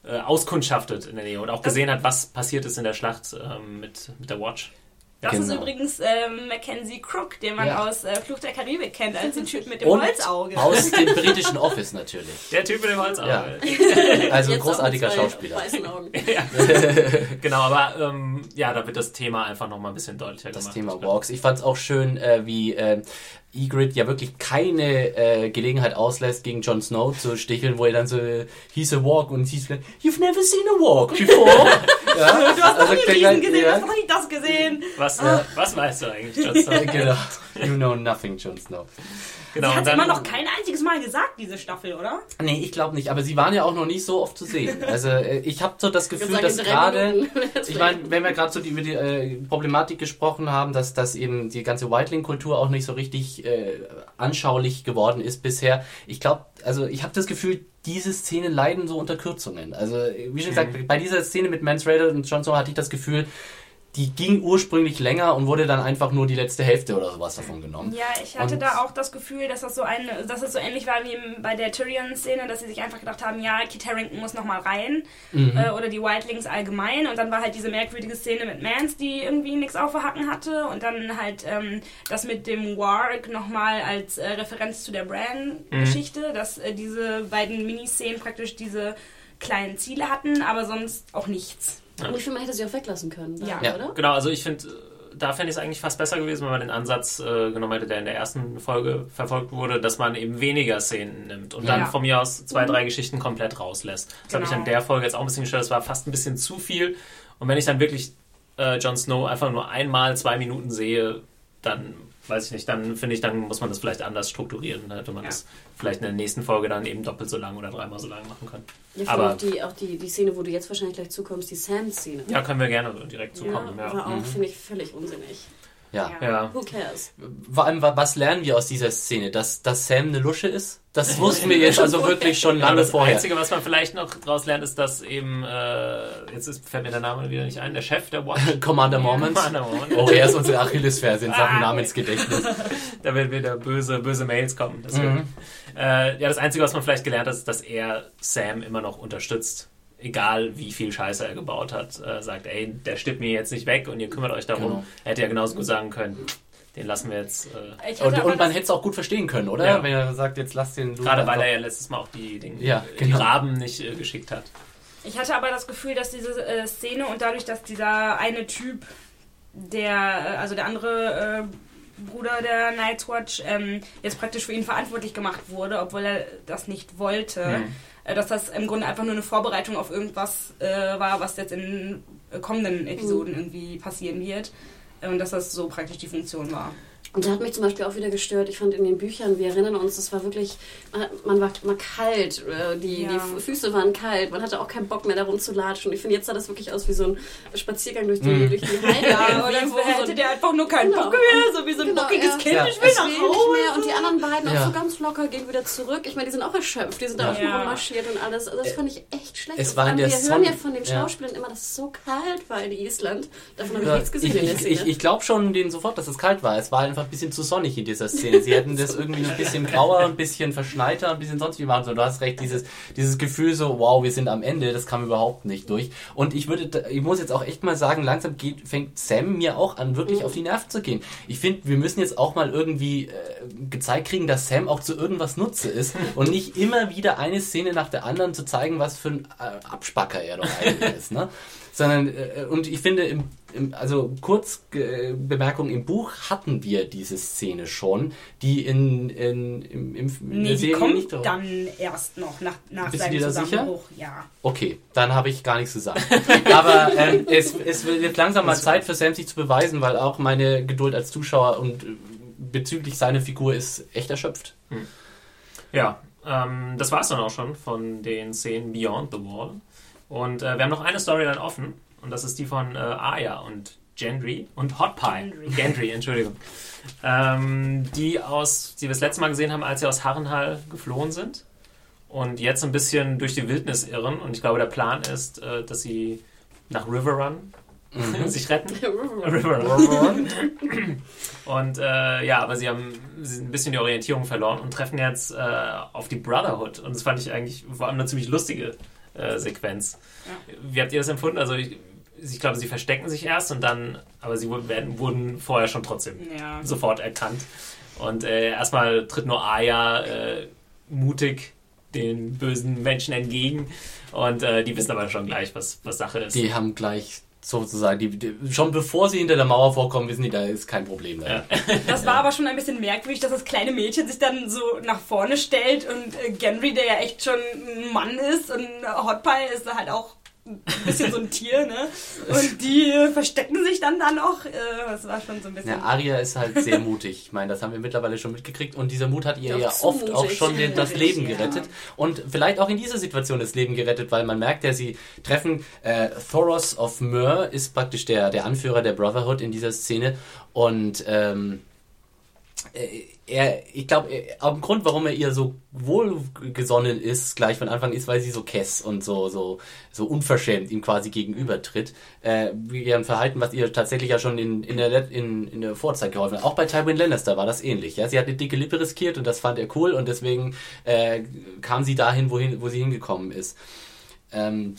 äh, auskundschaftet in der Nähe und auch gesehen hat, was passiert ist in der Schlacht ähm, mit, mit der Watch. Das ist Genau. übrigens ähm, Mackenzie Crook, den man Ja. aus äh, Flucht der Karibik kennt, als den Typ mit dem Und Holzauge. aus dem *laughs* britischen Office natürlich. Der Typ mit dem Holzauge. Ja. Also auch großartiger Schauspieler. weißen Augen. *laughs* Genau, aber ähm, ja, da wird das Thema einfach nochmal ein bisschen deutlicher Das gemacht. Thema Ich glaub. Walks. Ich fand es auch schön, äh, wie äh, Ygritte ja wirklich keine äh, Gelegenheit auslässt, gegen Jon Snow zu sticheln, wo er dann so, he's a walk und he's you've never seen a walk before. *laughs* ja, Du hast noch also, nie Riesen gesehen, du ja, hast noch nie das gesehen. Was, äh, was weißt du eigentlich, Jon Snow? *laughs* genau. You know nothing, Jon Snow. Genau, Sie hat dann- immer noch kein einziges Mal gesagt, diese Staffel, oder? Nee, ich glaube nicht, aber sie waren ja auch noch nicht so oft zu sehen. *laughs* Also äh, ich habe so das Gefühl, dass gerade, *laughs* ich meine, wenn wir gerade so die, über die äh, Problematik gesprochen haben, dass, dass eben die ganze Whiteling-Kultur auch nicht so richtig äh, anschaulich geworden ist bisher. Ich glaube, also ich habe das Gefühl, diese Szenen leiden so unter Kürzungen. Also wie schon gesagt, bei dieser Szene mit Mance Raider und Jon Snow hatte ich das Gefühl, die ging ursprünglich länger und wurde dann einfach nur die letzte Hälfte oder sowas davon genommen. Ja, ich hatte Und- da auch das Gefühl, dass das so ein, dass es so ähnlich war wie bei der Tyrion-Szene, dass sie sich einfach gedacht haben, ja, Kit Harington muss noch mal rein Mhm. äh, oder die Wildlings allgemein und dann war halt diese merkwürdige Szene mit Mance, die irgendwie nichts aufgehacken hatte und dann halt ähm, das mit dem Warg noch mal als äh, Referenz zu der Bran-Geschichte, dass äh, diese beiden Miniszenen praktisch diese kleinen Ziele hatten, aber sonst auch nichts. Und ich finde, man hätte sie auch weglassen können, Ja. da, Ja. oder? Genau, also ich finde, da fände ich es eigentlich fast besser gewesen, wenn man den Ansatz äh, genommen hätte, der in der ersten Folge verfolgt wurde, dass man eben weniger Szenen nimmt und dann Ja. von mir aus zwei, drei Geschichten komplett rauslässt. Das habe ich Genau. an der Folge jetzt auch ein bisschen gestört, das war fast ein bisschen zu viel. Und wenn ich dann wirklich äh, Jon Snow einfach nur einmal zwei Minuten sehe, dann weiß ich nicht, dann finde ich, dann muss man das vielleicht anders strukturieren. Dann hätte man Ja. das vielleicht in der nächsten Folge dann eben doppelt so lang oder dreimal so lang machen können. Ja, Aber- Aber auch, die, auch die, die Szene, wo du jetzt wahrscheinlich gleich zukommst, die Sam-Szene. Ja, können wir gerne direkt zukommen. ja, Ja, war auch, Mhm. finde ich, völlig unsinnig. Ja. Ja. Who cares? Vor allem, wa- was lernen wir aus dieser Szene? Dass, dass Sam eine Lusche ist? Das *laughs* wussten wir jetzt also wirklich schon Ja, lange das vorher. Einzige, was man vielleicht noch daraus lernt, ist, dass eben, äh, jetzt ist, fällt mir der Name wieder nicht ein, der Chef der Watch. *laughs* Commander Moments. Commander Moment. Oh, er ist unsere Achillesferse in *laughs* Sachen Ah. Namensgedächtnis. Da werden wieder böse, böse Mails kommen. Mhm. Äh, ja, das Einzige, was man vielleicht gelernt hat, ist, dass er Sam immer noch unterstützt. Egal wie viel Scheiße er gebaut hat. Äh, sagt, ey, der stirbt mir jetzt nicht weg und ihr kümmert euch darum. Genau. Er hätte ja genauso gut sagen können, den lassen wir jetzt. Äh, Und, und man hätte es auch gut verstehen können, oder? Ja. Wenn er sagt, jetzt lass den Luke Gerade weil er ja letztes Mal auch die, den, Ja, die genau. Raben nicht äh, geschickt hat. Ich hatte aber das Gefühl, dass diese äh, Szene und dadurch, dass dieser eine Typ, der, äh, also der andere äh, Bruder der Night's Watch, ähm, jetzt praktisch für ihn verantwortlich gemacht wurde, obwohl er das nicht wollte, Mhm. Äh, dass das im Grunde einfach nur eine Vorbereitung auf irgendwas äh, war, was jetzt in äh, kommenden Episoden irgendwie passieren wird. Äh, Und dass das so praktisch die Funktion war. Und da hat mich zum Beispiel auch wieder gestört. Ich fand in den Büchern, wir erinnern uns, das war wirklich, man, war mal kalt, äh, die, Ja. die Füße waren kalt, man hatte auch keinen Bock mehr darum zu latschen. Ich finde, jetzt sah das wirklich aus wie so ein Spaziergang durch die, Mhm. durch die Heide. Ja, oder so, so hätte der einfach nur keinen Genau. Bock mehr, so wie so ein Genau, bockiges ja. Kind, Ja. ich will nach will Hause. nicht mehr. Und die anderen beiden Ja. auch so ganz locker gehen wieder zurück. Ich meine, die sind auch erschöpft, die sind da Ja. auch schon Ja. rummarschiert und alles. Also das fand ich echt schlecht. es war in der wir Son- hören ja von den Ja. Schauspielern immer, dass es so kalt war in Island. Davon habe ich Ja, nichts gesehen ich in der ich, ich, ich glaube schon denen sofort, dass es kalt war. Es war einfach einfach ein bisschen zu sonnig in dieser Szene. Sie hätten das *laughs* irgendwie ein bisschen grauer, ein bisschen verschneiter, ein bisschen sonst wie machen sollen. Du hast recht, dieses, dieses Gefühl so, wow, wir sind am Ende, das kam überhaupt nicht durch. Und ich würde, ich muss jetzt auch echt mal sagen, langsam geht, fängt Sam mir auch an, wirklich Mhm. auf die Nerven zu gehen. Ich finde, wir müssen jetzt auch mal irgendwie äh, gezeigt kriegen, dass Sam auch zu irgendwas Nutze ist *laughs* und nicht immer wieder eine Szene nach der anderen zu zeigen, was für ein äh, Abspacker er doch eigentlich ist, ne? Sondern, äh, und ich finde, im, im, also kurz äh, Bemerkung, im Buch hatten wir diese Szene schon, die in, in, im, im, in Nee, der die Serie kommt nicht dann erst noch nach, nach Bist du seinem dir da sicher? Zusammenbruch. Ja. Okay, dann habe ich gar nichts zu sagen. *laughs* Aber ähm, es, es wird jetzt langsam mal Zeit für Sam sich zu beweisen, weil auch meine Geduld als Zuschauer und äh, bezüglich seiner Figur ist echt erschöpft. Ja, ähm, das war's dann auch schon von den Szenen Beyond the Wall. Und äh, wir haben noch eine Storyline offen und das ist die von äh, Aya und Gendry und Hot Pie. Gendry. *laughs* Gendry, Entschuldigung. Ähm, die aus, die wir das letzte Mal gesehen haben, als sie aus Harrenhal geflohen sind und jetzt ein bisschen durch die Wildnis irren. Und ich glaube, der Plan ist, äh, dass sie nach Riverrun *laughs* sich retten. *laughs* Riverrun. Und äh, ja, aber sie haben sie sind ein bisschen die Orientierung verloren und treffen jetzt äh, auf die Brotherhood. Und das fand ich eigentlich vor allem eine ziemlich lustige äh, Sequenz. Wie habt ihr das empfunden? Also ich, ich glaube, sie verstecken sich erst und dann, aber sie wurden, werden, wurden vorher schon trotzdem Ja. sofort erkannt. Und äh, erstmal tritt nur Aya äh, mutig den bösen Menschen entgegen. Und äh, die wissen aber schon gleich, was, was Sache ist. Die haben gleich sozusagen, die, die, schon bevor sie hinter der Mauer vorkommen, wissen die, da ist kein Problem. Da. Ja. *laughs* Das war aber schon ein bisschen merkwürdig, dass das kleine Mädchen sich dann so nach vorne stellt und äh, Gendry, der ja echt schon ein Mann ist und Hot Pie ist halt auch ein bisschen so ein Tier, ne? Und die verstecken sich dann da noch. Äh, das war schon so ein bisschen. Ja, Aria ist halt sehr mutig. Ich meine, das haben wir mittlerweile schon mitgekriegt. Und dieser Mut hat ihr ja oft auch mutig. schon den, das *laughs* Leben Ja. gerettet. Und vielleicht auch in dieser Situation das Leben gerettet, weil man merkt ja, sie treffen, äh, Thoros of Myr ist praktisch der, der Anführer der Brotherhood in dieser Szene. Und ähm, äh, er, ich glaube, auch ein Grund, warum er ihr so wohlgesonnen ist, gleich von Anfang ist, weil sie so kess und so, so, so unverschämt ihm quasi gegenübertritt. Äh, ihrem Verhalten, was ihr tatsächlich ja schon in, in, der, in, in der Vorzeit geholfen hat. Auch bei Tywin Lannister war das ähnlich. Ja? Sie hat eine dicke Lippe riskiert und das fand er cool und deswegen äh, kam sie dahin, wohin, wo sie hingekommen ist. Ähm,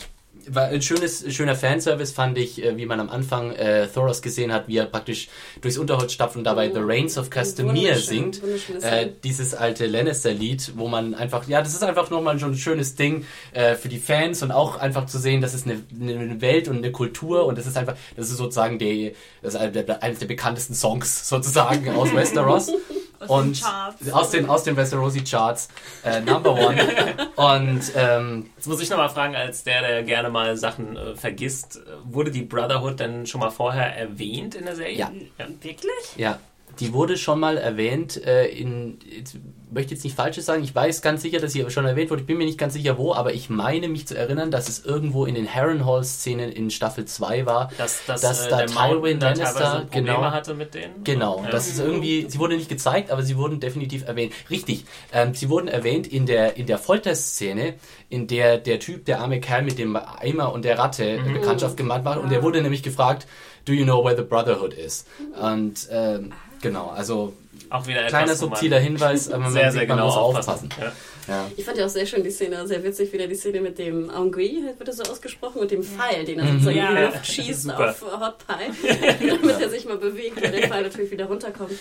war ein schönes, schöner Fanservice fand ich, äh, wie man am Anfang äh, Thoros gesehen hat, wie er praktisch durchs Unterholz stapft und dabei The Reigns of Castamere singt. Äh, dieses alte Lannister-Lied, wo man einfach, ja, das ist einfach nochmal schon ein schönes Ding äh, für die Fans und auch einfach zu sehen, das ist eine, eine Welt und eine Kultur und das ist einfach, das ist sozusagen die, das ist eines der bekanntesten Songs sozusagen aus Westeros. *laughs* Aus den und Charts. aus den aus den Westerosi Charts äh, Number One *laughs* und ähm, Jetzt muss ich nochmal fragen, als der, der gerne mal Sachen äh, vergisst, wurde die Brotherhood denn schon mal vorher erwähnt in der Serie? Ja. ja. Wirklich? Ja, die wurde schon mal erwähnt äh, in, ich möchte jetzt nicht Falsches sagen, ich weiß ganz sicher, dass sie schon erwähnt wurde, ich bin mir nicht ganz sicher wo, aber ich meine mich zu erinnern, dass es irgendwo in den Harrenhal-Szenen in Staffel 2 war. Dass, dass, Dass äh, da der Tywin Lannister, genau. hatte mit denen? Genau, Ja. das ist irgendwie, sie wurde nicht gezeigt, aber sie wurden definitiv erwähnt. Richtig, ähm, sie wurden erwähnt in der, in der Folterszene, in der der Typ, der arme Kerl mit dem Eimer und der Ratte äh, Bekanntschaft gemacht hat und der wurde nämlich gefragt, do you know where the Brotherhood is? Und ähm, genau, also Auch wieder kleiner etwas, man subtiler Hinweis, aber man, sehr, sehr genau muss aufpassen. aufpassen. Ja. Ja. Ich fand ja auch sehr schön die Szene, sehr witzig wieder die Szene mit dem Angui, wird das so ausgesprochen, mit dem Pfeil, den er Mhm. sozusagen in die Ja. Luft schießt Super. auf äh, Hot Pie, *laughs* damit er sich mal bewegt, weil der Pfeil natürlich wieder runterkommt.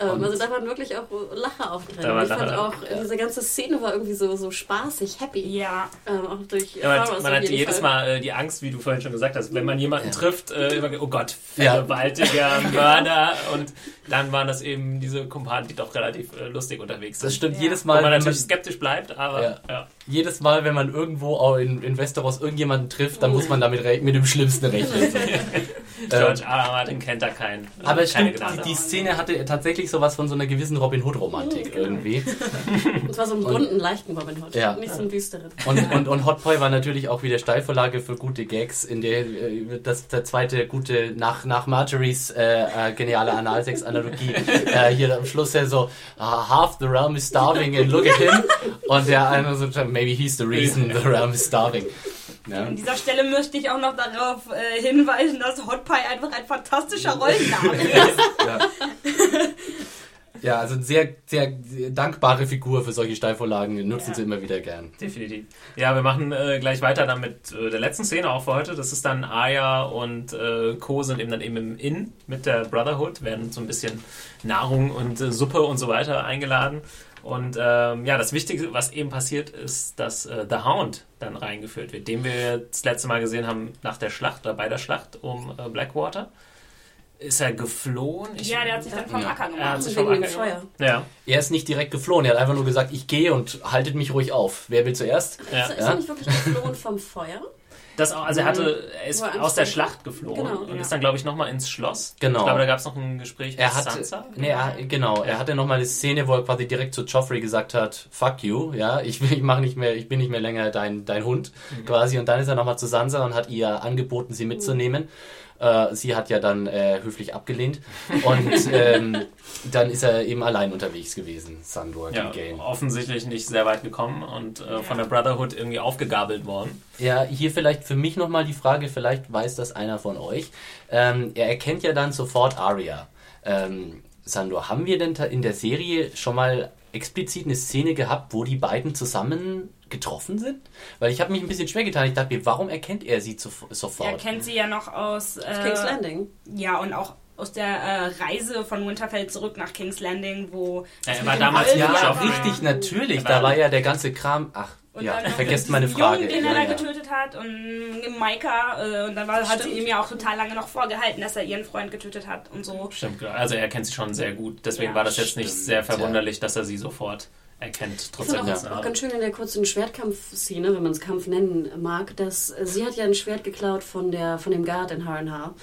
Ähm, also da waren wirklich auch Lacher auf drin. Da war Und ich fand auch, diese ganze Szene war irgendwie so, so spaßig, happy. Ja. Ähm, auch durch Ja, man, Thoros man hat jedes Fall. Mal äh, die Angst, wie du vorhin schon gesagt hast, wenn man jemanden Ja. trifft, äh, immer, oh Gott, Ja. vergewaltiger *laughs* Mörder und dann waren das eben diese Kumpanen, die doch relativ äh, lustig unterwegs sind. Das stimmt Ja. jedes Wo Mal, man wenn natürlich man, skeptisch bleibt, aber Ja. ja. jedes Mal, wenn man irgendwo auch in, in Westeros irgendjemanden trifft, dann muss man damit mit dem Schlimmsten rechnen. *laughs* *laughs* George R. R. Martin kennt da keinen. Ähm, Aber es keine stimmt, die, die Szene hatte tatsächlich sowas von so einer gewissen Robin Hood-Romantik genau. irgendwie. Und zwar so einen bunten, leichten Robin Hood, Ja. nicht so einen düsteren. Und, und, und Hot Boy war natürlich auch wieder Steilvorlage für gute Gags, in der äh, das der zweite gute nach, nach Marjorie's äh, äh, geniale Analsex-Analogie *laughs* äh, hier am Schluss ja so ah, half the realm is starving and look at him und der eine so maybe he's the reason the realm is starving. Ja. An dieser Stelle möchte ich auch noch darauf äh, hinweisen, dass Hot Pie einfach ein fantastischer Rollenname *laughs* ist. Ja. Ja, also eine sehr, sehr dankbare Figur für solche Steilvorlagen, nutzen Ja. sie immer wieder gern. Definitiv. Ja, wir machen äh, gleich weiter dann mit äh, der letzten Szene auch für heute. Das ist dann Aya und äh, Co. sind eben dann eben im Inn mit der Brotherhood, werden so ein bisschen Nahrung und äh, Suppe und so weiter eingeladen. Und ähm, ja, das Wichtige, was eben passiert, ist, dass äh, The Hound dann reingeführt wird, den wir das letzte Mal gesehen haben nach der Schlacht oder bei der Schlacht um äh, Blackwater. Ist er geflohen? Ich- Ja, der hat sich dann vom Ja. Acker er hat gemacht. sich Wegen vom dem Acker Feuer. gemacht. Ja, Er ist nicht direkt geflohen, er hat einfach nur gesagt, ich gehe und haltet mich ruhig auf. Wer will zuerst? ja. Ist, ist Ja. er nicht wirklich geflohen vom Feuer? Das auch, also er hatte, er ist aus der Schlacht geflohen Genau, und ja. ist dann, glaube ich, nochmal ins Schloss. Genau. Ich glaube, da gab es noch ein Gespräch mit Er hat, Sansa. nee, er, genau, er hatte nochmal eine Szene, wo er quasi direkt zu Joffrey gesagt hat, fuck you, ja, *laughs* ich, will- ich mach nicht mehr, ich bin nicht mehr länger dein, dein Hund, quasi, und dann ist er nochmal zu Sansa und hat ihr angeboten, sie mitzunehmen. Äh, sie hat ja dann äh, höflich abgelehnt und ähm, dann ist er eben allein unterwegs gewesen, Sandor Ja, Clegane. offensichtlich nicht sehr weit gekommen und äh, von der Brotherhood irgendwie aufgegabelt worden. Ja, hier vielleicht für mich nochmal die Frage, vielleicht weiß das einer von euch. Ähm, er erkennt ja dann sofort Arya. Ähm, Sandor, haben wir denn in der Serie schon mal explizit eine Szene gehabt, wo die beiden zusammen getroffen sind? Weil ich habe mich ein bisschen schwer getan. Ich dachte mir, warum erkennt er sie zu, sofort? Er kennt sie ja noch aus. Äh, King's Landing. Ja, und auch aus der äh, Reise von Winterfell zurück nach King's Landing, wo. Ja, das er war damals ja, richtig, natürlich. Da war ja der ganze Kram. Ach, Und ja, dann vergesst meine Frage. Jungen, den er Ja, da ja. getötet hat und Maika. Äh, und dann war, hat sie ihm ja auch total lange noch vorgehalten, dass er ihren Freund getötet hat und so. Stimmt. Also er kennt sie schon sehr gut. Deswegen Ja, war das jetzt nicht stimmt, sehr ja. verwunderlich, dass er sie sofort erkennt. Ich Trotzdem finde ist auch, auch ganz schön in der kurzen Schwertkampfszene, wenn man es Kampf nennen mag, dass äh, sie hat ja ein Schwert geklaut von der von dem Guard in Harrenhal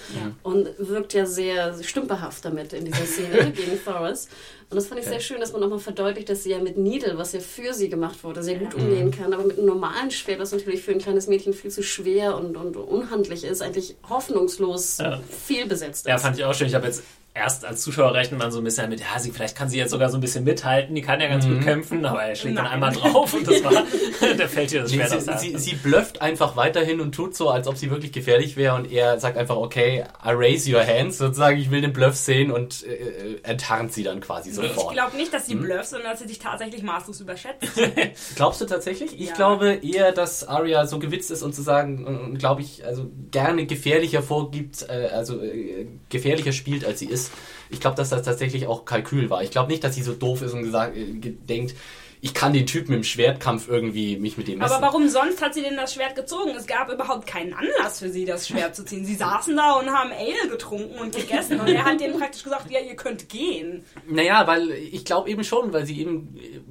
und wirkt ja sehr stümperhaft damit in dieser Szene *laughs* gegen Thoros. Und das fand ich sehr schön, dass man nochmal verdeutlicht, dass sie ja mit Needle, was ja für sie gemacht wurde, sehr gut umgehen kann, aber mit einem normalen Schwert, was natürlich für ein kleines Mädchen viel zu schwer und, und unhandlich ist, eigentlich hoffnungslos Ja. viel besetzt ist. Ja, fand ich auch schön. Ich habe jetzt erst als Zuschauer rechnet man so ein bisschen mit, ja, sie, vielleicht kann sie jetzt sogar so ein bisschen mithalten, die kann ja ganz gut kämpfen, aber er schlägt dann einmal drauf und das war, *laughs* der fällt ihr das Nee, Schwert aus sie, sie, blufft einfach weiterhin und tut so, als ob sie wirklich gefährlich wäre und er sagt einfach, okay, I raise your hands, sozusagen, ich will den Bluff sehen und äh, enttarnt sie dann quasi Ich sofort. glaube nicht, dass sie blufft, sondern dass sie sich tatsächlich maßlos überschätzt. *laughs* Glaubst du tatsächlich? Ich Ja. glaube eher, dass Arya so gewitzt ist und zu sagen, glaube ich, also gerne gefährlicher vorgibt, äh, also äh, gefährlicher spielt, als sie ist. Ich glaube, dass das tatsächlich auch Kalkül war. Ich glaube nicht, dass sie so doof ist und gesagt, äh, denkt, ich kann den Typen im Schwertkampf irgendwie mich mit dem messen. Aber warum sonst hat sie denn das Schwert gezogen? Es gab überhaupt keinen Anlass für sie, das Schwert zu ziehen. Sie saßen da und haben Ale getrunken und gegessen und er hat denen praktisch gesagt, ja, ihr könnt gehen. Naja, weil ich glaube eben schon, weil sie eben äh,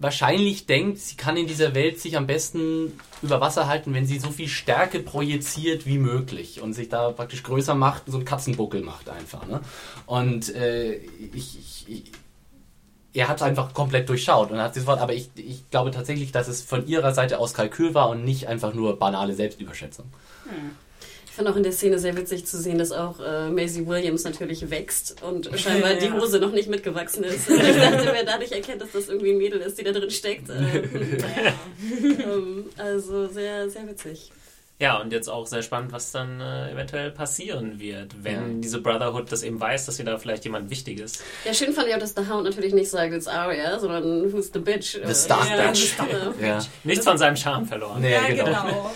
wahrscheinlich denkt, sie kann in dieser Welt sich am besten über Wasser halten, wenn sie so viel Stärke projiziert wie möglich und sich da praktisch größer macht, so einen Katzenbuckel macht einfach. Ne? Und äh, ich, ich, ich, er hat es einfach komplett durchschaut und hat sofort, aber ich, ich glaube tatsächlich, dass es von ihrer Seite aus Kalkül war und nicht einfach nur banale Selbstüberschätzung. Ich fand auch in der Szene sehr witzig zu sehen, dass auch äh, Maisie Williams natürlich wächst und *laughs* scheinbar die Hose noch nicht mitgewachsen ist. *laughs* Und ich dachte, wer dadurch erkennt, dass das irgendwie ein Mädel ist, die da drin steckt. *laughs* Äh, ähm, also sehr, sehr witzig. Ja, und jetzt auch sehr spannend, was dann äh, eventuell passieren wird, wenn Ja. diese Brotherhood das eben weiß, dass sie da vielleicht jemand Wichtiges. Ja, schön fand ich auch, dass The Hound natürlich nicht sagt, it's Arya, sondern who's the bitch. The Stark ja, Bitch. *laughs* Ja. Ja. Nichts von seinem Charme verloren. Nee, Ja, genau. genau.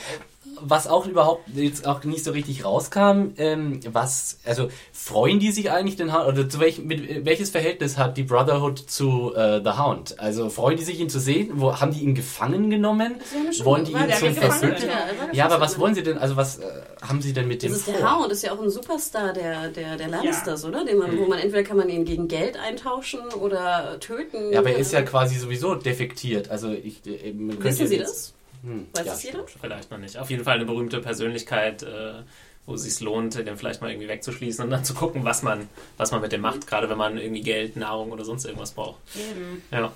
Was auch überhaupt jetzt auch nicht so richtig rauskam, ähm, was, also freuen die sich eigentlich den Hound, oder zu welchem, mit, welches Verhältnis hat die Brotherhood zu äh, The Hound? Also freuen die sich ihn zu sehen? Wo, haben die ihn gefangen genommen? Wollen die ihn zum? Verbündeten? Ja, er Ja, aber was wollen sie denn, also was äh, haben sie denn mit dem Das ist vor? der Hound, ist ja auch ein Superstar der, der, der Lannisters, oder? Den man, wo man entweder kann man ihn gegen Geld eintauschen oder töten. Ja, aber er ist ja quasi sowieso defektiert. Also ich, äh, man könnte Wissen Sie jetzt- das? Hm, Weiß ja, das jeder? Vielleicht noch nicht. Auf jeden Fall eine berühmte Persönlichkeit, äh, wo es sich lohnt, den vielleicht mal irgendwie wegzuschließen und dann zu gucken, was man, was man mit dem macht, gerade wenn man irgendwie Geld, Nahrung oder sonst irgendwas braucht. Eben. Ja.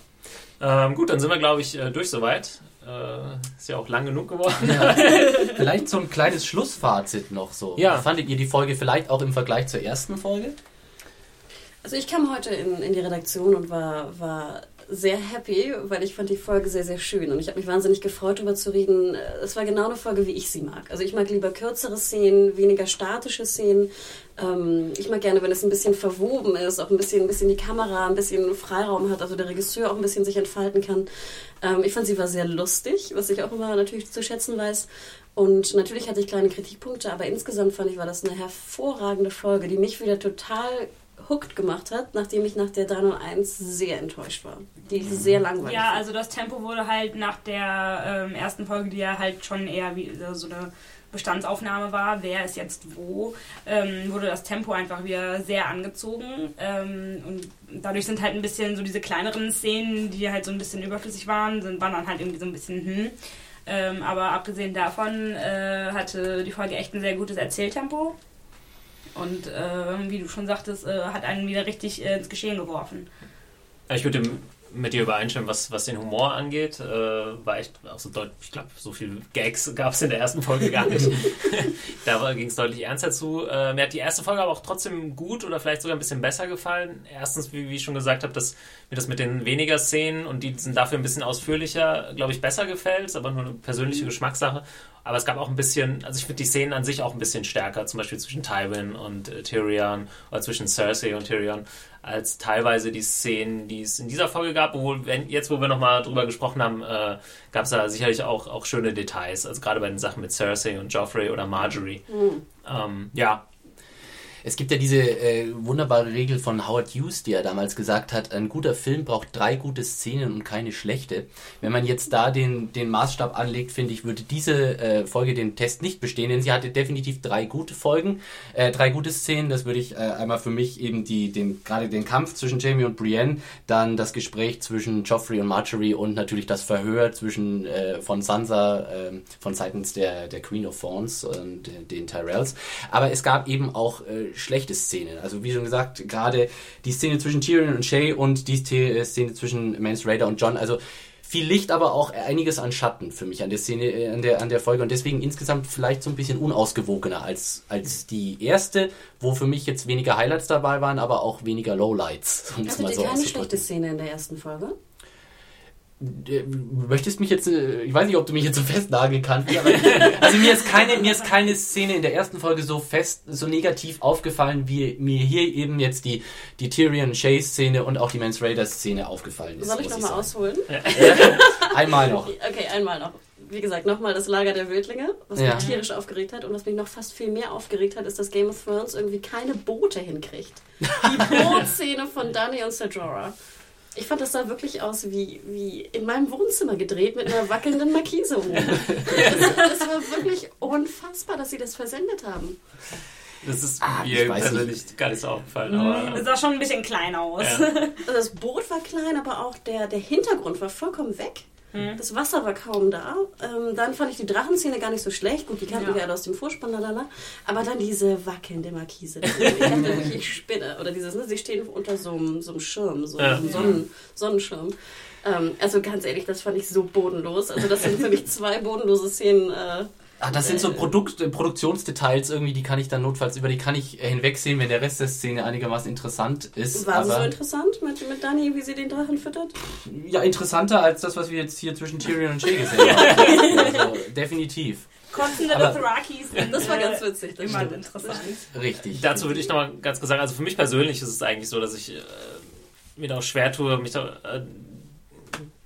Ähm, gut, dann sind wir, glaube ich, äh, durch soweit. Äh, ist ja auch lang genug geworden. *laughs* Vielleicht so ein kleines Schlussfazit noch so. Ja. Fandet ihr die Folge vielleicht auch im Vergleich zur ersten Folge? Also ich kam heute in, in die Redaktion und war, war sehr happy, weil ich fand die Folge sehr, sehr schön und ich habe mich wahnsinnig gefreut, darüber zu reden. Es war genau eine Folge, wie ich sie mag. Also ich mag lieber kürzere Szenen, weniger statische Szenen. Ähm, ich mag gerne, wenn es ein bisschen verwoben ist, auch ein bisschen, ein bisschen die Kamera, ein bisschen Freiraum hat, also der Regisseur auch ein bisschen sich entfalten kann. Ähm, ich fand sie war sehr lustig, was ich auch immer natürlich zu schätzen weiß. Und natürlich hatte ich kleine Kritikpunkte, aber insgesamt fand ich, war das eine hervorragende Folge, die mich wieder total hooked gemacht hat, nachdem ich nach der 301 sehr enttäuscht war. Die ich sehr langweilig Ja, also das Tempo wurde halt nach der ähm, ersten Folge, die ja halt schon eher wie so eine Bestandsaufnahme war, wer ist jetzt wo, ähm, wurde das Tempo einfach wieder sehr angezogen. Ähm, und dadurch sind halt ein bisschen so diese kleineren Szenen, die halt so ein bisschen überflüssig waren, sind, waren dann halt irgendwie so ein bisschen hm. Ähm, aber abgesehen davon äh, hatte die Folge echt ein sehr gutes Erzähltempo. Und äh, wie du schon sagtest, äh, hat einen wieder richtig äh, ins Geschehen geworfen. Ich würde mit dir übereinstimmen, was, was den Humor angeht. Äh, war echt auch so deutlich, ich glaube, so viele Gags *laughs* gab es in der ersten Folge gar nicht. *laughs* da ging es deutlich ernster zu. Äh, mir hat die erste Folge aber auch trotzdem gut oder vielleicht sogar ein bisschen besser gefallen. Erstens, wie, wie ich schon gesagt habe, dass mir das mit den weniger Szenen und die sind dafür ein bisschen ausführlicher, glaube ich, besser gefällt. Ist aber nur eine persönliche Geschmackssache. Aber es gab auch ein bisschen, also ich finde die Szenen an sich auch ein bisschen stärker, zum Beispiel zwischen Tywin und äh, Tyrion oder zwischen Cersei und Tyrion, als teilweise die Szenen, die es in dieser Folge gab. Obwohl, wenn, jetzt, wo wir nochmal drüber gesprochen haben, äh, gab es da sicherlich auch, auch schöne Details. Also gerade bei den Sachen mit Cersei und Joffrey oder Marjorie. Mhm. Ähm, ja, es gibt ja diese äh, wunderbare Regel von Howard Hughes, die er damals gesagt hat, ein guter Film braucht drei gute Szenen und keine schlechte. Wenn man jetzt da den, den Maßstab anlegt, finde ich, würde diese äh, Folge den Test nicht bestehen, denn sie hatte definitiv drei gute Folgen, äh, drei gute Szenen. Das würde ich äh, einmal für mich eben die, den, gerade den Kampf zwischen Jamie und Brienne, dann das Gespräch zwischen Joffrey und Marjorie und natürlich das Verhör zwischen äh, von Sansa ähm, von seitens der, der Queen of Thorns und äh, den Tyrells. Aber es gab eben auch äh, schlechte Szenen. Also wie schon gesagt, gerade die Szene zwischen Tyrion und Shay und die äh, Szene zwischen Mance Raider und John. Also viel Licht, aber auch einiges an Schatten für mich an der Szene, äh, an der, an der Folge und deswegen insgesamt vielleicht so ein bisschen unausgewogener als, als die erste, wo für mich jetzt weniger Highlights dabei waren, aber auch weniger Lowlights. Um Hattet ihr keine schlechte Szene in der ersten Folge? Äh, möchtest mich jetzt, äh, ich weiß nicht, ob du mich jetzt so festnageln kannst, aber *laughs* also mir ist keine, mir ist keine Szene in der ersten Folge so fest, so negativ aufgefallen, wie mir hier eben jetzt die, die Tyrion Shay Szene und auch die Mans Raider Szene aufgefallen ist. Soll ich nochmal ausholen? *laughs* einmal noch. Okay, einmal noch. Wie gesagt, nochmal das Lager der Wildlinge, was ja. mich tierisch aufgeregt hat. Und was mich noch fast viel mehr aufgeregt hat, ist, dass Game of Thrones irgendwie keine Boote hinkriegt. Die *laughs* Bootszene von Dani und Sajora. Ich fand, das sah wirklich aus wie, wie in meinem Wohnzimmer gedreht mit einer wackelnden Markise oben. *laughs* Das, das, war wirklich unfassbar, dass sie das versendet haben. Das ist ah, mir persönlich gar nicht so aufgefallen. Aber das sah schon ein bisschen klein aus. Ja. Also das Boot war klein, aber auch der, der Hintergrund war vollkommen weg. Mhm. Das Wasser war kaum da. Ähm, dann fand ich die Drachenszene gar nicht so schlecht. Gut, die kannten ja. wir alle aus dem Vorspann, lalala. Aber dann diese wackelnde Markise. *laughs* Ich dachte wirklich, ich spinne. Oder dieses, ne, sie stehen unter so einem, so einem Schirm, so einem ja. Sonnen, Sonnenschirm. Ähm, also ganz ehrlich, das fand ich so bodenlos. Also das sind für mich zwei bodenlose Szenen. Äh, Ah, das sind so äh. Produkt, äh, Produktionsdetails irgendwie, die kann ich dann notfalls, über die kann ich äh, hinwegsehen, wenn der Rest der Szene einigermaßen interessant ist. War es so interessant mit, mit Dani, wie sie den Drachen füttert? Ja, interessanter als das, was wir jetzt hier zwischen Tyrion und Shay gesehen haben. *laughs* also, definitiv. Kotzende Dothrakis. Das war ganz witzig. Das immer interessant. Richtig. Dazu würde ich nochmal ganz kurz sagen, also für mich persönlich ist es eigentlich so, dass ich äh, mir da auch schwer tue, mich da, äh,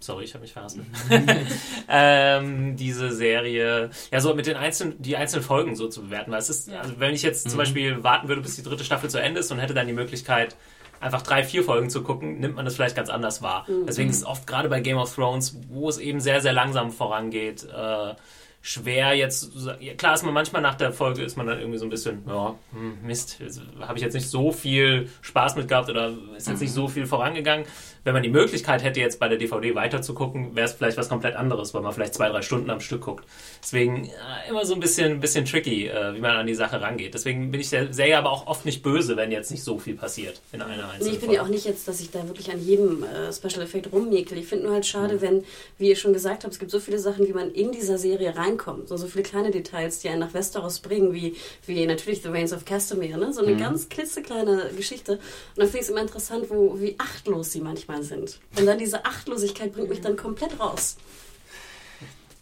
sorry, ich habe mich verhassen. *laughs* ähm, diese Serie, ja, so mit den einzelnen, die einzelnen Folgen so zu bewerten, weil es ist, ja. also wenn ich jetzt mhm. zum Beispiel warten würde, bis die dritte Staffel zu Ende ist und hätte dann die Möglichkeit, einfach drei, vier Folgen zu gucken, nimmt man das vielleicht ganz anders wahr. Mhm. Deswegen ist es oft gerade bei Game of Thrones, wo es eben sehr, sehr langsam vorangeht, äh, schwer jetzt, klar ist man manchmal nach der Folge ist man dann irgendwie so ein bisschen, ja, hm, Mist, habe ich jetzt nicht so viel Spaß mit gehabt oder ist jetzt nicht so viel vorangegangen wenn man die Möglichkeit hätte, jetzt bei der DVD weiterzugucken, wäre es vielleicht was komplett anderes, weil man vielleicht zwei, drei Stunden am Stück guckt. Deswegen äh, immer so ein bisschen, bisschen tricky, äh, wie man an die Sache rangeht. Deswegen bin ich der Serie aber auch oft nicht böse, wenn jetzt nicht so viel passiert in einer einzelnen nee, Ich finde ja auch nicht jetzt, dass ich da wirklich an jedem äh, Special Effekt rummäkel. Ich finde nur halt schade, mhm. wenn, wie ihr schon gesagt habt, es gibt so viele Sachen, wie man in dieser Serie rein reinkommen. So, so viele kleine Details, die einen nach Westeros bringen, wie, wie natürlich The Reigns of Castamere, ne? so eine Mhm. ganz klitzekleine Geschichte. Und dann finde ich es immer interessant, wo, wie achtlos sie manchmal sind. Und dann diese Achtlosigkeit bringt mich dann komplett raus.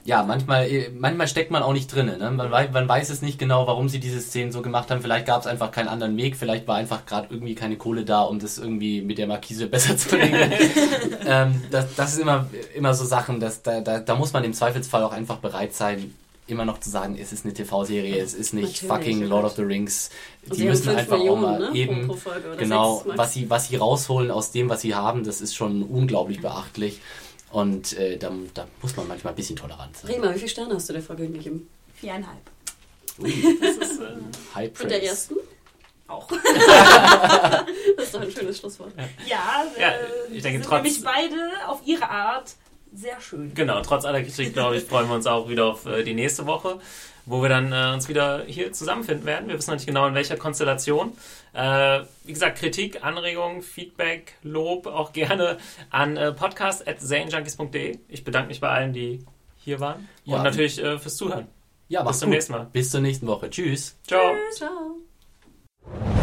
Ja, manchmal, äh, manchmal steckt man auch nicht drin. Ne? Man, weiß, man weiß es nicht genau, warum sie diese Szenen so gemacht haben. Vielleicht gab es einfach keinen anderen Weg. Vielleicht war einfach gerade irgendwie keine Kohle da, um das irgendwie mit der Markise besser zu regeln. *laughs* ähm, das, das ist immer, immer so Sachen, dass, da, da, da muss man im Zweifelsfall auch einfach bereit sein, immer noch zu sagen, es ist eine TV-Serie, es ist nicht Natürlich, fucking. Lord of the Rings. Die sie haben müssen einfach Millionen, auch mal ne, eben, pro- pro Folge oder genau, was sie, was sie rausholen aus dem, was sie haben, das ist schon unglaublich beachtlich. Und äh, da, da muss man manchmal ein bisschen tolerant sein. Rima, wie viele Sterne hast du der Folge gegeben? Viereinhalb. Das ist, äh, High Und der praise. ersten? Auch. *laughs* Das ist doch ein schönes Schlusswort. Ja, Ja, äh, ich denke, sind trotz- nämlich beide auf ihre Art sehr schön. Genau, trotz aller Kritik, glaube ich, freuen wir uns auch wieder auf äh, die nächste Woche, wo wir dann äh, uns wieder hier zusammenfinden werden. Wir wissen noch nicht genau, in welcher Konstellation. Äh, wie gesagt, Kritik, Anregungen, Feedback, Lob auch gerne an äh, podcast.zanejunkies.de. Ich bedanke mich bei allen, die hier waren. Ja. Und natürlich äh, fürs Zuhören. Ja, Bis zum gut. nächsten Mal. Bis zur nächsten Woche. Tschüss. Ciao. Ciao.